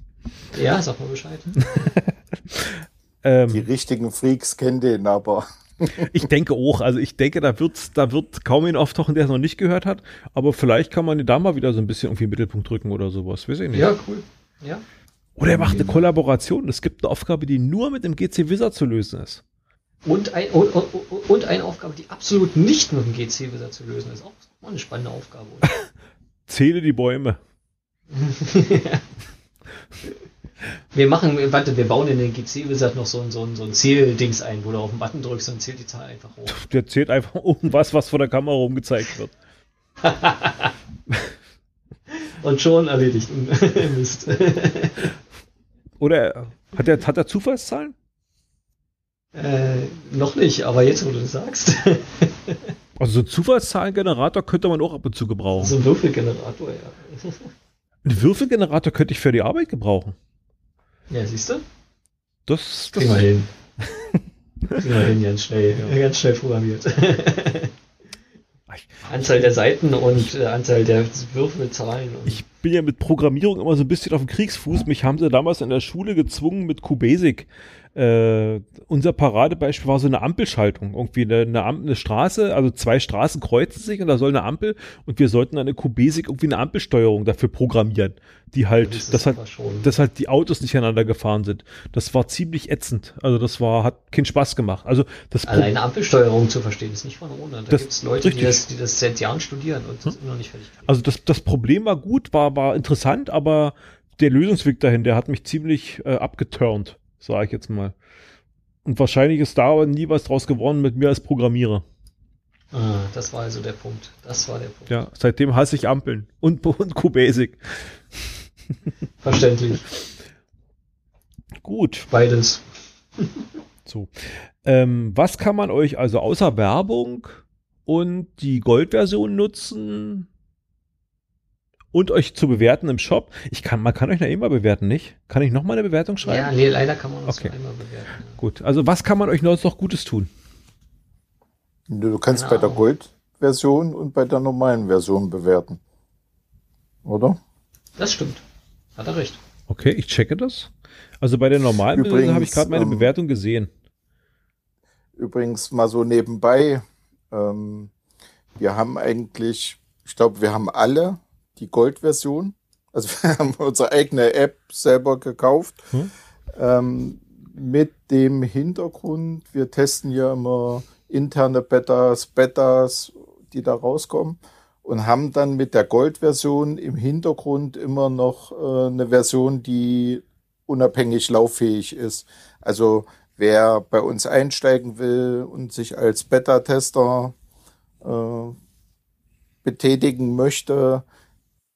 Ja, sag mal Bescheid. Ähm, die richtigen Freaks kennen den aber. ich denke auch, also ich denke, da wird, da wird kaum ihn auftauchen, der es noch nicht gehört hat, aber vielleicht kann man da mal wieder so ein bisschen irgendwie im Mittelpunkt drücken oder sowas, weiß ich nicht. Ja, cool. Ja. Oder er macht eine Kollaboration. Es gibt eine Aufgabe, die nur mit dem GC Wizard zu lösen ist. Und, ein, und, und, und eine Aufgabe, die absolut nicht mit dem GC Wizard zu lösen ist. Auch eine spannende Aufgabe. Zähle die Bäume. Wir machen, warte, wir bauen in den GC-Wizard noch so ein, so ein, so ein Zähldings ein, wo du auf den Button drückst und zählt die Zahl einfach hoch. Der zählt einfach irgendwas, was vor der Kamera rumgezeigt wird. und schon erledigt. Mist. Oder hat er, hat er Zufallszahlen? Äh, noch nicht, aber jetzt, wo du das sagst. also so ein Zufallszahlengenerator könnte man auch ab und zu gebrauchen. So ein Würfelgenerator, ja. Ein Würfelgenerator könnte ich für die Arbeit gebrauchen. Ja, siehst du? Das, das Kriegen wir hin. Kriegen wir hin, ganz schnell. Ja. Ganz schnell programmiert. Anzahl der Seiten und äh, Anzahl der Würfelzahlen. ich bin ja mit Programmierung immer so ein bisschen auf dem Kriegsfuß. Mich haben sie damals in der Schule gezwungen mit QBasic äh, unser Paradebeispiel war so eine Ampelschaltung. Irgendwie eine, eine, eine, Straße, also zwei Straßen kreuzen sich und da soll eine Ampel und wir sollten eine QBasic irgendwie eine Ampelsteuerung dafür programmieren, die halt, das dass halt, dass halt die Autos nicht aneinander gefahren sind. Das war ziemlich ätzend. Also das war, hat keinen Spaß gemacht. Also das Alleine Ampelsteuerung zu verstehen ist nicht von ohne. Da gibt es Leute, die das, die das seit Jahren studieren und das hm? noch nicht fertig kriegen. Also das, das Problem war gut, war, war interessant, aber der Lösungsweg dahin, der hat mich ziemlich äh, abgeturnt sage ich jetzt mal. Und wahrscheinlich ist da aber nie was draus geworden mit mir als Programmierer. Ah, das war also der Punkt. Das war der Punkt. Ja, seitdem hasse ich Ampeln und, und QBasic. Verständlich. Gut. Beides. So. Ähm, was kann man euch also außer Werbung und die Goldversion nutzen und euch zu bewerten im Shop? Ich kann, man kann euch noch immer bewerten, nicht? Kann ich noch mal eine Bewertung schreiben? Ja, nee, leider kann man uns Okay. nur einmal bewerten. Gut. Also was kann man euch noch noch Gutes tun? Du kannst Keine bei der Ahnung. Gold-Version und bei der normalen Version bewerten. Oder? Das stimmt. Hat er recht. Okay, ich checke das. Also bei der normalen Version Übrigens, habe ich gerade meine ähm, Bewertung gesehen. Übrigens mal so nebenbei. Ähm, wir haben eigentlich, ich glaube, wir haben alle die Gold-Version. Also wir haben unsere eigene App selber gekauft. Hm. Ähm, mit dem Hintergrund, wir testen ja immer interne Betas, Betas, die da rauskommen und haben dann mit der Gold-Version im Hintergrund immer noch äh, eine Version, die unabhängig lauffähig ist. Also wer bei uns einsteigen will und sich als Beta-Tester äh, betätigen möchte,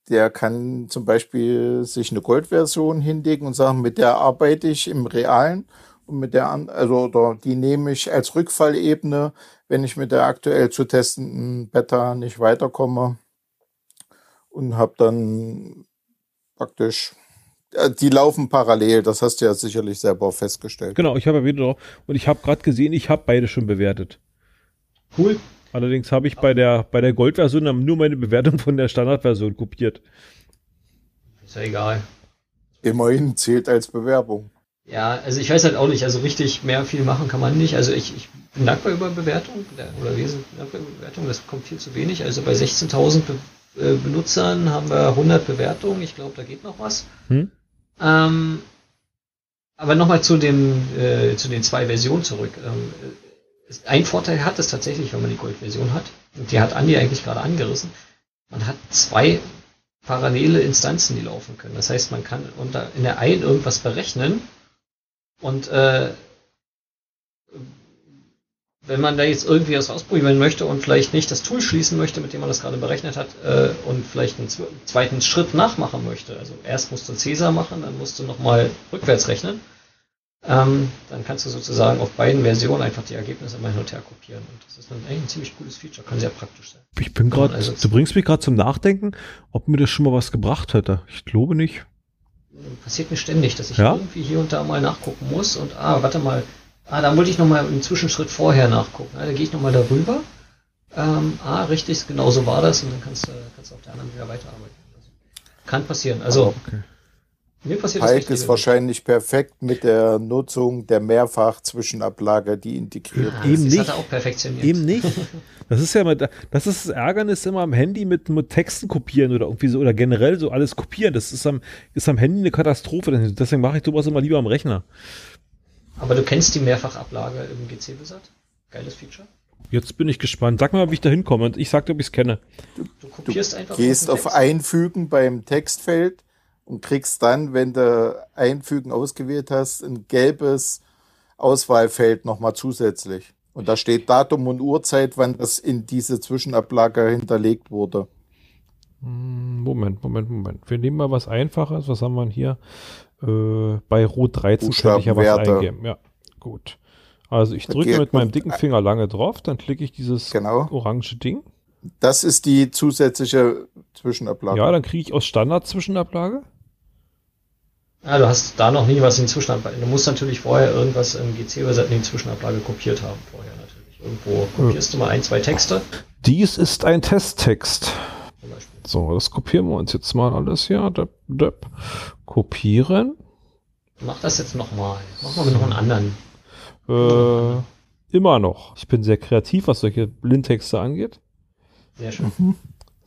der kann zum Beispiel sich eine Gold-Version hinlegen und sagen, mit der arbeite ich im Realen und mit der, also oder die nehme ich als Rückfallebene, wenn ich mit der aktuell zu testenden Beta nicht weiterkomme und habe dann praktisch, äh, die laufen parallel, das hast du ja sicherlich selber festgestellt. Genau, ich habe ja wieder. Und ich habe gerade gesehen, ich habe beide schon bewertet. Cool. Allerdings habe ich bei der, bei der Goldversion nur meine Bewertung von der Standardversion kopiert. Ist ja egal. Immerhin zählt als Bewerbung. Ja, also ich weiß halt auch nicht, also richtig mehr viel machen kann man nicht. Also ich, ich bin dankbar über Bewertung, der- oder wir sind dankbar über Bewertung, das kommt viel zu wenig. Also bei 16.000 Be äh, Benutzern haben wir 100 Bewertungen, ich glaube, da geht noch was. Hm? Ähm, aber nochmal zu dem, äh, zu den zwei Versionen zurück. Ähm, ein Vorteil hat es tatsächlich, wenn man die Gold-Version hat, und die hat Andi eigentlich gerade angerissen, man hat zwei parallele Instanzen, die laufen können. Das heißt, man kann unter, in der einen irgendwas berechnen und äh, wenn man da jetzt irgendwie was ausprobieren möchte und vielleicht nicht das Tool schließen möchte, mit dem man das gerade berechnet hat, äh, und vielleicht einen zwe- zweiten Schritt nachmachen möchte, also erst musst du Cäsar machen, dann musst du nochmal rückwärts rechnen, ähm, dann kannst du sozusagen auf beiden Versionen einfach die Ergebnisse immer hin und her kopieren. Und das ist dann eigentlich ein ziemlich cooles Feature, kann sehr praktisch sein. Ich bin gerade, Also- du bringst mich gerade zum Nachdenken, ob mir das schon mal was gebracht hätte. Ich glaube nicht. Passiert mir ständig, dass ich Ja? irgendwie hier und da mal nachgucken muss und ah, warte mal, ah, da wollte ich nochmal einen Zwischenschritt vorher nachgucken. Ah, da gehe ich nochmal darüber. Ähm, ah, richtig, genau so war das und dann kannst du kannst auf der anderen wieder weiterarbeiten. Also, kann passieren. Also Okay. Mir passiert das Pike ist wahrscheinlich perfekt mit der Nutzung der Mehrfach-Zwischenablage, die integriert Ah, Eben das nicht. hat er auch perfektioniert. Eben nicht. Das ist ja mal, das ist das Ärgernis immer am Handy mit, mit Texten kopieren oder irgendwie so, oder generell so alles kopieren. Das ist am, ist am Handy eine Katastrophe. Deswegen mache ich sowas immer lieber am Rechner. Aber du kennst die Mehrfachablage im GC-Wizard? Geiles Feature. Jetzt bin ich gespannt. Sag mal, wie ich da hinkomme ich sag dir, ob ich es kenne. Du kopierst einfach Gehst auf Text. Einfügen beim Textfeld und kriegst dann, wenn du Einfügen ausgewählt hast, ein gelbes Auswahlfeld nochmal zusätzlich. Und da steht Datum und Uhrzeit, wann das in diese Zwischenablage hinterlegt wurde. Hm, Moment, Moment, Moment. Wir nehmen mal was Einfaches. Was haben wir hier? Äh, bei Rot 13 könnte ich ja was eingeben. Ja, gut. Also ich drücke mit meinem dicken Finger lange drauf, dann klicke ich dieses Genau. orange Ding. Das ist die zusätzliche Zwischenablage. Ja, dann kriege ich aus Standard Zwischenablage. Ah, du hast da noch nie was in die Zwischenablage. Du musst natürlich vorher irgendwas im GC-Wizard in die Zwischenablage kopiert haben. Vorher natürlich. Irgendwo kopierst du mal ein, zwei Texte. Dies ist ein Testtext. So, das kopieren wir uns jetzt mal alles hier. Döp, döp. Kopieren. Mach das jetzt nochmal. Mach mal mit noch einen anderen. Äh, immer noch. Ich bin sehr kreativ, was solche Blindtexte angeht. Sehr schön.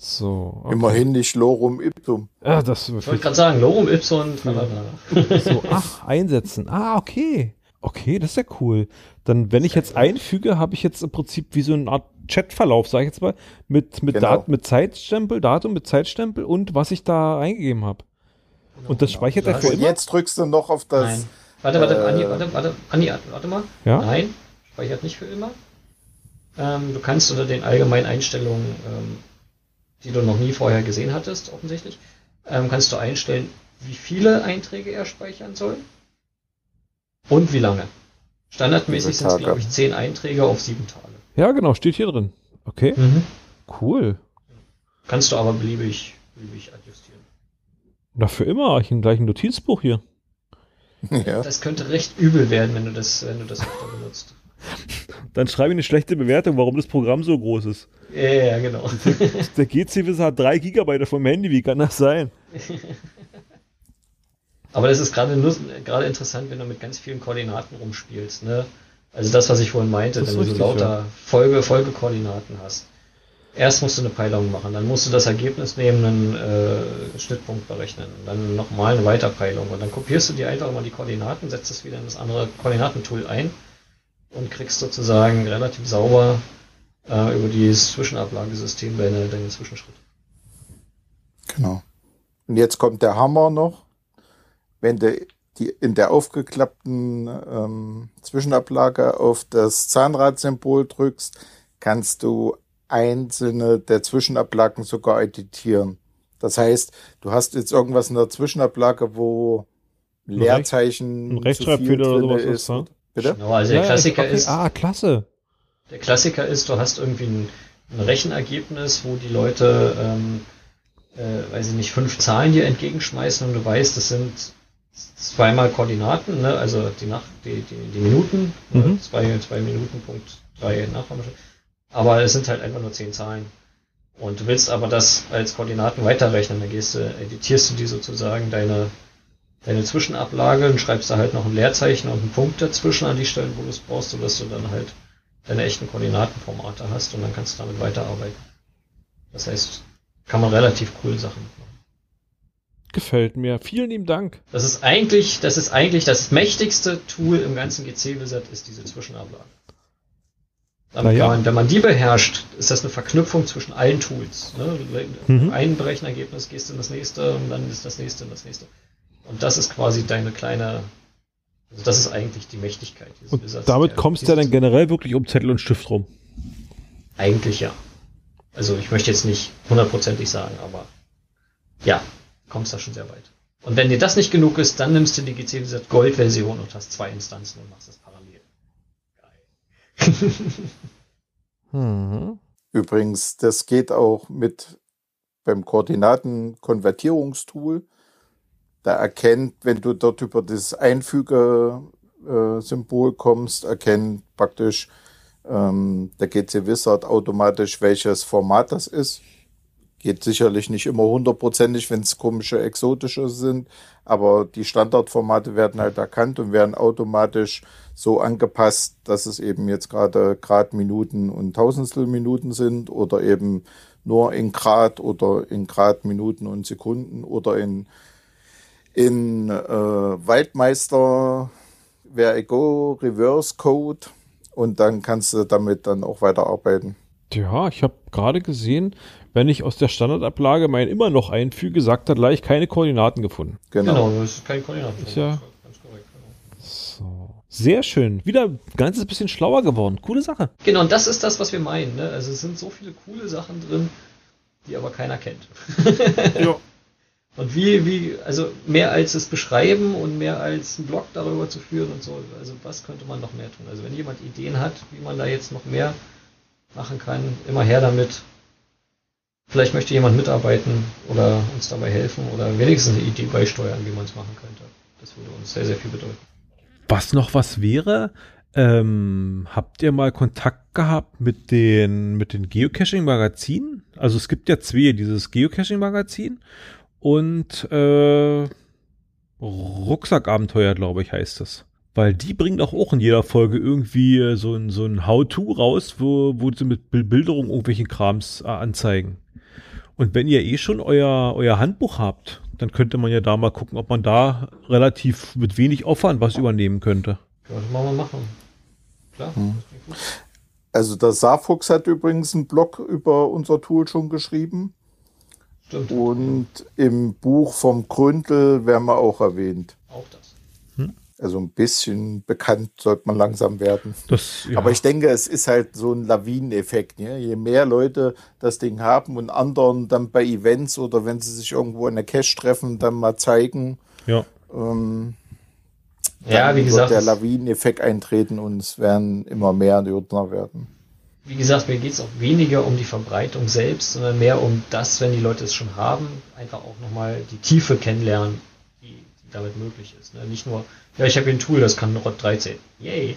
So. okay. Immerhin nicht Lorum Ipsum. Ja, das Ich wollte gerade sagen, Lorem Ipsum, tralala. so, ach, einsetzen. Ah, okay. Okay, das ist ja cool. Dann, wenn ich jetzt einfüge, habe ich jetzt im Prinzip wie so eine Art Chatverlauf, sage ich jetzt mal, mit, mit, Genau. Dat mit Zeitstempel, Datum mit Zeitstempel und was ich da eingegeben habe. Und das speichert er Du für immer? jetzt drückst du noch auf das, Nein. Warte, warte, äh, Anni, warte, warte, Anni, warte mal. Ja? Nein, speichert nicht für immer. Ähm, du kannst unter den allgemeinen Einstellungen, ähm, die du noch nie vorher gesehen hattest, offensichtlich, ähm, kannst du einstellen, wie viele Einträge er speichern soll und wie lange. Standardmäßig sind es, glaube ich, zehn Einträge auf sieben Tage. Ja, genau, steht hier drin. Okay. Mhm. Cool. Kannst du aber beliebig, beliebig adjustieren. Na, für immer. Ich ein gleichen Notizbuch hier. Ja. Das könnte recht übel werden, wenn du das, wenn du das öfter benutzt. Dann schreibe ich eine schlechte Bewertung, warum das Programm so groß ist. Ja, ja genau. Der, der GC hat 3 GB vom Handy, wie kann das sein? Aber das ist gerade interessant, wenn du mit ganz vielen Koordinaten rumspielst. Ne? Also das, was ich vorhin meinte, wenn du so lauter ja. Folge, Folgekoordinaten hast. Erst musst du eine Peilung machen, dann musst du das Ergebnis nehmen, einen äh, Schnittpunkt berechnen, dann nochmal eine Weiterpeilung und dann kopierst du dir einfach mal die Koordinaten, setzt es wieder in das andere Koordinatentool ein und kriegst sozusagen relativ sauber äh, über dieses Zwischenablagesystem deine, deine Zwischenschritte. Genau. Und jetzt kommt der Hammer noch. Wenn du die in der aufgeklappten ähm, Zwischenablage auf das Zahnradsymbol drückst, kannst du einzelne der Zwischenablagen sogar editieren. Das heißt, du hast jetzt irgendwas in der Zwischenablage, wo Leerzeichen ein Rechtschreibfehler oder sowas ist. Ne? Bitte? Genau, also der Klassiker okay. ist. Ah, klasse. Der Klassiker ist, du hast irgendwie ein, ein Rechenergebnis, wo die Leute, ähm, äh, weiß ich nicht, fünf Zahlen dir entgegenschmeißen und du weißt, das sind zweimal Koordinaten, ne? also die, Nach die, die, die Minuten, mhm. äh, zwei, zwei Minuten, Punkt drei Nachkommastellen. Aber es sind halt einfach nur zehn Zahlen. Und du willst aber das als Koordinaten weiterrechnen, dann gehst du, editierst du die sozusagen deine, deine Zwischenablage und schreibst da halt noch ein Leerzeichen und einen Punkt dazwischen an die Stellen, wo du es brauchst, sodass du dann halt deine echten Koordinatenformate hast und dann kannst du damit weiterarbeiten. Das heißt, kann man relativ coole Sachen machen. Gefällt mir. Vielen lieben Dank. Das ist eigentlich, das ist eigentlich das mächtigste Tool im ganzen GC-Wizard ist diese Zwischenablage. Damit ja. man, wenn man die beherrscht, ist das eine Verknüpfung zwischen allen Tools. Ne? Mhm. Ein Berechenergebnis gehst du in das nächste und dann ist das nächste und das nächste. Und das ist quasi deine kleine, also das ist eigentlich die Mächtigkeit. Und Wizards, damit kommst du ja dann generell wirklich um Zettel und Stift rum. Eigentlich ja. Also ich möchte jetzt nicht hundertprozentig sagen, aber ja, kommst da schon sehr weit. Und wenn dir das nicht genug ist, dann nimmst du die GC Gold-Version und hast zwei Instanzen und machst das parallel. Geil. mhm. Übrigens, das geht auch mit beim Koordinatenkonvertierungstool. Da erkennt, wenn du dort über das Einfüge-Symbol kommst, erkennt praktisch ähm, der GC Wizard automatisch, welches Format das ist. Geht sicherlich nicht immer hundertprozentig, wenn es komische exotische sind, aber die Standardformate werden halt erkannt und werden automatisch so angepasst, dass es eben jetzt gerade Grad Minuten und Tausendstel Minuten sind oder eben nur in Grad oder in Grad Minuten und Sekunden oder in in äh, Waldmeister Where I Go Reverse Code und dann kannst du damit dann auch weiterarbeiten. Ja, ich habe gerade gesehen, wenn ich aus der Standardablage mein immer noch einfüge, sagt er gleich keine Koordinaten gefunden. Genau, genau das ist keine Koordinaten. Ist ja korrekt, genau. so. Sehr schön. Wieder ein ganzes bisschen schlauer geworden. Coole Sache. Genau, und das ist das, was wir meinen. Ne? Also es sind so viele coole Sachen drin, die aber keiner kennt. ja. Und wie, wie, also mehr als es beschreiben und mehr als einen Blog darüber zu führen und so, also was könnte man noch mehr tun? Also wenn jemand Ideen hat, wie man da jetzt noch mehr machen kann, immer her damit. Vielleicht möchte jemand mitarbeiten oder uns dabei helfen oder wenigstens eine Idee beisteuern, wie man es machen könnte. Das würde uns sehr, sehr viel bedeuten. Was noch was wäre, ähm, habt ihr mal Kontakt gehabt mit den, mit den Geocaching-Magazinen? Also es gibt ja zwei, dieses Geocaching-Magazin und äh, Rucksackabenteuer, glaube ich, heißt das. Weil die bringen auch, auch in jeder Folge irgendwie so ein, so ein How-To raus, wo, wo sie mit Bebilderung irgendwelche Krams äh, anzeigen. Und wenn ihr eh schon euer, euer Handbuch habt, dann könnte man ja da mal gucken, ob man da relativ mit wenig Aufwand was übernehmen könnte. Können wir mal machen. Klar. Hm. Also der Saarfuchs hat übrigens einen Blog über unser Tool schon geschrieben. Stimmt. Und im Buch vom Gründel werden wir auch erwähnt. Auch das. Also ein bisschen bekannt sollte man langsam werden. Das, ja. Aber ich denke, es ist halt so ein Lawineneffekt. Ne? Je mehr Leute das Ding haben und anderen dann bei Events oder wenn sie sich irgendwo in der Cache treffen, dann mal zeigen. Ja. Ähm, ja, wie gesagt. Wird der Lawineneffekt eintreten und es werden immer mehr Nürtner werden. Wie gesagt, mir geht es auch weniger um die Verbreitung selbst, sondern mehr um das, wenn die Leute es schon haben, einfach auch nochmal die Tiefe kennenlernen, die, die damit möglich ist. Ne? Nicht nur, ja, ich habe hier ein Tool, das kann ROT 13, yay,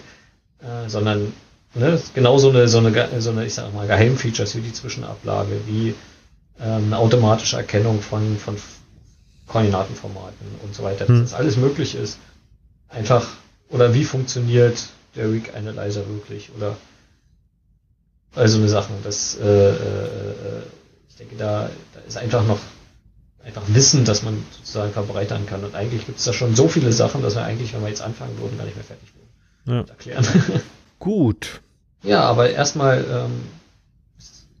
äh, sondern ne, genau so eine, so eine, so eine, ich sag mal, Geheimfeatures wie die Zwischenablage, wie ähm, eine automatische Erkennung von, von Koordinatenformaten und so weiter, hm. dass das alles möglich ist. Einfach, oder wie funktioniert der Weak Analyzer wirklich, oder also eine Sachen. Das, äh, äh, äh, ich denke, da, da ist einfach noch einfach Wissen, dass man sozusagen verbreitern kann. Und eigentlich gibt es da schon so viele Sachen, dass wir eigentlich, wenn wir jetzt anfangen würden, gar nicht mehr fertig würden. Ja. Erklären. Gut. Ja, aber erstmal ähm,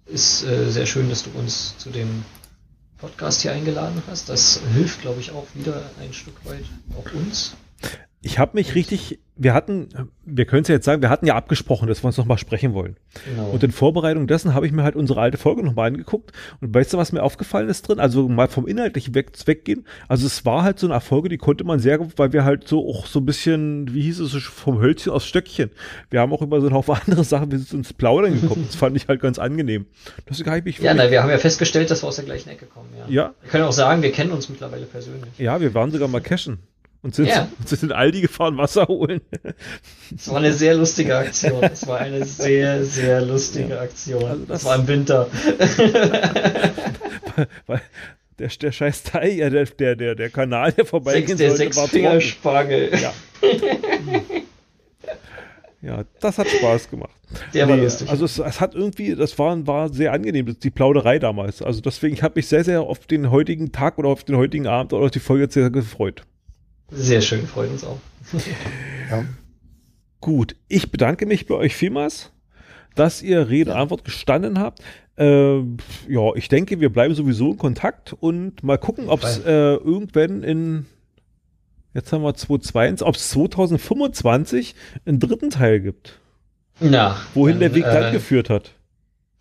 ist äh, sehr schön, dass du uns zu dem Podcast hier eingeladen hast. Das hilft, glaube ich, auch wieder ein Stück weit auch uns. Ich habe mich richtig, wir hatten, wir können es ja jetzt sagen, wir hatten ja abgesprochen, dass wir uns nochmal sprechen wollen. Genau. Und in Vorbereitung dessen habe ich mir halt unsere alte Folge nochmal angeguckt. Und weißt du, was mir aufgefallen ist drin? Also mal vom Inhaltlichen weg, weggehen. Also es war halt so eine Erfolge, die konnte man sehr, weil wir halt so auch so ein bisschen, wie hieß es, vom Hölzchen aus Stöckchen. Wir haben auch über so einen Haufen andere Sachen, wir sind ins Plaudern gekommen. das fand ich halt ganz angenehm. Deswegen habe ich mich Ja, na, wir haben ja festgestellt, dass wir aus der gleichen Ecke kommen. Ja. ja. Wir können auch sagen, wir kennen uns mittlerweile persönlich. Ja, wir waren sogar mal cashen und sind, ja. sind in Aldi gefahren Wasser holen. Das war eine sehr lustige Aktion. Das war eine sehr, sehr lustige Aktion. Also das, das, war im Winter. weil, der, der scheiß Teil, ja, der, der, der, der Kanal, der vorbeigehen Sechs, sollte, war Fingerspargel. Ja. ja, das hat Spaß gemacht. Der war lustig. Also es, es, hat irgendwie, das war, war sehr angenehm, die Plauderei damals. Also deswegen, ich habe mich sehr, sehr auf den heutigen Tag oder auf den heutigen Abend oder auf die Folge sehr gefreut. Sehr schön, freut uns auch. ja. Gut, ich bedanke mich bei euch vielmals, dass ihr Rede ja. Antwort gestanden habt. Äh, ja, ich denke, wir bleiben sowieso in Kontakt und mal gucken, ob es äh, irgendwann in jetzt haben wir 2022, ob es 2025 einen dritten Teil gibt. Ja. Wohin dann, der Weg dann äh, geführt hat.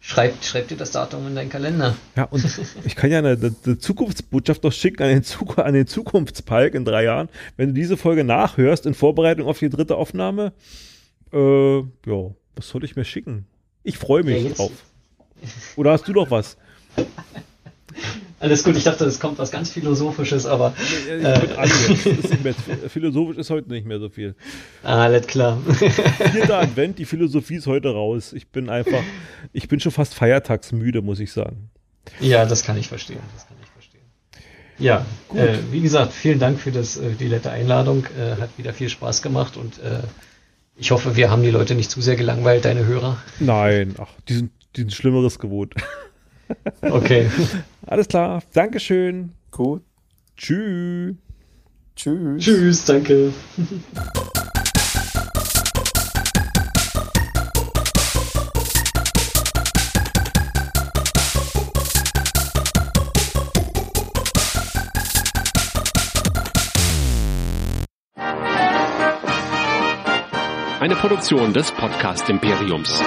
Schreib, schreib dir das Datum in deinen Kalender. Ja, und ich kann ja eine, eine Zukunftsbotschaft noch schicken an den, Zuk an den Zukunftspalk in drei Jahren. Wenn du diese Folge nachhörst in Vorbereitung auf die dritte Aufnahme, äh, ja, was soll ich mir schicken? Ich freue mich ja, drauf. Oder hast du noch was? Alles gut, ich dachte, es kommt was ganz Philosophisches, aber. Äh, ist philosophisch ist heute nicht mehr so viel. Alles klar. Vierter Advent, die Philosophie ist heute raus. Ich bin einfach, ich bin schon fast feiertagsmüde, muss ich sagen. Ja, das kann ich verstehen. Das kann ich verstehen. Ja, äh, wie gesagt, vielen Dank für das, äh, die nette Einladung. Äh, hat wieder viel Spaß gemacht und äh, ich hoffe, wir haben die Leute nicht zu sehr gelangweilt, deine Hörer. Nein, ach, die sind, die sind Schlimmeres gewohnt. Okay. Alles klar. Dankeschön. Gut. Tschüss. Tschüss. Tschüss, danke. Eine Produktion des Podcast Imperiums.